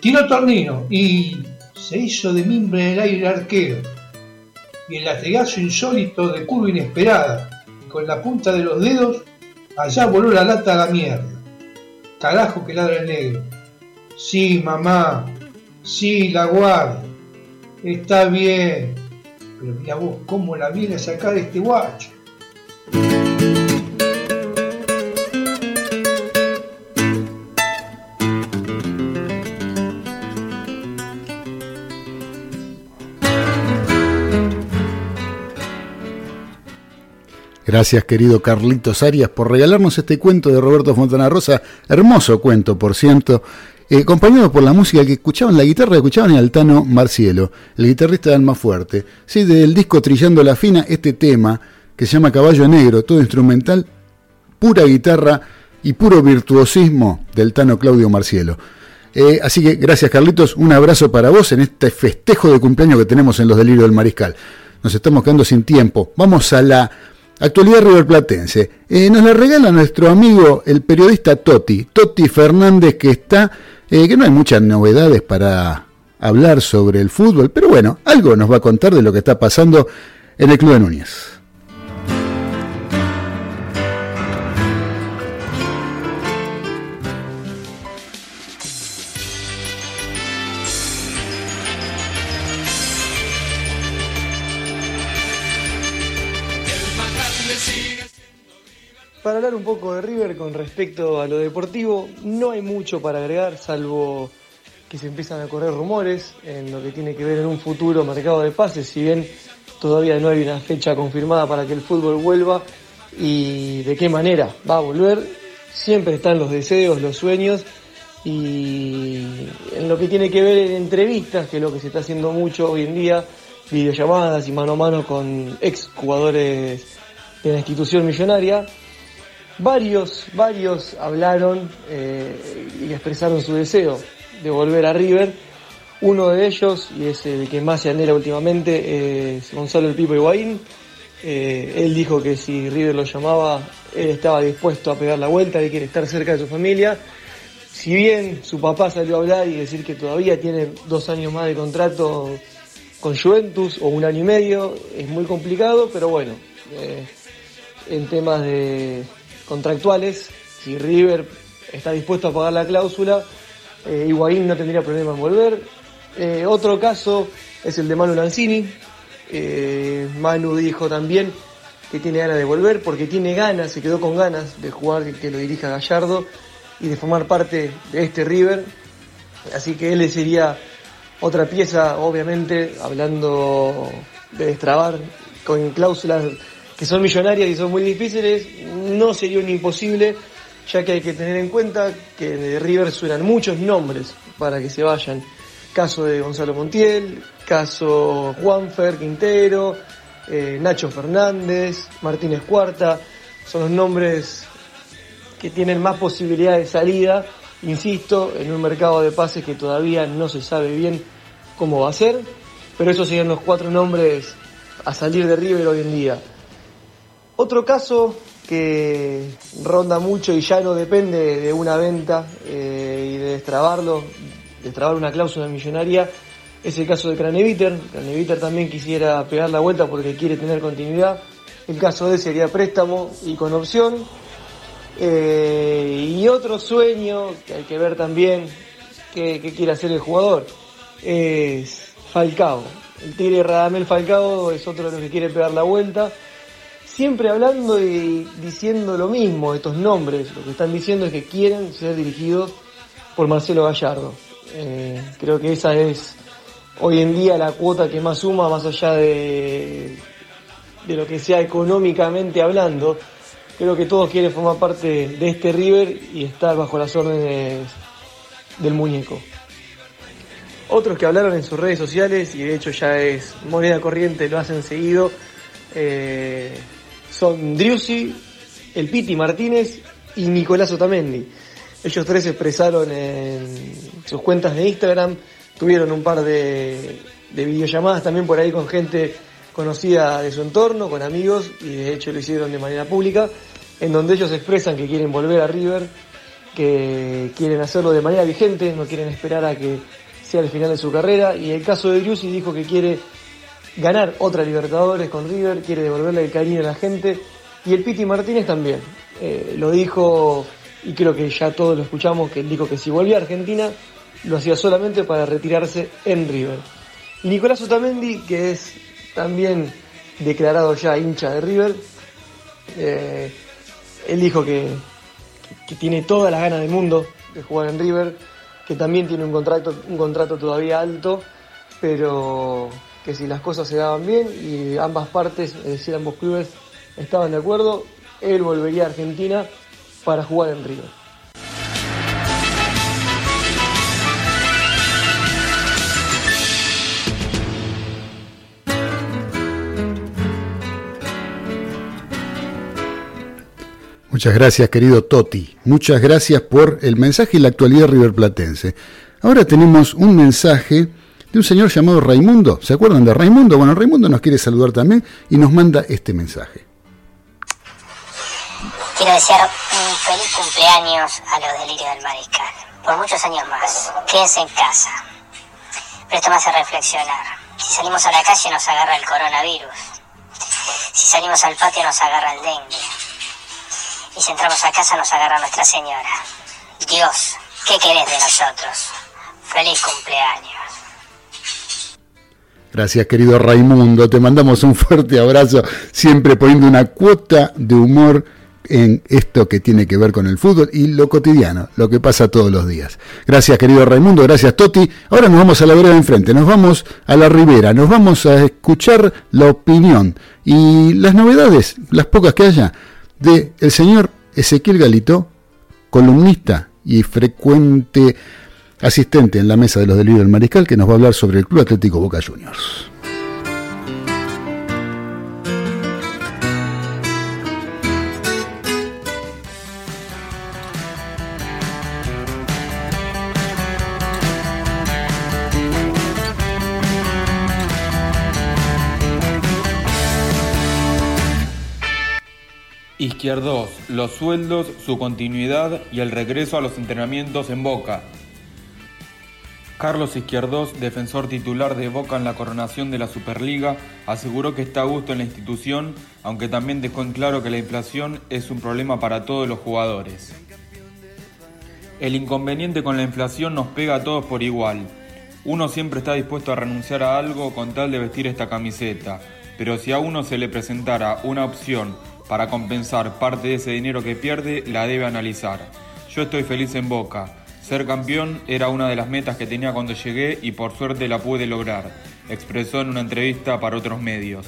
Tiró Tornino y se hizo de mimbre en el aire el arquero, y el latigazo insólito de curva inesperada, y con la punta de los dedos, allá voló la lata a la mierda. Carajo que ladra el negro. Sí, mamá, sí, la guardo. Está bien. Pero mira vos cómo la viene a sacar este guacho. Gracias, querido Carlitos Arias, por regalarnos este cuento de Roberto Fontana Rosa. Hermoso cuento, por cierto. Eh, acompañado por la música que escuchaban, la guitarra que escuchaban el Altano Marcielo, el guitarrista de Alma Fuerte. Sí, del disco Trillando la Fina, este tema que se llama Caballo Negro, todo instrumental, pura guitarra y puro virtuosismo del Tano Claudio Marcielo. Eh, así que gracias Carlitos, un abrazo para vos en este festejo de cumpleaños que tenemos en los delirios del mariscal. Nos estamos quedando sin tiempo. Vamos a la Actualidad riverplatense. Eh, nos la regala nuestro amigo el periodista Toti, Toti Fernández, que está, eh, que no hay muchas novedades para hablar sobre el fútbol, pero bueno, algo nos va a contar de lo que está pasando en el Club de Núñez. Para hablar un poco de River con respecto a lo deportivo, no hay mucho para agregar, salvo que se empiezan a correr rumores en lo que tiene que ver en un futuro mercado de pases, si bien todavía no hay una fecha confirmada para que el fútbol vuelva y de qué manera va a volver. Siempre están los deseos, los sueños y en lo que tiene que ver en entrevistas, que es lo que se está haciendo mucho hoy en día, videollamadas y mano a mano con ex jugadores de la institución millonaria, varios, varios hablaron eh, y expresaron su deseo de volver a River. Uno de ellos, y es el que más se anhela últimamente, es Gonzalo El Pipo Higuaín. Eh, él dijo que si River lo llamaba, él estaba dispuesto a pegar la vuelta, él quiere estar cerca de su familia. Si bien su papá salió a hablar y decir que todavía tiene dos años más de contrato con Juventus o un año y medio, es muy complicado, pero bueno, eh, en temas de contractuales, si River está dispuesto a pagar la cláusula, eh, no tendría problema en volver. Eh, otro caso es el de Manu Lanzini. Eh, Manu dijo también que tiene ganas de volver porque tiene ganas, se quedó con ganas de jugar que lo dirija Gallardo y de formar parte de este River. Así que él sería otra pieza, obviamente, hablando de destrabar con cláusulas que son millonarias y son muy difíciles. no sería un imposible, ya que hay que tener en cuenta que de River suenan muchos nombres para que se vayan. Caso de Gonzalo Montiel, caso Juanfer Quintero, eh, Nacho Fernández, Martínez Cuarta, son los nombres que tienen más posibilidad de salida, insisto, en un mercado de pases que todavía no se sabe bien cómo va a ser, pero esos serían los cuatro nombres a salir de River hoy en día. Otro caso que ronda mucho y ya no depende de una venta eh, y de destrabarlo, destrabar una cláusula millonaria, es el caso de Craneviter. Craneviter también quisiera pegar la vuelta porque quiere tener continuidad. El caso de sería préstamo y con opción. Eh, y otro sueño que hay que ver también que quiere hacer el jugador es Falcao. El Tigre Radamel Falcao es otro de los que quiere pegar la vuelta. Siempre hablando y diciendo lo mismo, estos nombres, lo que están diciendo es que quieren ser dirigidos por Marcelo Gallardo. Eh, creo que esa es hoy en día la cuota que más suma, más allá de, lo que sea económicamente hablando. Creo que todos quieren formar parte de este River y estar bajo las órdenes del muñeco. Otros que hablaron en sus redes sociales, y de hecho ya es moneda corriente, lo hacen seguido, eh, son Driussi, el Piti Martínez y Nicolás Otamendi. Ellos tres expresaron en sus cuentas de Instagram, tuvieron un par de, de videollamadas también por ahí con gente conocida de su entorno, con amigos, y de hecho lo hicieron de manera pública, en donde ellos expresan que quieren volver a River, que quieren hacerlo de manera vigente, no quieren esperar a que sea el final de su carrera, y el caso de Driussi dijo que quiere ganar otra Libertadores con River, quiere devolverle el cariño a la gente, y el Piti Martínez también. Eh, lo dijo, y creo que ya todos lo escuchamos, que dijo que si volvía a Argentina, lo hacía solamente para retirarse en River. Y Nicolás Otamendi, que es también declarado ya hincha de River, eh, él dijo que, que tiene todas las ganas del mundo de jugar en River, que también tiene un contrato, un contrato todavía alto, pero que si las cosas se daban bien y ambas partes, es decir, ambos clubes estaban de acuerdo, él volvería a Argentina para jugar en River. Muchas gracias, querido Toti. Muchas gracias por el mensaje y la actualidad riverplatense. Ahora tenemos un mensaje de un señor llamado Raimundo. ¿Se acuerdan de Raimundo? Bueno, Raimundo nos quiere saludar también y nos manda este mensaje. Quiero desear un feliz cumpleaños a los delirios del mariscal. Por muchos años más. Quédense en casa. Pero esto me hace reflexionar. Si salimos a la calle nos agarra el coronavirus. Si salimos al patio nos agarra el dengue. Y si entramos a casa nos agarra Nuestra Señora. Dios, ¿qué querés de nosotros? Feliz cumpleaños. Gracias, querido Raimundo. Te mandamos un fuerte abrazo, siempre poniendo una cuota de humor en esto que tiene que ver con el fútbol y lo cotidiano, lo que pasa todos los días. Gracias, querido Raimundo, gracias, Toti. Ahora nos vamos a la vereda de enfrente, nos vamos a la ribera, nos vamos a escuchar la opinión y las novedades, las pocas que haya, de el señor Ezequiel Galito, columnista y frecuente asistente en la mesa de los delirios del Mariscal, que nos va a hablar sobre el Club Atlético Boca Juniors. Izquierdos, los sueldos, su continuidad y el regreso a los entrenamientos en Boca. Carlos Izquierdos, defensor titular de Boca en la coronación de la Superliga, aseguró que está a gusto en la institución, aunque también dejó en claro que la inflación es un problema para todos los jugadores. El inconveniente con la inflación nos pega a todos por igual. Uno siempre está dispuesto a renunciar a algo con tal de vestir esta camiseta, pero si a uno se le presentara una opción para compensar parte de ese dinero que pierde, la debe analizar. Yo estoy feliz en Boca. Ser campeón era una de las metas que tenía cuando llegué y por suerte la pude lograr, expresó en una entrevista para otros medios.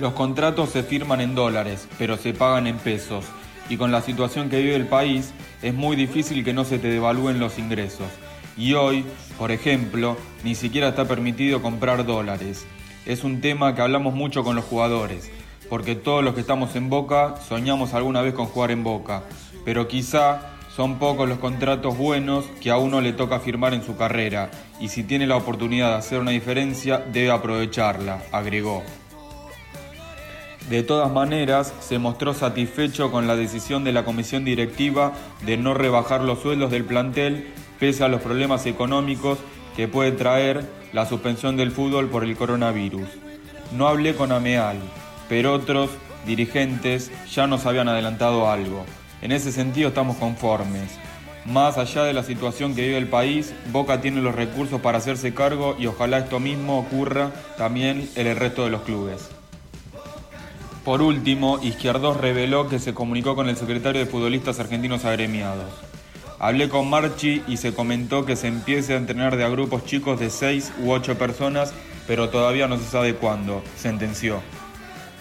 Los contratos se firman en dólares, pero se pagan en pesos, y con la situación que vive el país es muy difícil que no se te devalúen los ingresos. Y hoy, por ejemplo, ni siquiera está permitido comprar dólares. Es un tema que hablamos mucho con los jugadores, porque todos los que estamos en Boca soñamos alguna vez con jugar en Boca, pero quizá son pocos los contratos buenos que a uno le toca firmar en su carrera, y si tiene la oportunidad de hacer una diferencia, debe aprovecharla, agregó. De todas maneras, se mostró satisfecho con la decisión de la comisión directiva de no rebajar los sueldos del plantel pese a los problemas económicos que puede traer la suspensión del fútbol por el coronavirus. No hablé con Ameal, pero otros dirigentes ya nos habían adelantado algo. En ese sentido estamos conformes. Más allá de la situación que vive el país, Boca tiene los recursos para hacerse cargo y ojalá esto mismo ocurra también en el resto de los clubes. Por último, Izquierdos reveló que se comunicó con el secretario de futbolistas argentinos agremiados. Hablé con Marchi y se comentó que se empiece a entrenar de a grupos chicos de 6 u 8 personas, pero todavía no se sabe cuándo, sentenció.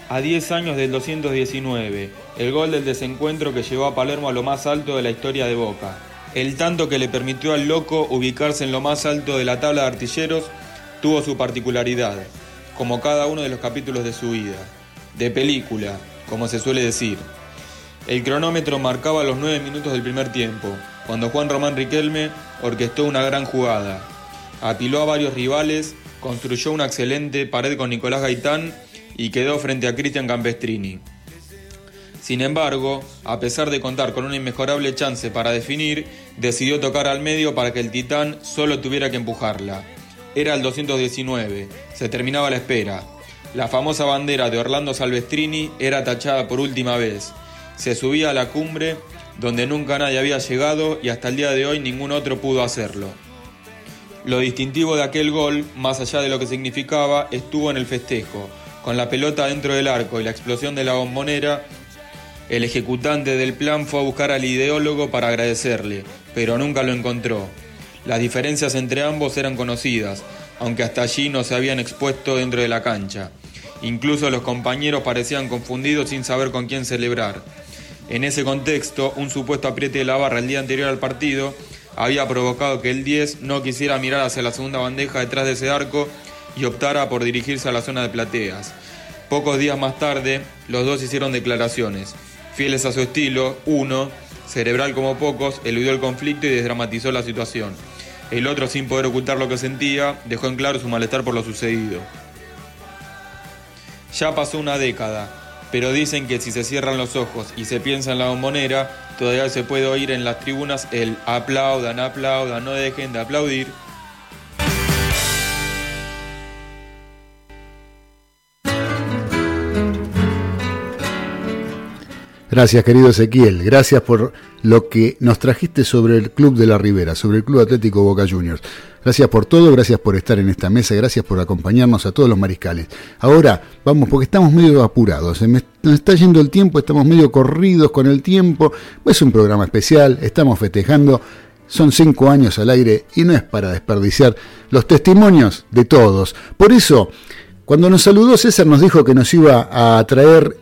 A 10 años del 219, el gol del desencuentro que llevó a Palermo a lo más alto de la historia de Boca. El tanto que le permitió al loco ubicarse en lo más alto de la tabla de artilleros tuvo su particularidad, como cada uno de los capítulos de su vida. De película, como se suele decir. El cronómetro marcaba los 9 minutos del primer tiempo, cuando Juan Román Riquelme orquestó una gran jugada. Apiló a varios rivales, construyó una excelente pared con Nicolás Gaitán y quedó frente a Cristian Campestrini. Sin embargo, a pesar de contar con una inmejorable chance para definir, decidió tocar al medio para que el Titán solo tuviera que empujarla. Era el 219, se terminaba la espera. La famosa bandera de Orlando Salvestrini era tachada por última vez. Se subía a la cumbre donde nunca nadie había llegado y hasta el día de hoy ningún otro pudo hacerlo. Lo distintivo de aquel gol, más allá de lo que significaba, estuvo en el festejo. Con la pelota dentro del arco y la explosión de la bombonera, el ejecutante del plan fue a buscar al ideólogo para agradecerle, pero nunca lo encontró. Las diferencias entre ambos eran conocidas, aunque hasta allí no se habían expuesto dentro de la cancha. Incluso los compañeros parecían confundidos sin saber con quién celebrar. En ese contexto, un supuesto apriete de la barra el día anterior al partido había provocado que el 10 no quisiera mirar hacia la segunda bandeja detrás de ese arco y optara por dirigirse a la zona de plateas. Pocos días más tarde, los dos hicieron declaraciones. Fieles a su estilo, uno, cerebral como pocos, eludió el conflicto y desdramatizó la situación. El otro, sin poder ocultar lo que sentía, dejó en claro su malestar por lo sucedido. Ya pasó una década, pero dicen que si se cierran los ojos y se piensa en la bombonera, todavía se puede oír en las tribunas el aplaudan, aplaudan, no dejen de aplaudir. Gracias, querido Ezequiel. Gracias por lo que nos trajiste sobre el Club de la Ribera, sobre el Club Atlético Boca Juniors. Gracias por todo, gracias por estar en esta mesa, gracias por acompañarnos a todos los mariscales. Ahora vamos, porque estamos medio apurados, se me nos está yendo el tiempo, estamos medio corridos con el tiempo. Es un programa especial, estamos festejando. Son cinco años al aire y no es para desperdiciar los testimonios de todos. Por eso, cuando nos saludó César nos dijo que nos iba a traer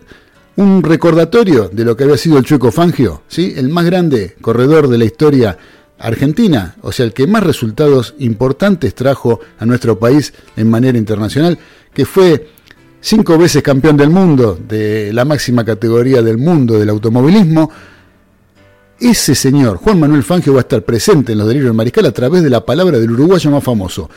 un recordatorio de lo que había sido el Chueco Fangio, ¿sí? el más grande corredor de la historia argentina, o sea, el que más resultados importantes trajo a nuestro país en manera internacional, que fue cinco veces campeón del mundo, de la máxima categoría del mundo del automovilismo. Ese señor, Juan Manuel Fangio, va a estar presente en los delirios del Mariscal a través de la palabra del uruguayo más famoso,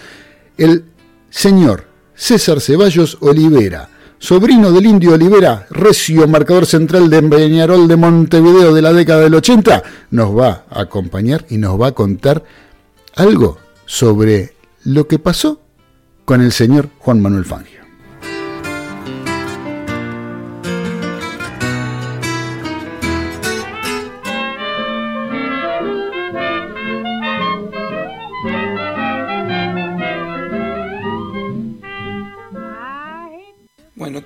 el señor César Ceballos Olivera sobrino del indio Olivera, recio marcador central de Peñarol de Montevideo de la década del 80, nos va a acompañar y nos va a contar algo sobre lo que pasó con el señor Juan Manuel Fangio.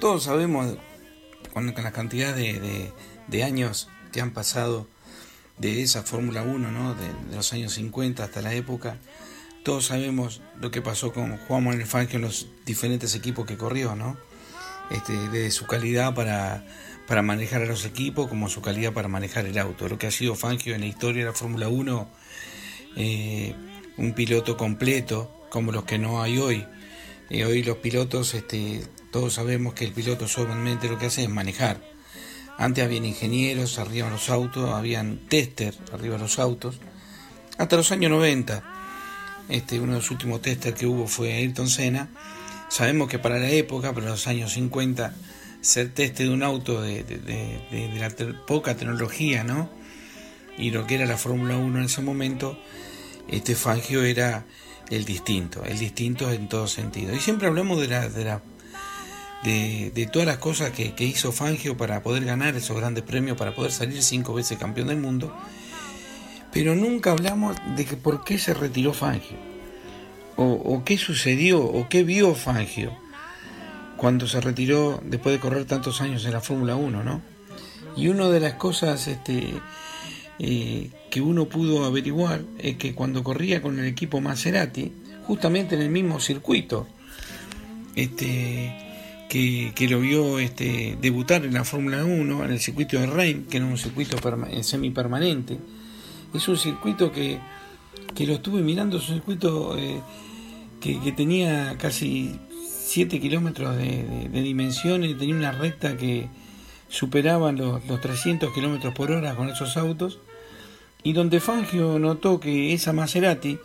Todos sabemos con, con la cantidad de, años que han pasado de esa Fórmula 1, ¿no? de, de los años 50 hasta la época, todos sabemos lo que pasó con Juan Manuel Fangio en los diferentes equipos que corrió, ¿no? este, desde su calidad para, para manejar a los equipos como su calidad para manejar el auto. Lo que ha sido Fangio en la historia de la Fórmula 1, eh, un piloto completo como los que no hay hoy. Eh, hoy los pilotos, este, todos sabemos que el piloto solamente lo que hace es manejar. Antes habían ingenieros arriba de los autos, habían tester arriba de los autos. Hasta los años 90, este, uno de los últimos testers que hubo fue Ayrton Senna. Sabemos que para la época, para los años 50, ser tester de un auto de, de- de- la poca tecnología, ¿no? Y lo que era la Fórmula 1 en ese momento, este Fangio era el distinto, el distinto en todo sentido. Y siempre hablamos de la, de la de, todas las cosas que, que hizo Fangio para poder ganar esos grandes premios, para poder salir cinco veces campeón del mundo, pero nunca hablamos de que por qué se retiró Fangio, o, o qué sucedió, o qué vio Fangio cuando se retiró después de correr tantos años en la Fórmula 1, ¿no? Y una de las cosas este, eh, que uno pudo averiguar es que cuando corría con el equipo Maserati, justamente en el mismo circuito, este, que, lo vio este, debutar en la Fórmula 1, en el circuito de Reims, que era un circuito eh, semipermanente. Es un circuito que, que lo estuve mirando, es un circuito eh, que, tenía casi 7 kilómetros de dimensiones, tenía una recta que superaban los, los 300 kilómetros por hora con esos autos, y donde Fangio notó que esa Maserati,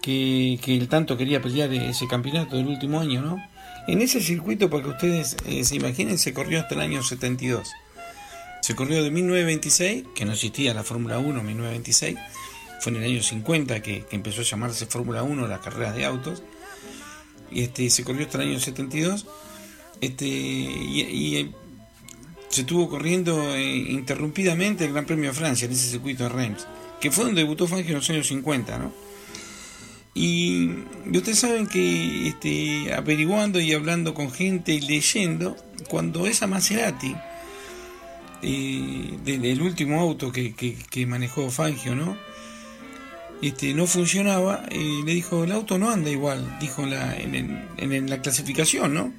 que, que él tanto quería pelear ese campeonato del último año, ¿no? En ese circuito, para que ustedes eh, se imaginen, se corrió hasta el año 72. Se corrió de 1926, que no existía la Fórmula 1 en 1926, fue en el año 50 que, empezó a llamarse Fórmula 1 las carreras de autos, y este, se corrió hasta el año 72, este, y, y, eh, se estuvo corriendo eh, interrumpidamente el Gran Premio de Francia en ese circuito de Reims, que fue donde debutó Fangio en los años 50, ¿no? Y, ustedes saben que este, averiguando y hablando con gente y leyendo, cuando esa Maserati, eh, del, último auto que, que- manejó Fangio, ¿no? Este, no funcionaba, eh, le dijo, el auto no anda igual, dijo en en, la clasificación, ¿no?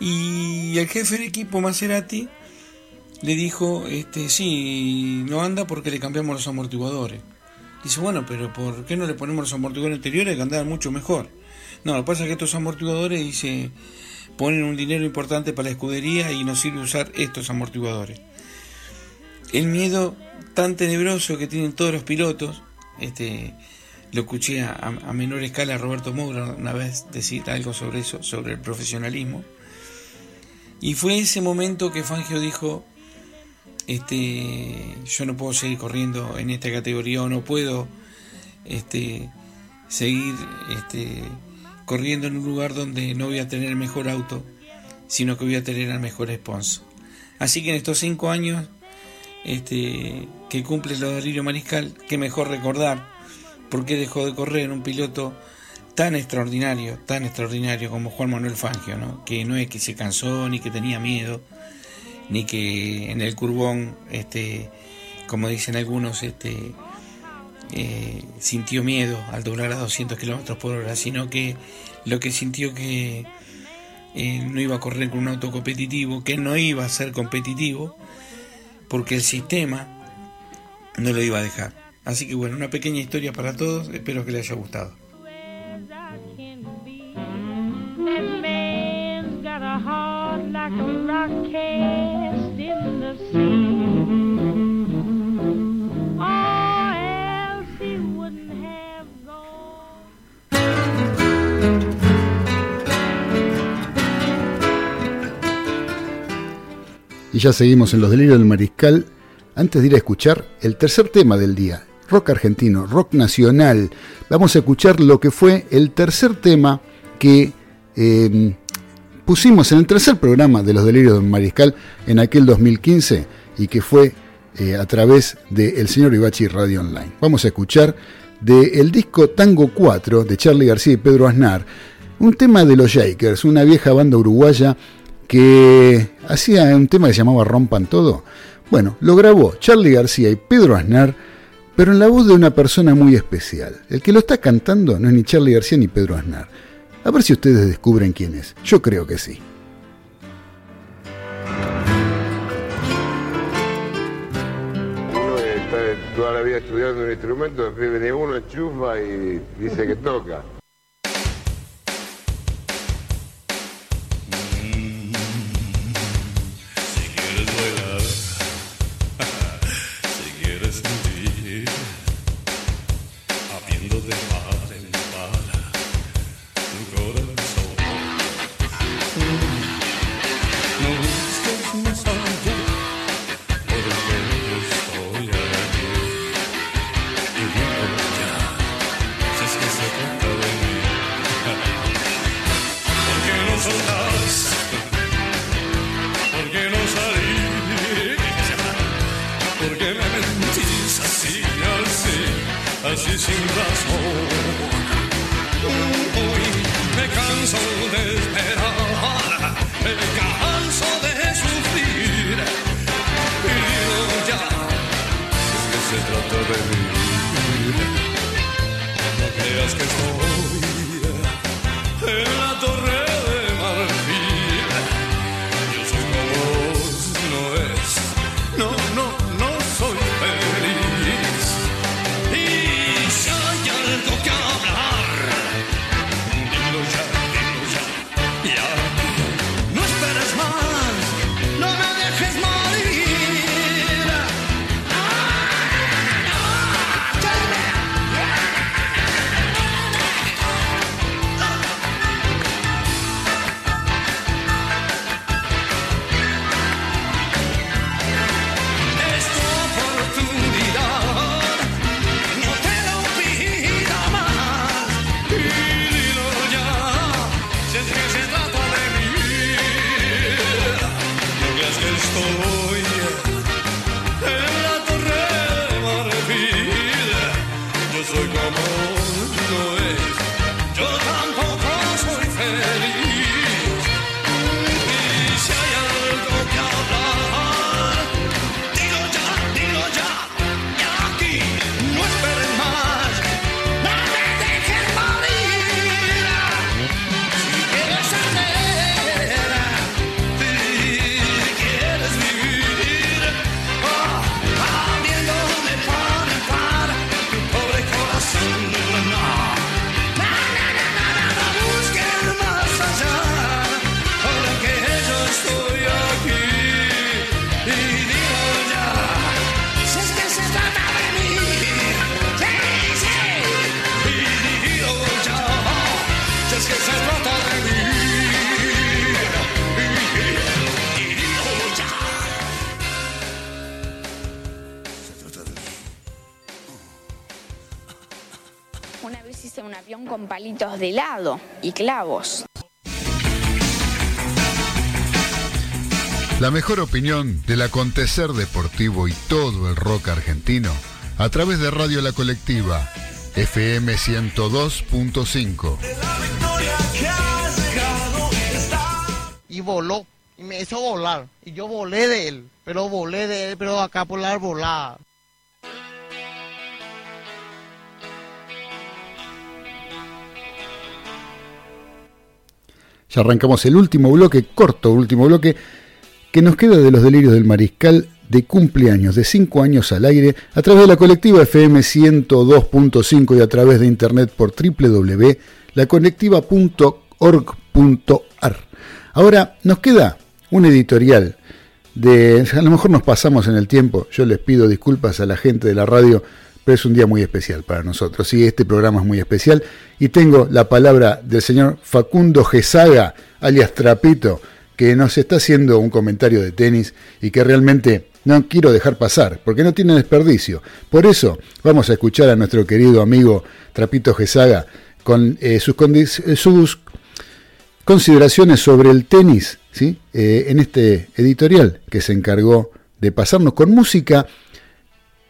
Y el jefe del equipo Maserati le dijo, este, sí, no anda porque le cambiamos los amortiguadores. Dice, bueno, pero ¿por qué no le ponemos los amortiguadores anteriores que andaban mucho mejor? No, lo que pasa es que estos amortiguadores, dice, ponen un dinero importante para la escudería y nos sirve usar estos amortiguadores. El miedo tan tenebroso que tienen todos los pilotos, este, lo escuché a, menor escala a Roberto Moura una vez decir algo sobre eso, sobre el profesionalismo. Y fue ese momento que Fangio dijo, este, yo no puedo seguir corriendo en esta categoría o no puedo este, seguir este, corriendo en un lugar donde no voy a tener el mejor auto, sino que voy a tener al mejor sponsor. Así que en estos cinco años este, que cumple lo de Mariscal, que mejor recordar por qué dejó de correr un piloto tan extraordinario, tan extraordinario como Juan Manuel Fangio, ¿no? que no es que se cansó ni que tenía miedo, ni que en el curbón, este, como dicen algunos, este, eh, sintió miedo al doblar a 200 kilómetros por hora, sino que lo que sintió que eh, no iba a correr con un auto competitivo, que no iba a ser competitivo, porque el sistema no lo iba a dejar. Así que bueno, una pequeña historia para todos, espero que les haya gustado. Rock cast Y ya seguimos en los delirios del mariscal. Antes de ir a escuchar el tercer tema del día, rock argentino, rock nacional, vamos a escuchar lo que fue el tercer tema que eh, pusimos en el tercer programa de los delirios del mariscal en aquel 2015 y que fue eh, a través de El Señor Ibachi Radio Online. Vamos a escuchar del disco Tango 4 de Charlie García y Pedro Aznar, un tema de los Shakers, una vieja banda uruguaya que hacía un tema que se llamaba Rompan Todo. Bueno, lo grabó Charlie García y Pedro Aznar, pero en la voz de una persona muy especial. El que lo está cantando no es ni Charlie García ni Pedro Aznar. A ver si ustedes descubren quién es. Yo creo que sí. Uno está toda la vida estudiando un instrumento, después viene uno, enchufa y dice que toca. Sin razón? Uy, me canso de esperar, me canso de sufrir. Y digo ya, es que se trata de mí. No creas que estoy La mejor opinión del acontecer deportivo y todo el rock argentino a través de Radio La Colectiva, FM 102.5. Y voló. Y me hizo volar. Y yo volé de él. Pero volé de él, pero acá por la volada. Ya arrancamos el último bloque, corto último bloque, que nos queda de los delirios del mariscal de cumpleaños de 5 años al aire a través de la colectiva FM 102.5 y a través de internet por www.laconectiva.org.ar. Ahora nos queda un editorial de, a lo mejor nos pasamos en el tiempo, yo les pido disculpas a la gente de la radio, pero es un día muy especial para nosotros. Sí, este programa es muy especial y tengo la palabra del señor Facundo Gesaga, alias Trapito, que nos está haciendo un comentario de tenis y que realmente no quiero dejar pasar, porque no tiene desperdicio. Por eso vamos a escuchar a nuestro querido amigo Trapito Gesaga con eh, eh, sus consideraciones sobre el tenis ¿sí? Eh, en este editorial que se encargó de pasarnos con música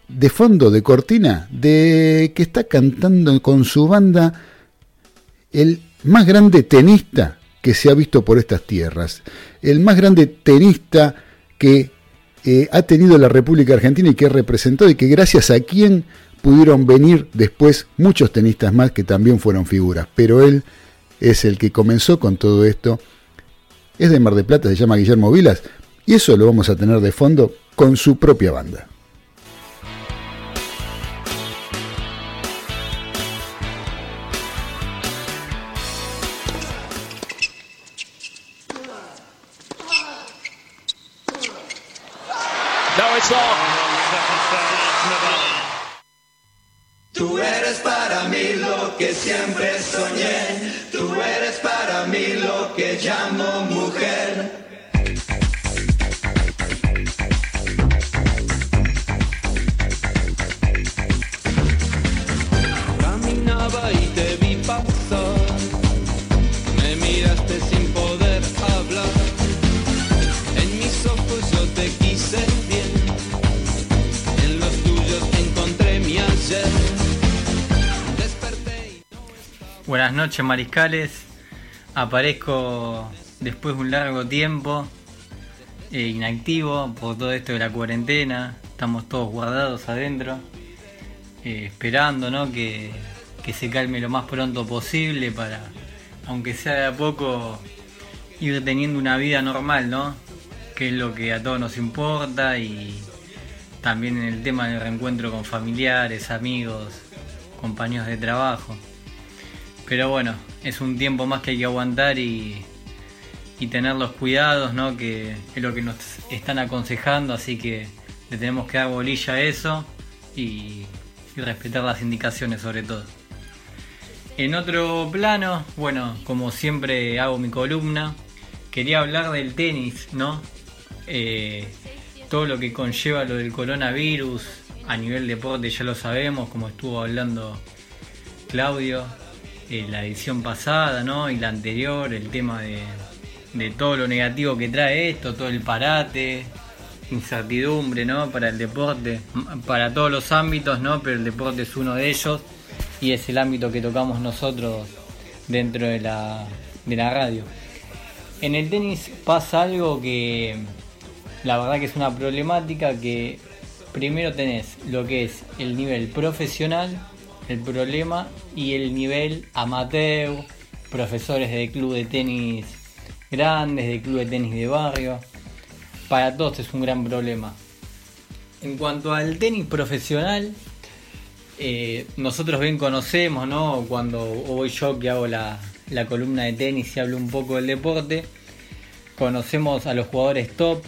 de fondo, de cortina, de que está cantando con su banda el más grande tenista que se ha visto por estas tierras, el más grande tenista que eh, ha tenido la República Argentina y que representó y que gracias a quien pudieron venir después muchos tenistas más que también fueron figuras, pero él es el que comenzó con todo esto, es de Mar de Plata, se llama Guillermo Vilas, y eso lo vamos a tener de fondo con su propia banda. Buenas noches, mariscales. Aparezco después de un largo tiempo eh, inactivo por todo esto de la cuarentena. Estamos todos guardados adentro, eh, esperando ¿no? que, que se calme lo más pronto posible para, aunque sea de a poco, ir teniendo una vida normal, ¿no? Que es lo que a todos nos importa y también en el tema del reencuentro con familiares, amigos, compañeros de trabajo. Pero bueno, es un tiempo más que hay que aguantar y, y tener los cuidados, ¿no? Que es lo que nos están aconsejando, así que le tenemos que dar bolilla a eso y, y respetar las indicaciones sobre todo. En otro plano, bueno, como siempre hago mi columna, quería hablar del tenis, ¿no? Eh, todo lo que conlleva lo del coronavirus a nivel deporte ya lo sabemos, como estuvo hablando Claudio, eh, la edición pasada, ¿no? Y la anterior, el tema de, de todo lo negativo que trae esto, todo el parate, incertidumbre, ¿no? Para el deporte, para todos los ámbitos, ¿no? Pero el deporte es uno de ellos y es el ámbito que tocamos nosotros dentro de la, de la radio. En el tenis pasa algo que la verdad que es una problemática que primero tenés lo que es el nivel profesional, el problema, y el nivel amateur, profesores de club de tenis grandes, de club de tenis de barrio. Para todos es un gran problema. En cuanto al tenis profesional, eh, nosotros bien conocemos, ¿no? Cuando voy yo que hago la, la columna de tenis y hablo un poco del deporte, conocemos a los jugadores top,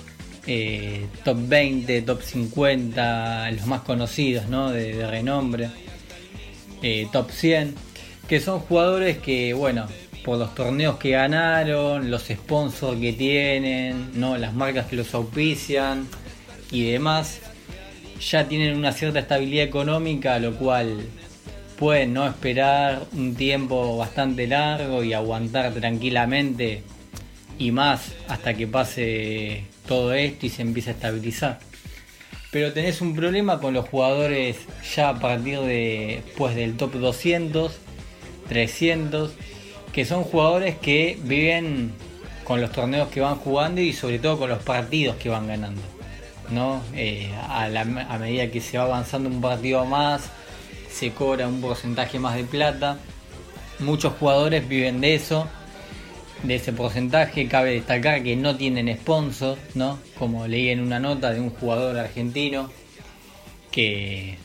eh, top 20, top 50, los más conocidos, ¿no? De, de renombre, eh, top 100, que son jugadores que, bueno, por los torneos que ganaron, los sponsors que tienen, ¿no? Las marcas que los auspician y demás, ya tienen una cierta estabilidad económica, lo cual pueden no esperar un tiempo bastante largo y aguantar tranquilamente y más hasta que pase todo esto y se empiece a estabilizar. Pero tenés un problema con los jugadores ya a partir de pues del top 200, 300, que son jugadores que viven con los torneos que van jugando y sobre todo con los partidos que van ganando. ¿no? Eh, a, medida que se va avanzando un partido más, se cobra un porcentaje más de plata. Muchos jugadores viven de eso, de ese porcentaje. Cabe destacar que no tienen sponsor, ¿no? Como leí en una nota de un jugador argentino que,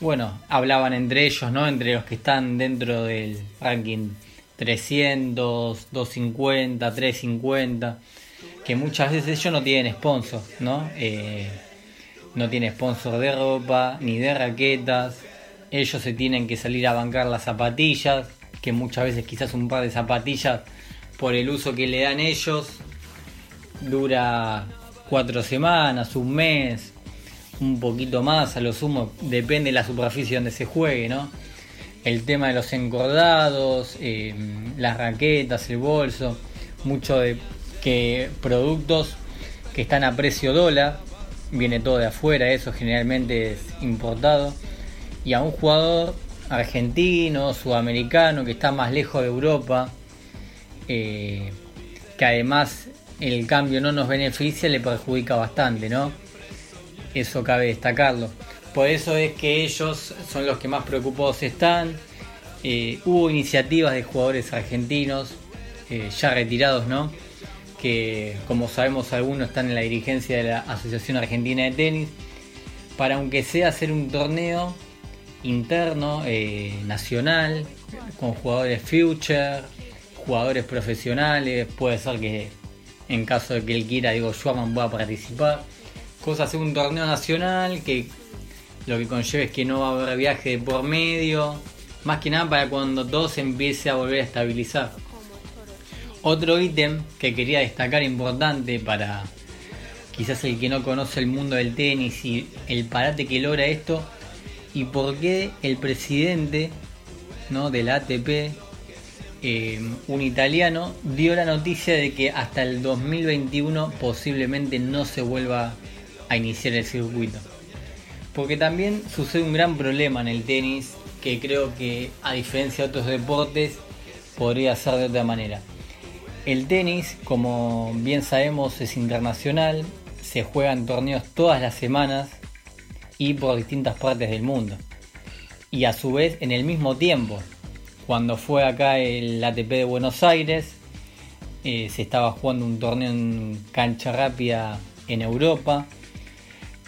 bueno, hablaban entre ellos, ¿no? Entre los que están dentro del ranking 300, 250, 350, que muchas veces ellos no tienen sponsor, ¿no? Eh, no tienen sponsor de ropa ni de raquetas. Ellos se tienen que salir a bancar las zapatillas, que muchas veces quizás un par de zapatillas por el uso que le dan ellos dura cuatro semanas, un mes, un poquito más a lo sumo, depende de la superficie donde se juegue, ¿no? El tema de los encordados, eh, las raquetas, el bolso, mucho de que productos que están a precio dólar, viene todo de afuera, eso generalmente es importado, y a un jugador argentino, sudamericano, que está más lejos de Europa, eh, que además el cambio no nos beneficia, le perjudica bastante, ¿no? Eso cabe destacarlo. Por eso es que ellos son los que más preocupados están. Eh, hubo iniciativas de jugadores argentinos, eh, ya retirados, ¿no? Que como sabemos algunos están en la dirigencia de la Asociación Argentina de Tenis, para aunque sea hacer un torneo interno, nacional, con jugadores future, jugadores profesionales, puede ser que en caso de que él quiera, digo, Schwarman pueda participar, cosa hacer un torneo nacional que lo que conlleva es que no va a haber viaje de por medio, más que nada para cuando todo se empiece a volver a estabilizar. Otro ítem que quería destacar importante para quizás el que no conoce el mundo del tenis y el parate que logra esto y por qué el presidente ¿no? de la ATP, eh, un italiano, dio la noticia de que hasta el 2021 posiblemente no se vuelva a iniciar el circuito. Porque también sucede un gran problema en el tenis que creo que a diferencia de otros deportes podría ser de otra manera. El tenis, como bien sabemos, es internacional, se juega en torneos todas las semanas y por distintas partes del mundo. Y a su vez en el mismo tiempo, cuando fue acá el ATP de Buenos Aires, eh, se estaba jugando un torneo en cancha rápida en Europa.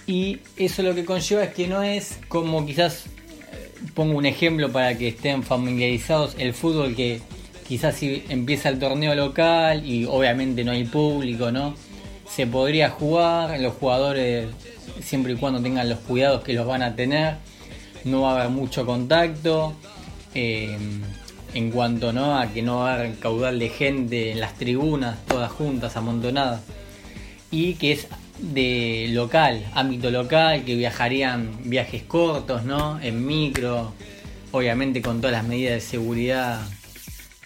Y eso lo que conlleva es que no es como quizás, eh, pongo un ejemplo para que estén familiarizados, el fútbol que quizás si empieza el torneo local y obviamente no hay público, ¿no? Se podría jugar, los jugadores siempre y cuando tengan los cuidados que los van a tener, no va a haber mucho contacto. Eh, en cuanto ¿no? a que no va a haber caudal de gente en las tribunas, todas juntas, amontonadas. Y que es de local, ámbito local, que viajarían viajes cortos, ¿no? En micro, obviamente con todas las medidas de seguridad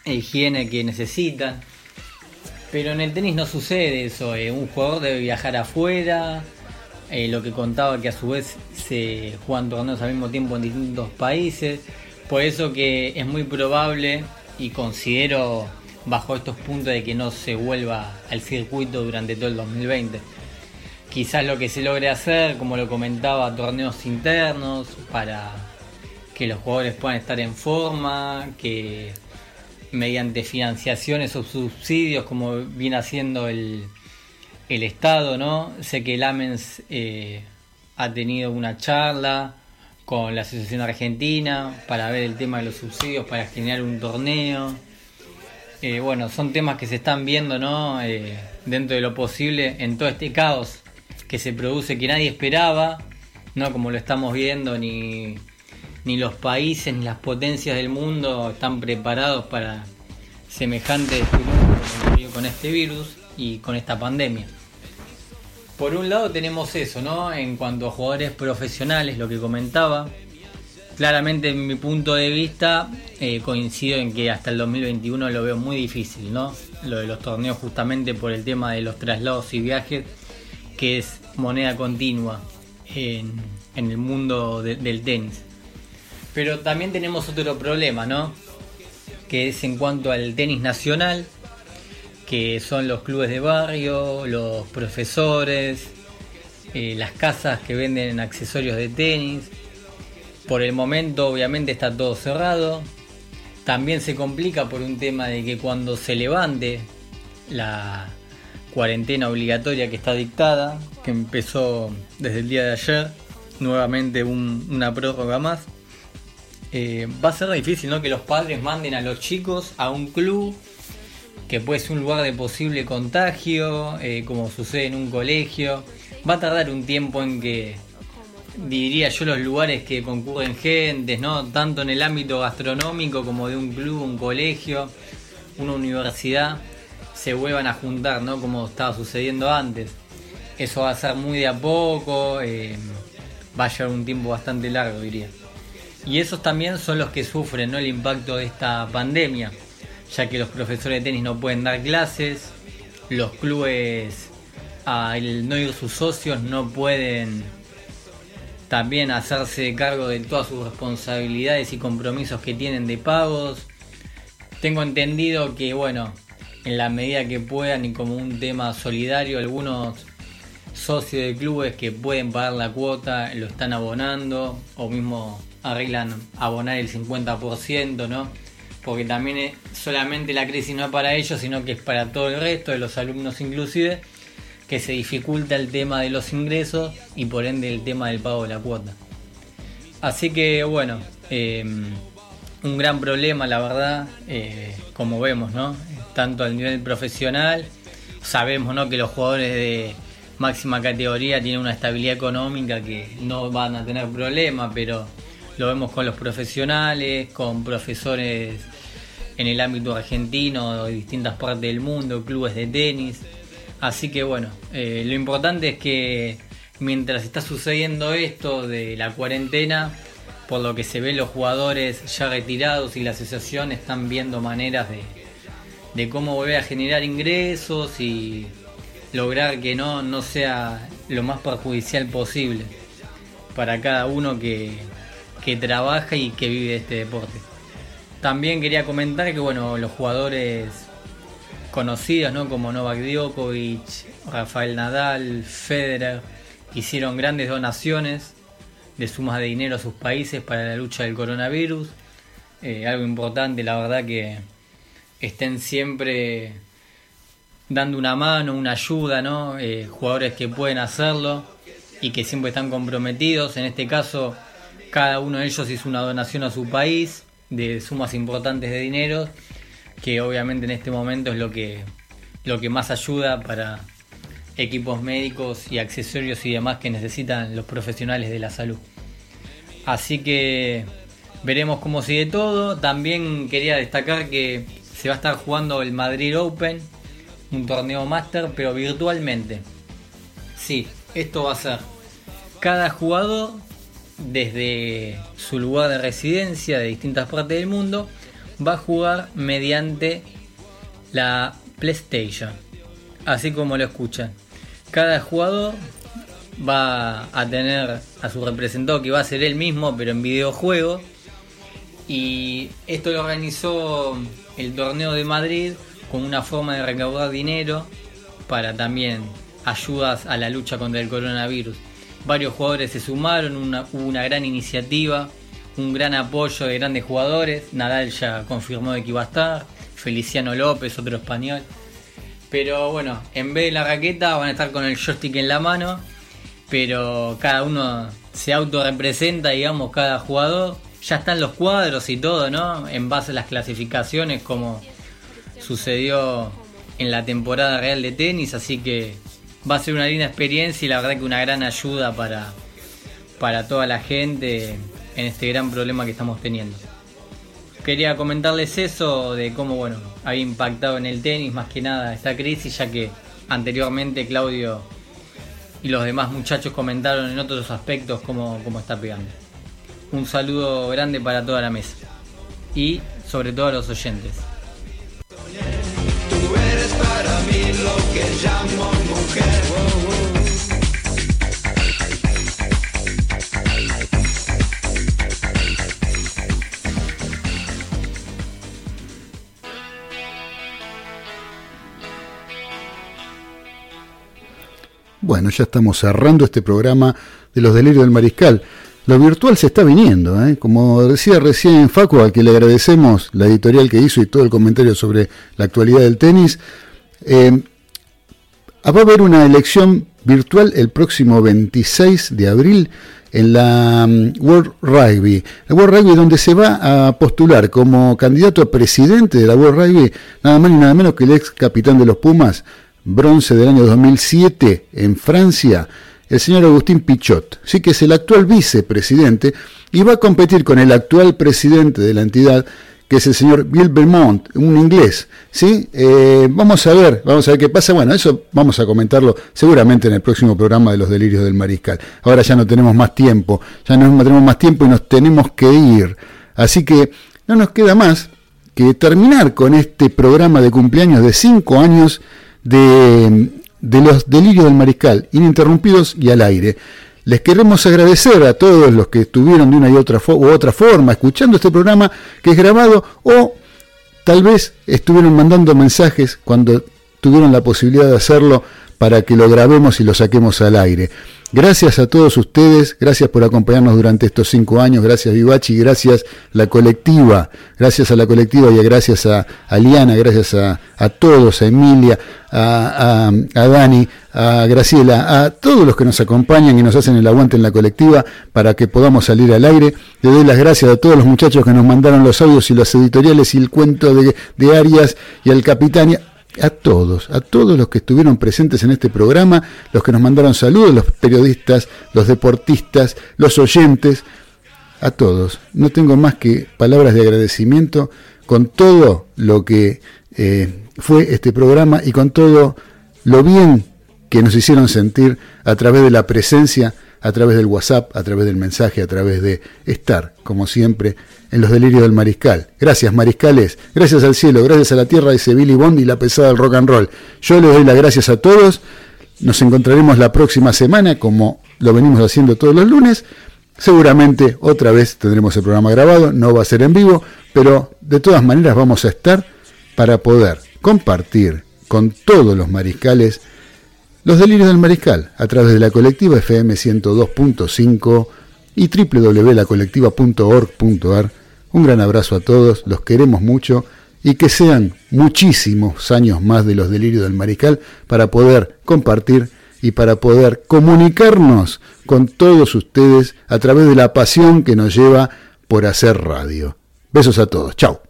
e higiene que necesitan. Pero en el tenis no sucede eso, eh, un jugador debe viajar afuera, eh, lo que contaba que a su vez se juegan torneos al mismo tiempo en distintos países, por eso que es muy probable y considero bajo estos puntos de que no se vuelva al circuito durante todo el 2020. Quizás lo que se logre hacer, como lo comentaba, torneos internos para que los jugadores puedan estar en forma, que mediante financiaciones o subsidios, como viene haciendo el, el Estado, ¿no? Sé que el AMENS eh, ha tenido una charla con la Asociación Argentina para ver el tema de los subsidios para generar un torneo. Eh, bueno, son temas que se están viendo, ¿no? Eh, dentro de lo posible en todo este caos que se produce que nadie esperaba, no como lo estamos viendo, ni, ni los países ni las potencias del mundo están preparados para semejante fenómeno con este virus y con esta pandemia. Por un lado tenemos eso, ¿no? En cuanto a jugadores profesionales, lo que comentaba. Claramente, en mi punto de vista, eh, coincido en que hasta el 2021 lo veo muy difícil, ¿no? Lo de los torneos, justamente por el tema de los traslados y viajes, que es moneda continua en, el mundo de- del tenis. Pero también tenemos otro problema, ¿no? Que es en cuanto al tenis nacional, que son los clubes de barrio, los profesores, eh, las casas que venden accesorios de tenis. Por el momento obviamente está todo cerrado. También se complica por un tema de que cuando se levante la cuarentena obligatoria que está dictada, que empezó desde el día de ayer, nuevamente un- una prórroga más, eh, va a ser difícil ¿no? que los padres manden a los chicos a un club que puede ser un lugar de posible contagio, eh, como sucede en un colegio. Va a tardar un tiempo en que, diría yo, los lugares que concurren gentes, ¿no? tanto en el ámbito gastronómico como de un club, un colegio, una universidad, se vuelvan a juntar, ¿no? como estaba sucediendo antes. Eso va a ser muy de a poco, eh, va a llevar un tiempo bastante largo, diría. Y esos también son los que sufren ¿no? el impacto de esta pandemia, ya que los profesores de tenis no pueden dar clases, los clubes, al no ir sus socios, no pueden también hacerse cargo de todas sus responsabilidades y compromisos que tienen de pagos. Tengo entendido que, bueno, en la medida que puedan y como un tema solidario, algunos socios de clubes que pueden pagar la cuota lo están abonando o mismo arreglan abonar el 50%, ¿no? Porque también solamente la crisis no es para ellos, sino que es para todo el resto de los alumnos inclusive, que se dificulta el tema de los ingresos y por ende el tema del pago de la cuota. Así que bueno, eh, un gran problema la verdad, eh, como vemos, ¿no? Tanto al nivel profesional, sabemos ¿no? que los jugadores de máxima categoría tiene una estabilidad económica que no van a tener problemas, pero lo vemos con los profesionales, con profesores en el ámbito argentino, de distintas partes del mundo, clubes de tenis. Así que bueno, eh, lo importante es que mientras está sucediendo esto de la cuarentena, por lo que se ve los jugadores ya retirados y la asociación están viendo maneras de, de cómo volver a generar ingresos y lograr que no, no sea lo más perjudicial posible para cada uno que, que trabaja y que vive este deporte. También quería comentar que bueno, los jugadores conocidos, ¿no? como Novak Djokovic, Rafael Nadal, Federer, hicieron grandes donaciones de sumas de dinero a sus países para la lucha del coronavirus. Eh, algo importante, la verdad que estén siempre dando una mano, una ayuda, ¿no? Eh, jugadores que pueden hacerlo y que siempre están comprometidos. En este caso, cada uno de ellos hizo una donación a su país de sumas importantes de dinero, que obviamente en este momento es lo que, lo que más ayuda para equipos médicos y accesorios y demás que necesitan los profesionales de la salud. Así que veremos cómo sigue todo. También quería destacar que se va a estar jugando el Madrid Open, un torneo máster, pero virtualmente. Sí, esto va a ser cada jugador desde su lugar de residencia de distintas partes del mundo va a jugar mediante la PlayStation. Así como lo escuchan. Cada jugador va a tener a su representado que va a ser él mismo, pero en videojuego. Y esto lo organizó el torneo de Madrid con una forma de recaudar dinero para también ayudas a la lucha contra el coronavirus. Varios jugadores se sumaron, hubo una gran iniciativa, un gran apoyo de grandes jugadores. Nadal ya confirmó de que iba a estar, Feliciano López, otro español. Pero bueno, en vez de la raqueta van a estar con el joystick en la mano, pero cada uno se autorrepresenta, digamos, cada jugador. Ya están los cuadros y todo, ¿no? En base a las clasificaciones, como sucedió en la temporada real de tenis, así que va a ser una linda experiencia y la verdad que una gran ayuda para, para toda la gente en este gran problema que estamos teniendo. Quería comentarles eso de cómo bueno había impactado en el tenis más que nada esta crisis, ya que anteriormente Claudio y los demás muchachos comentaron en otros aspectos cómo, cómo está pegando. Un saludo grande para toda la mesa y sobre todo a los oyentes. Bueno, ya estamos cerrando este programa de los delirios del mariscal. Lo virtual se está viniendo, ¿eh? como decía recién Facu, al que le agradecemos la editorial que hizo y todo el comentario sobre la actualidad del tenis. Eh, va a haber una elección virtual el próximo 26 de abril en la um, World Rugby. La World Rugby donde se va a postular como candidato a presidente de la World Rugby nada más ni nada menos que el ex capitán de los Pumas, bronce del año 2007 en Francia, el señor Agustín Pichot, sí que es el actual vicepresidente y va a competir con el actual presidente de la entidad, que es el señor Bill Belmont, un inglés, ¿sí? Eh, vamos a ver, vamos a ver qué pasa. Bueno, eso vamos a comentarlo seguramente en el próximo programa de los delirios del mariscal. Ahora ya no tenemos más tiempo, ya no tenemos más tiempo y nos tenemos que ir. Así que no nos queda más que terminar con este programa de cumpleaños de cinco años de, de los delirios del mariscal, ininterrumpidos y al aire. Les queremos agradecer a todos los que estuvieron de una y otra, u otra forma escuchando este programa que es grabado o tal vez estuvieron mandando mensajes cuando tuvieron la posibilidad de hacerlo para que lo grabemos y lo saquemos al aire. Gracias a todos ustedes, gracias por acompañarnos durante estos cinco años, gracias Vivachi, gracias la colectiva, gracias a la colectiva y gracias a, a Liana, gracias a, a, todos, a Emilia, a, a, Dani, a Graciela, a todos los que nos acompañan y nos hacen el aguante en la colectiva para que podamos salir al aire. Le doy las gracias a todos los muchachos que nos mandaron los audios y los editoriales y el cuento de, de Arias y al capitán a todos, a todos los que estuvieron presentes en este programa, los que nos mandaron saludos, los periodistas, los deportistas, los oyentes, a todos. No tengo más que palabras de agradecimiento con todo lo que eh, fue este programa y con todo lo bien que nos hicieron sentir a través de la presencia, a través del WhatsApp, a través del mensaje, a través de estar, como siempre, en los delirios del mariscal. Gracias, mariscales. Gracias al cielo, gracias a la tierra, dice Billy Bond y la pesada del rock and roll. Yo les doy las gracias a todos. Nos encontraremos la próxima semana, como lo venimos haciendo todos los lunes. Seguramente otra vez tendremos el programa grabado, no va a ser en vivo, pero de todas maneras vamos a estar para poder compartir con todos los mariscales los delirios del mariscal a través de la colectiva FM 102.5 y www.lacolectiva.org.ar. Un gran abrazo a todos, los queremos mucho y que sean muchísimos años más de los delirios del mariscal para poder compartir y para poder comunicarnos con todos ustedes a través de la pasión que nos lleva por hacer radio. Besos a todos, chao.